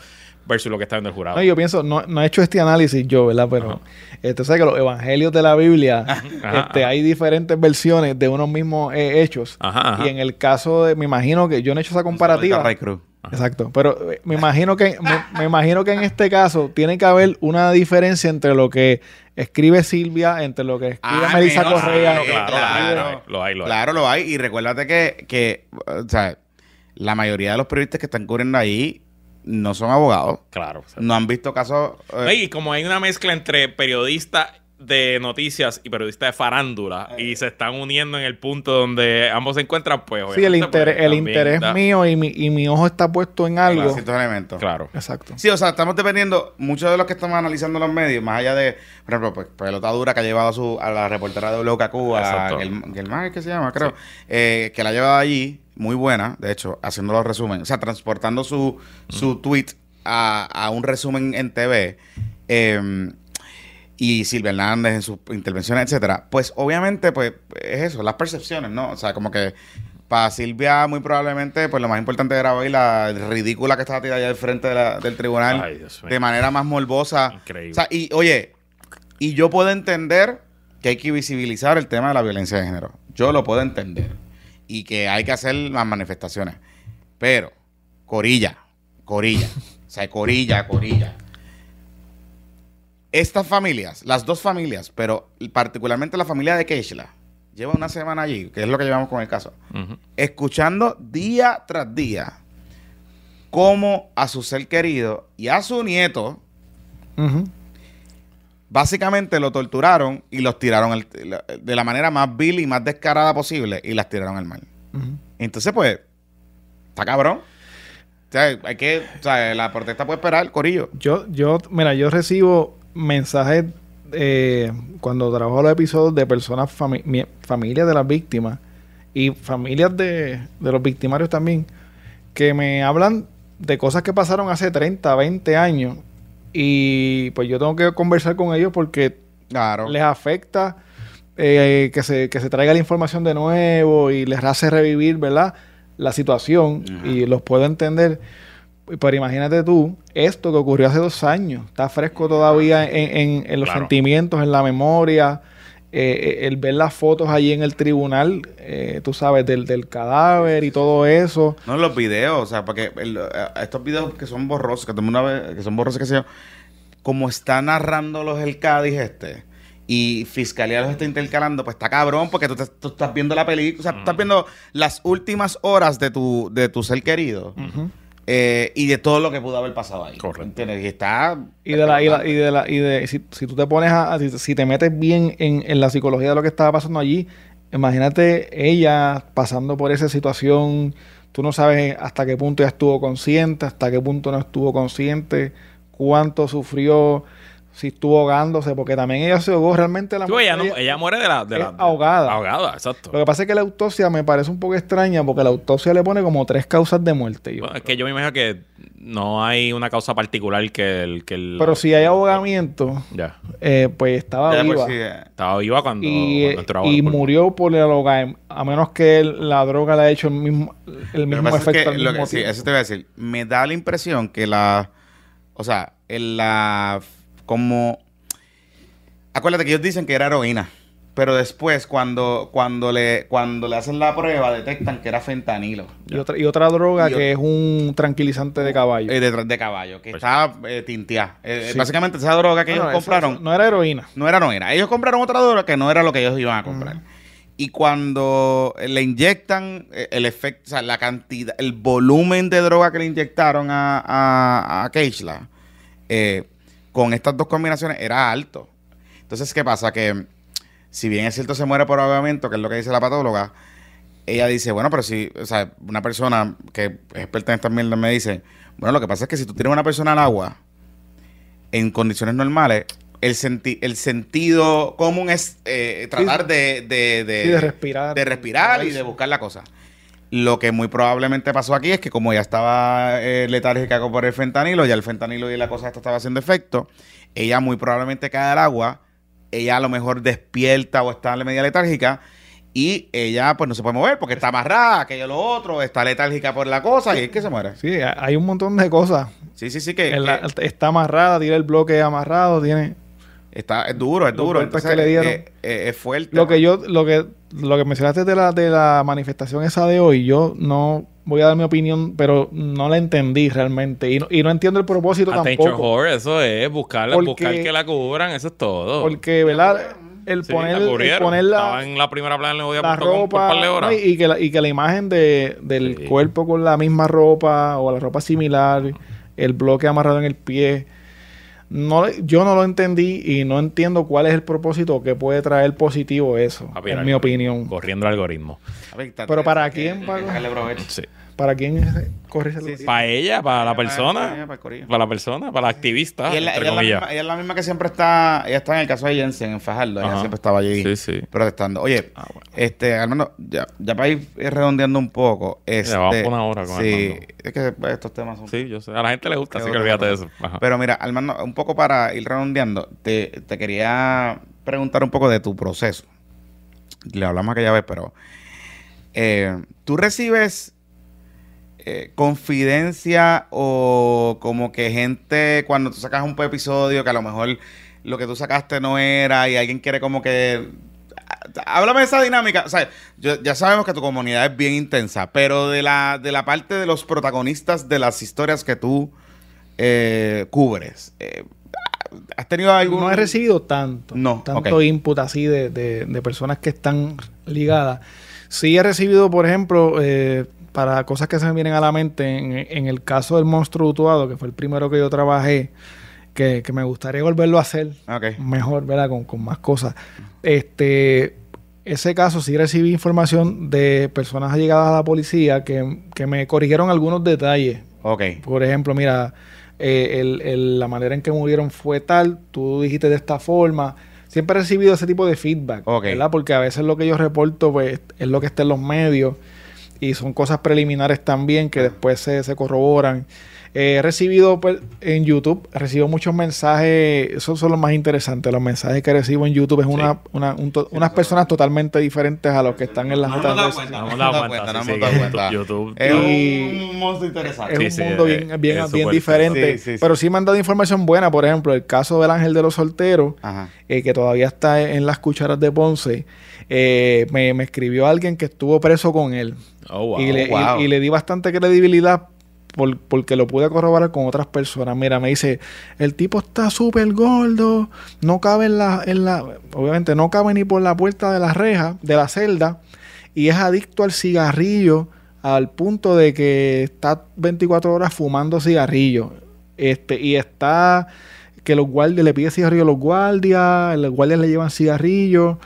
versus lo que está viendo el jurado. No, yo pienso, no, no he hecho este análisis yo, ¿verdad? Pero este, sabes que los evangelios de la Biblia, <laughs> Ajá, este, ajá. hay diferentes versiones de unos mismos eh, hechos. Ajá, ajá. Y en el caso de, me imagino que yo no he hecho esa comparativa. Ray Cruz. Exacto, pero eh, me imagino que me, me imagino que en este caso tiene que haber una diferencia entre lo que escribe Silvia, entre lo que escribe Ah, Melissa Correa. ah, claro, claro. lo hay, lo hay, lo hay. Claro, lo hay. Y recuérdate que, que, o sea, la mayoría de los periodistas que están cubriendo ahí no son abogados. Claro. o sea. No han visto casos. eh, Y como hay una mezcla entre periodista de noticias y periodista de farándula y se están uniendo en el punto donde ambos se encuentran, pues Sí, el, interés, pues, el también interés da- mío y mi, y mi ojo está puesto en algo. ciertos elementos. Claro. Exacto. Sí, o sea, estamos dependiendo, muchos de los que estamos analizando los medios, más allá de, por ejemplo, pues, pelota dura que ha llevado a, su, a la reportera de WKQ, a Exacto. Gel- Gelmar, que se llama, creo, eh, que la ha llevado allí, muy buena, de hecho, haciendo los resúmenes, o sea, transportando su, su tweet a, a un resumen en TV. eh, y Silvia Hernández en sus intervenciones, etcétera, pues obviamente, pues, es eso, las percepciones, ¿no? O sea, como que para Silvia, muy probablemente, pues lo más importante era hoy la ridícula que estaba tirada allá al frente de la- del tribunal Ay, de manera más morbosa. Increíble. O sea, y oye, y yo puedo entender que hay que visibilizar el tema de la violencia de género. Yo lo puedo entender. Y que hay que hacer las manifestaciones. Pero, corilla, corilla. o sea, corilla, corilla. Estas familias, las dos familias, pero particularmente la familia de Keishla, lleva una semana allí, que es lo que llevamos con el caso, escuchando día tras día cómo a su ser querido y a su nieto básicamente lo torturaron y los tiraron de la manera más vil y más descarada posible y las tiraron al mar. Entonces, pues, está cabrón. O sea, hay que, o sea, la protesta puede esperar, corillo. Yo, yo, mira, yo recibo mensajes eh, cuando trabajo los episodios de personas, fami mi- familias de las víctimas, y familias de, de los victimarios también, que me hablan de cosas que pasaron hace 30, 20 años. Y pues yo tengo que conversar con ellos porque Claro. les afecta eh, que, se, que se traiga la información de nuevo y les hace revivir, ¿verdad? La situación Ajá. y los puedo entender. Pero imagínate tú, esto que ocurrió hace dos años, está fresco todavía en, en- en los Claro. sentimientos, en la memoria. eh, eh, el ver las fotos allí en el tribunal, eh, tú sabes, del, del cadáver y todo eso. No, los videos, o sea, porque el- eh, estos videos que son borrosos, que todo el mundo ve, que son borrosos, que yo, como está narrándolos el Cádiz este, y Fiscalía los está intercalando, pues está cabrón, porque tú, te- tú estás viendo la película, o sea, tú estás viendo las últimas horas de tu, de tu ser querido, Ujú. Eh, y de todo lo que pudo haber pasado ahí. Correcto. ¿Entiendes? Y está... Y de la, y la- y de la, y de, si, si tú te pones a, si, si te metes bien en, en la psicología de lo que estaba pasando allí, imagínate ella pasando por esa situación, tú no sabes hasta qué punto ella estuvo consciente, hasta qué punto no estuvo consciente, cuánto sufrió, si estuvo ahogándose, porque también ella se ahogó realmente la Sí, ella, no- ella- muere de la, de la- ahogada. Ahogada, exacto. Lo que pasa es que la autopsia me parece un poco extraña porque la autopsia le pone como tres causas de muerte. Yo- Bueno, es que yo me imagino que no hay una causa particular que el... Que el pero si hay ahogamiento, Ya. eh, pues estaba Ya viva. sí, eh, Estaba viva cuando, y, cuando entró y murió por el ahogamiento, a menos que el- la droga le haya hecho el mismo, el mismo es efecto que al lo que- sí, eso te voy a decir. Me da la impresión que la. O sea, en la. Como. Acuérdate que ellos dicen que era heroína. Pero después, cuando, cuando, le, cuando le hacen la prueba, detectan que era fentanilo. y, otra, y otra droga Y que es un tranquilizante de caballo. Eh, de, de caballo, que Pues- estaba eh, tinteada. Eh, Sí. Básicamente, esa droga que ellos compraron eso no era heroína. no era, no era. Ellos compraron otra droga que no era lo que ellos iban a comprar. Y cuando le inyectan eh, el efecto, o sea, la cantidad, el volumen de droga que le inyectaron a, a, a Keishla, eh, con estas dos combinaciones era alto. Entonces, ¿qué pasa? Que si bien es cierto se muere por ahogamiento, que es lo que dice la patóloga, ella dice, bueno, pero si, o sea, una persona que es experta en esta mierda me dice, bueno, lo que pasa es que si tú tienes una persona al agua, en condiciones normales, el, senti- el sentido común es eh, tratar de, de, de- Sí, de respirar. de respirar y de buscar la cosa. Lo que muy probablemente pasó aquí es que como ella estaba eh, letárgica por el fentanilo, ya el fentanilo y la cosa esta estaba haciendo efecto, ella muy probablemente cae al agua, ella a lo mejor despierta o está media letárgica y ella pues no se puede mover porque está amarrada, aquello lo otro, está letárgica por la cosa y es que se muere. Sí, hay un montón de cosas. Sí, sí, sí, que, está amarrada, tiene el bloque amarrado, tiene... está, es duro, es duro. Entonces, que le dieron. eh, eh, es fuerte. Lo que yo, lo que, lo que mencionaste de la, de la manifestación esa de hoy, yo no voy a dar mi opinión, pero no la entendí realmente. Y no, y no entiendo el propósito Attention tampoco. whore, eso es buscar, Porque- buscar que la cubran, eso es todo. Porque, ¿verdad? El Sí, poner, la el poner Estaba la, en la primera plana de la por un par de ropa horas. ¿no? y, y que la, y que la imagen de, del Sí. cuerpo con la misma ropa o la ropa similar, el bloque amarrado en el pie. No, yo no lo entendí y no entiendo cuál es el propósito que puede traer positivo eso, en el mi opinión. Corriendo el algoritmo. Ver, Pero ¿para quién, Paco? Sí. ¿Para quién es- corre ese Sí. Para ella, para la para- persona. para la persona, para la activista. Y ella, es la misma, ella es la misma que siempre está, ella está en el caso de Jensen, en Fajardo, ella Ajá. siempre estaba allí Sí, sí. protestando. Oye, Ah, bueno. este, Armando, ya, ya para ir redondeando un poco, este, Ya vamos por una hora con sí, Armando. es que pues, estos temas son... Sí, yo sé. A la gente le gusta, así que olvídate de eso. Ajá. Pero mira, Armando, un poco para ir redondeando, te, te quería preguntar un poco de tu proceso. Le hablamos aquella vez, pero eh, tú recibes eh, confidencia o como que gente cuando tú sacas un episodio que a lo mejor lo que tú sacaste no era y alguien quiere como que háblame de esa dinámica o sea yo- ya sabemos que tu comunidad es bien intensa pero de la de la parte de los protagonistas de las historias que tú eh, cubres eh, has tenido algún No he recibido tanto, No, tanto input así de, de- de personas que están ligadas. Sí he recibido, por ejemplo, eh, para cosas que se me vienen a la mente, en, en el caso del monstruo utuado, que fue el primero que yo trabajé, que, que me gustaría volverlo a hacer mejor, ¿verdad? Con, con más cosas. Este, ese caso sí recibí información de personas allegadas a la policía que, que me corrigieron algunos detalles. ok Por ejemplo, mira, eh, el- el- la manera en que murieron fue tal, tú dijiste de esta forma. siempre he recibido ese tipo de feedback, Ok. ¿verdad? Porque a veces lo que yo reporto pues, es lo que está en los medios y son cosas preliminares también que después se, se corroboran. Eh, he recibido pues, en YouTube, recibo muchos mensajes, esos son los más interesantes, los mensajes que recibo en YouTube es una, una- un to- unas personas totalmente diferentes a los que están en las No otras redes No sociales. hemos dado no hemos cuenta, no hemos dado cuenta. YouTube. Es un monstruo interesante. Es un mundo bien, bien, es bien diferente. Sí, sí, sí. Pero sí me han dado información buena. Por ejemplo, el caso del ángel de los solteros, eh, que todavía está en las cucharas de Ponce. eh, me, me escribió alguien que estuvo preso con él. Oh, wow. y, le, y- wow. y le di bastante credibilidad por- porque lo pude corroborar con otras personas. Mira, me dice, el tipo está súper gordo, no cabe en la, en la, obviamente no cabe ni por la puerta de la reja, de la celda, y es adicto al cigarrillo al punto de que está 24 horas fumando cigarrillos. Este, y está que los guardias le pide cigarrillo a los guardias, los guardias le llevan cigarrillos,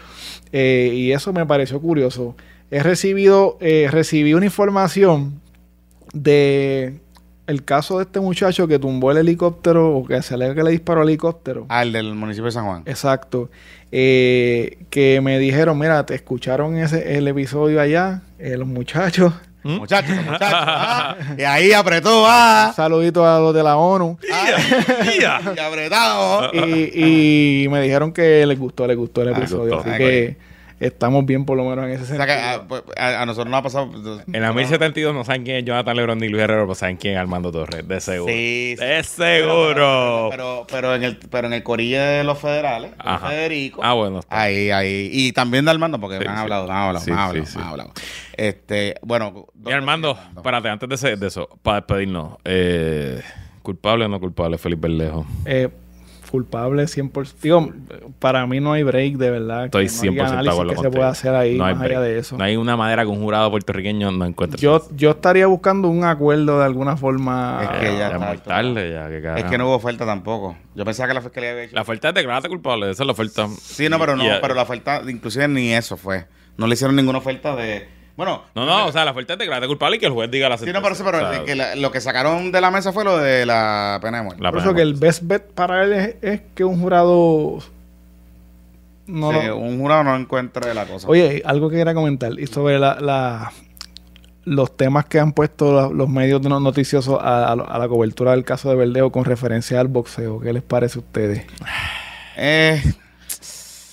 eh, y eso me pareció curioso. He recibido, eh, recibí una información de el caso de este muchacho que tumbó el helicóptero o que se alega que le disparó al helicóptero. Ah, el del municipio de San Juan. Exacto. Eh, que me dijeron, mira, te escucharon ese el episodio allá, eh, los muchachos. ¿Mm? Muchachos, muchachos. <laughs> ah, y ahí apretó, ah. Un saludito a los de la ONU. Y apretado. y, y me dijeron que les gustó, les gustó el Ah, episodio. gustó. Así Ah, que estamos bien por lo menos en ese O sentido. sea que a, pues, a- a nosotros nos ha pasado. En la 1072 no saben quién es Jonathan Lebron ni Luis Herrero, pero saben quién es Armando Torres, de seguro. Sí, sí. De seguro. Pero, pero, en el, pero en el corillo de los federales, de Ajá. Federico. Ah, bueno. está. Ahí, ahí. Y también de Armando, porque Sí, me han sí. hablado, me han hablado, Sí, me han hablado, sí. me han hablado. Este, bueno. Y Armando, espérate, antes de, ese- de eso, para despedirnos, eh, ¿culpable o no culpable, Felipe Berlejo? Eh, culpable 100%. Digo, para mí no hay break, de verdad. Estoy que no hay 100% de análisis acuerdo que se puede hacer ahí No hay más allá break. de eso. No hay una manera que un jurado puertorriqueño no encuentre. Yo, yo estaría buscando un acuerdo de alguna forma. Es que ya ya es está muy todo. tarde, ya, que Es que no hubo oferta tampoco. Yo pensaba que la fiscalía había hecho. La oferta es declararte culpable, esa es la oferta. Sí, no, pero no, Y- pero la oferta, inclusive ni eso fue. No le hicieron ninguna oferta de. Bueno. No, no, o sea, la oferta es declararte culpable y que el juez diga la Sí, no, pero, sí, pero O sea, que la- lo que sacaron de la mesa fue lo de la pena de muerte. La Por eso que el best bet para él es, es que un jurado no Sí, lo- un jurado no encuentre la cosa. Oye, algo que quería comentar y sobre la, la- los temas que han puesto la- los medios no- noticiosos a, a lo- a la cobertura del caso de Verdeo con referencia al boxeo. ¿Qué les parece a ustedes? Eh,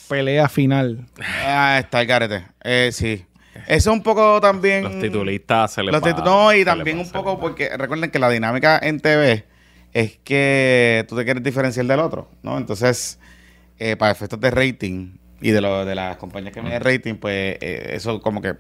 Pelea final. ah, está el carete. Eh, sí. Eso un poco también. Los titulistas se les Los va- titu- no, y también un poco porque recuerden que la dinámica en TV es que tú te quieres diferenciar del otro, ¿no? Entonces, eh, para efectos de rating y de, lo, de las compañías que miden rating, pues eh, eso como que.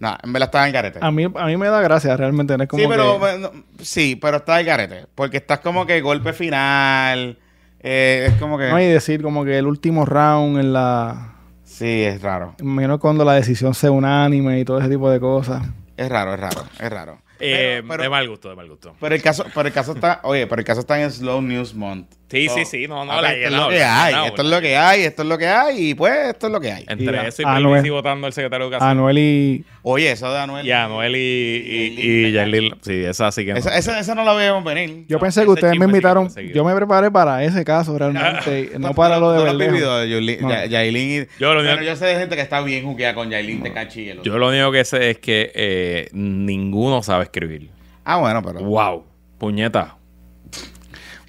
No, en verdad está en carete. A mí, a mí me da gracia realmente. No es como Sí, pero, que- sí, pero está el carete. Porque estás como que golpe final. eh, es como que. no hay decir como que el último round en la... Sí, es raro. Menos cuando la decisión sea unánime y todo ese tipo de cosas. Es raro, es raro, es raro. Eh, Pero- pero- de mal gusto, de mal gusto. Pero el caso, pero el caso está, oye, pero el caso está en Slow News Month. Sí, Oh, sí, sí, no, no, la esto es lo que hay, llenado, esto es lo que hay, esto es lo que hay, y pues esto es lo que hay. Entre Y eso y Anuel. Pierluisi votando al secretario de Educación. Anuel y... Oye, eso de Anuel. Y Anuel y, y, y Yailin. Sí, esa sí que no. Esa, esa, esa no la veíamos venir. Yo No, pensé que ustedes me invitaron... Yo me preparé para ese caso realmente. y <laughs> no para lo de ¿Tú no has vivido de Yailin- y... Yo lo único- yo sé de gente que está bien juqueada con Yailin, Tecachi y el otro. Yo lo único que sé es que eh, ninguno sabe escribir. Ah, bueno, pero... Wow. Puñeta.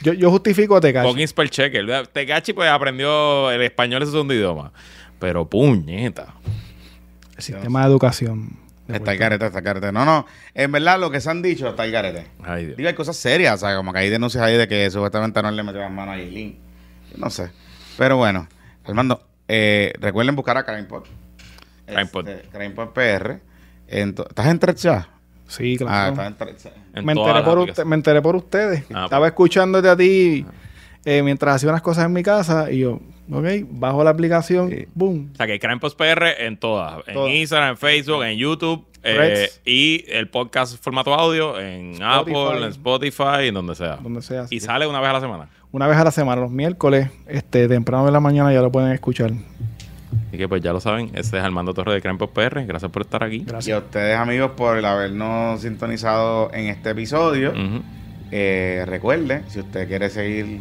Yo, yo justifico a Tecachi. Fucking spell checker. Tegachi pues aprendió el español es su segundo idioma. Pero puñeta. El sistema de educación. de Está el carete, está el carete. No, no. En verdad, lo que se han dicho está el carete. Ay, Dios. Digo, hay cosas serias, o sea, como que hay denuncias ahí de que supuestamente no le metió las manos a Yailin. No sé. Pero bueno, Armando, eh, recuerden buscar a CrimePod. CrimePod. Este, CrimePod PR. ¿Estás en Threads ya? Sí, Ah, claro. en. En me, enteré por usted- aplicaciones. me enteré por ustedes. Ah, Estaba pues. escuchándote a ti eh, mientras hacía unas cosas en mi casa y yo, ok, bajo la aplicación, Sí. boom. O sea, que Crime Post PR en todas. En. Instagram, en Facebook, en YouTube. eh, y el podcast formato audio en Apple, en Spotify, en donde sea. Donde sea. Y sale una vez a la semana. Una vez a la semana, los miércoles, este, temprano de la mañana ya lo pueden escuchar. Así que pues ya lo saben, este es Armando Torres de Crime Post PR. Gracias por estar aquí. Y a ustedes, amigos, por el habernos sintonizado en este episodio. Ujú. Eh, recuerde, si usted quiere seguir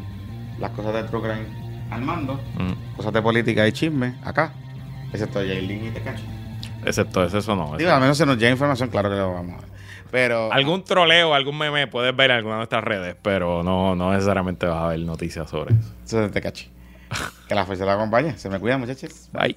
las cosas de True Crime Armando, cosas de política y chisme, acá. Excepto Jailin y Tecachi. Excepto ese, eso no. Digo, al menos se nos llega información, claro que lo vamos a ver. Pero. Algún troleo, algún meme puedes ver en alguna de nuestras redes, pero no, no necesariamente vas a ver noticias sobre eso. Eso es de Tecachi. Que la fuerza la acompañe. Se me cuidan, muchachos. Bye.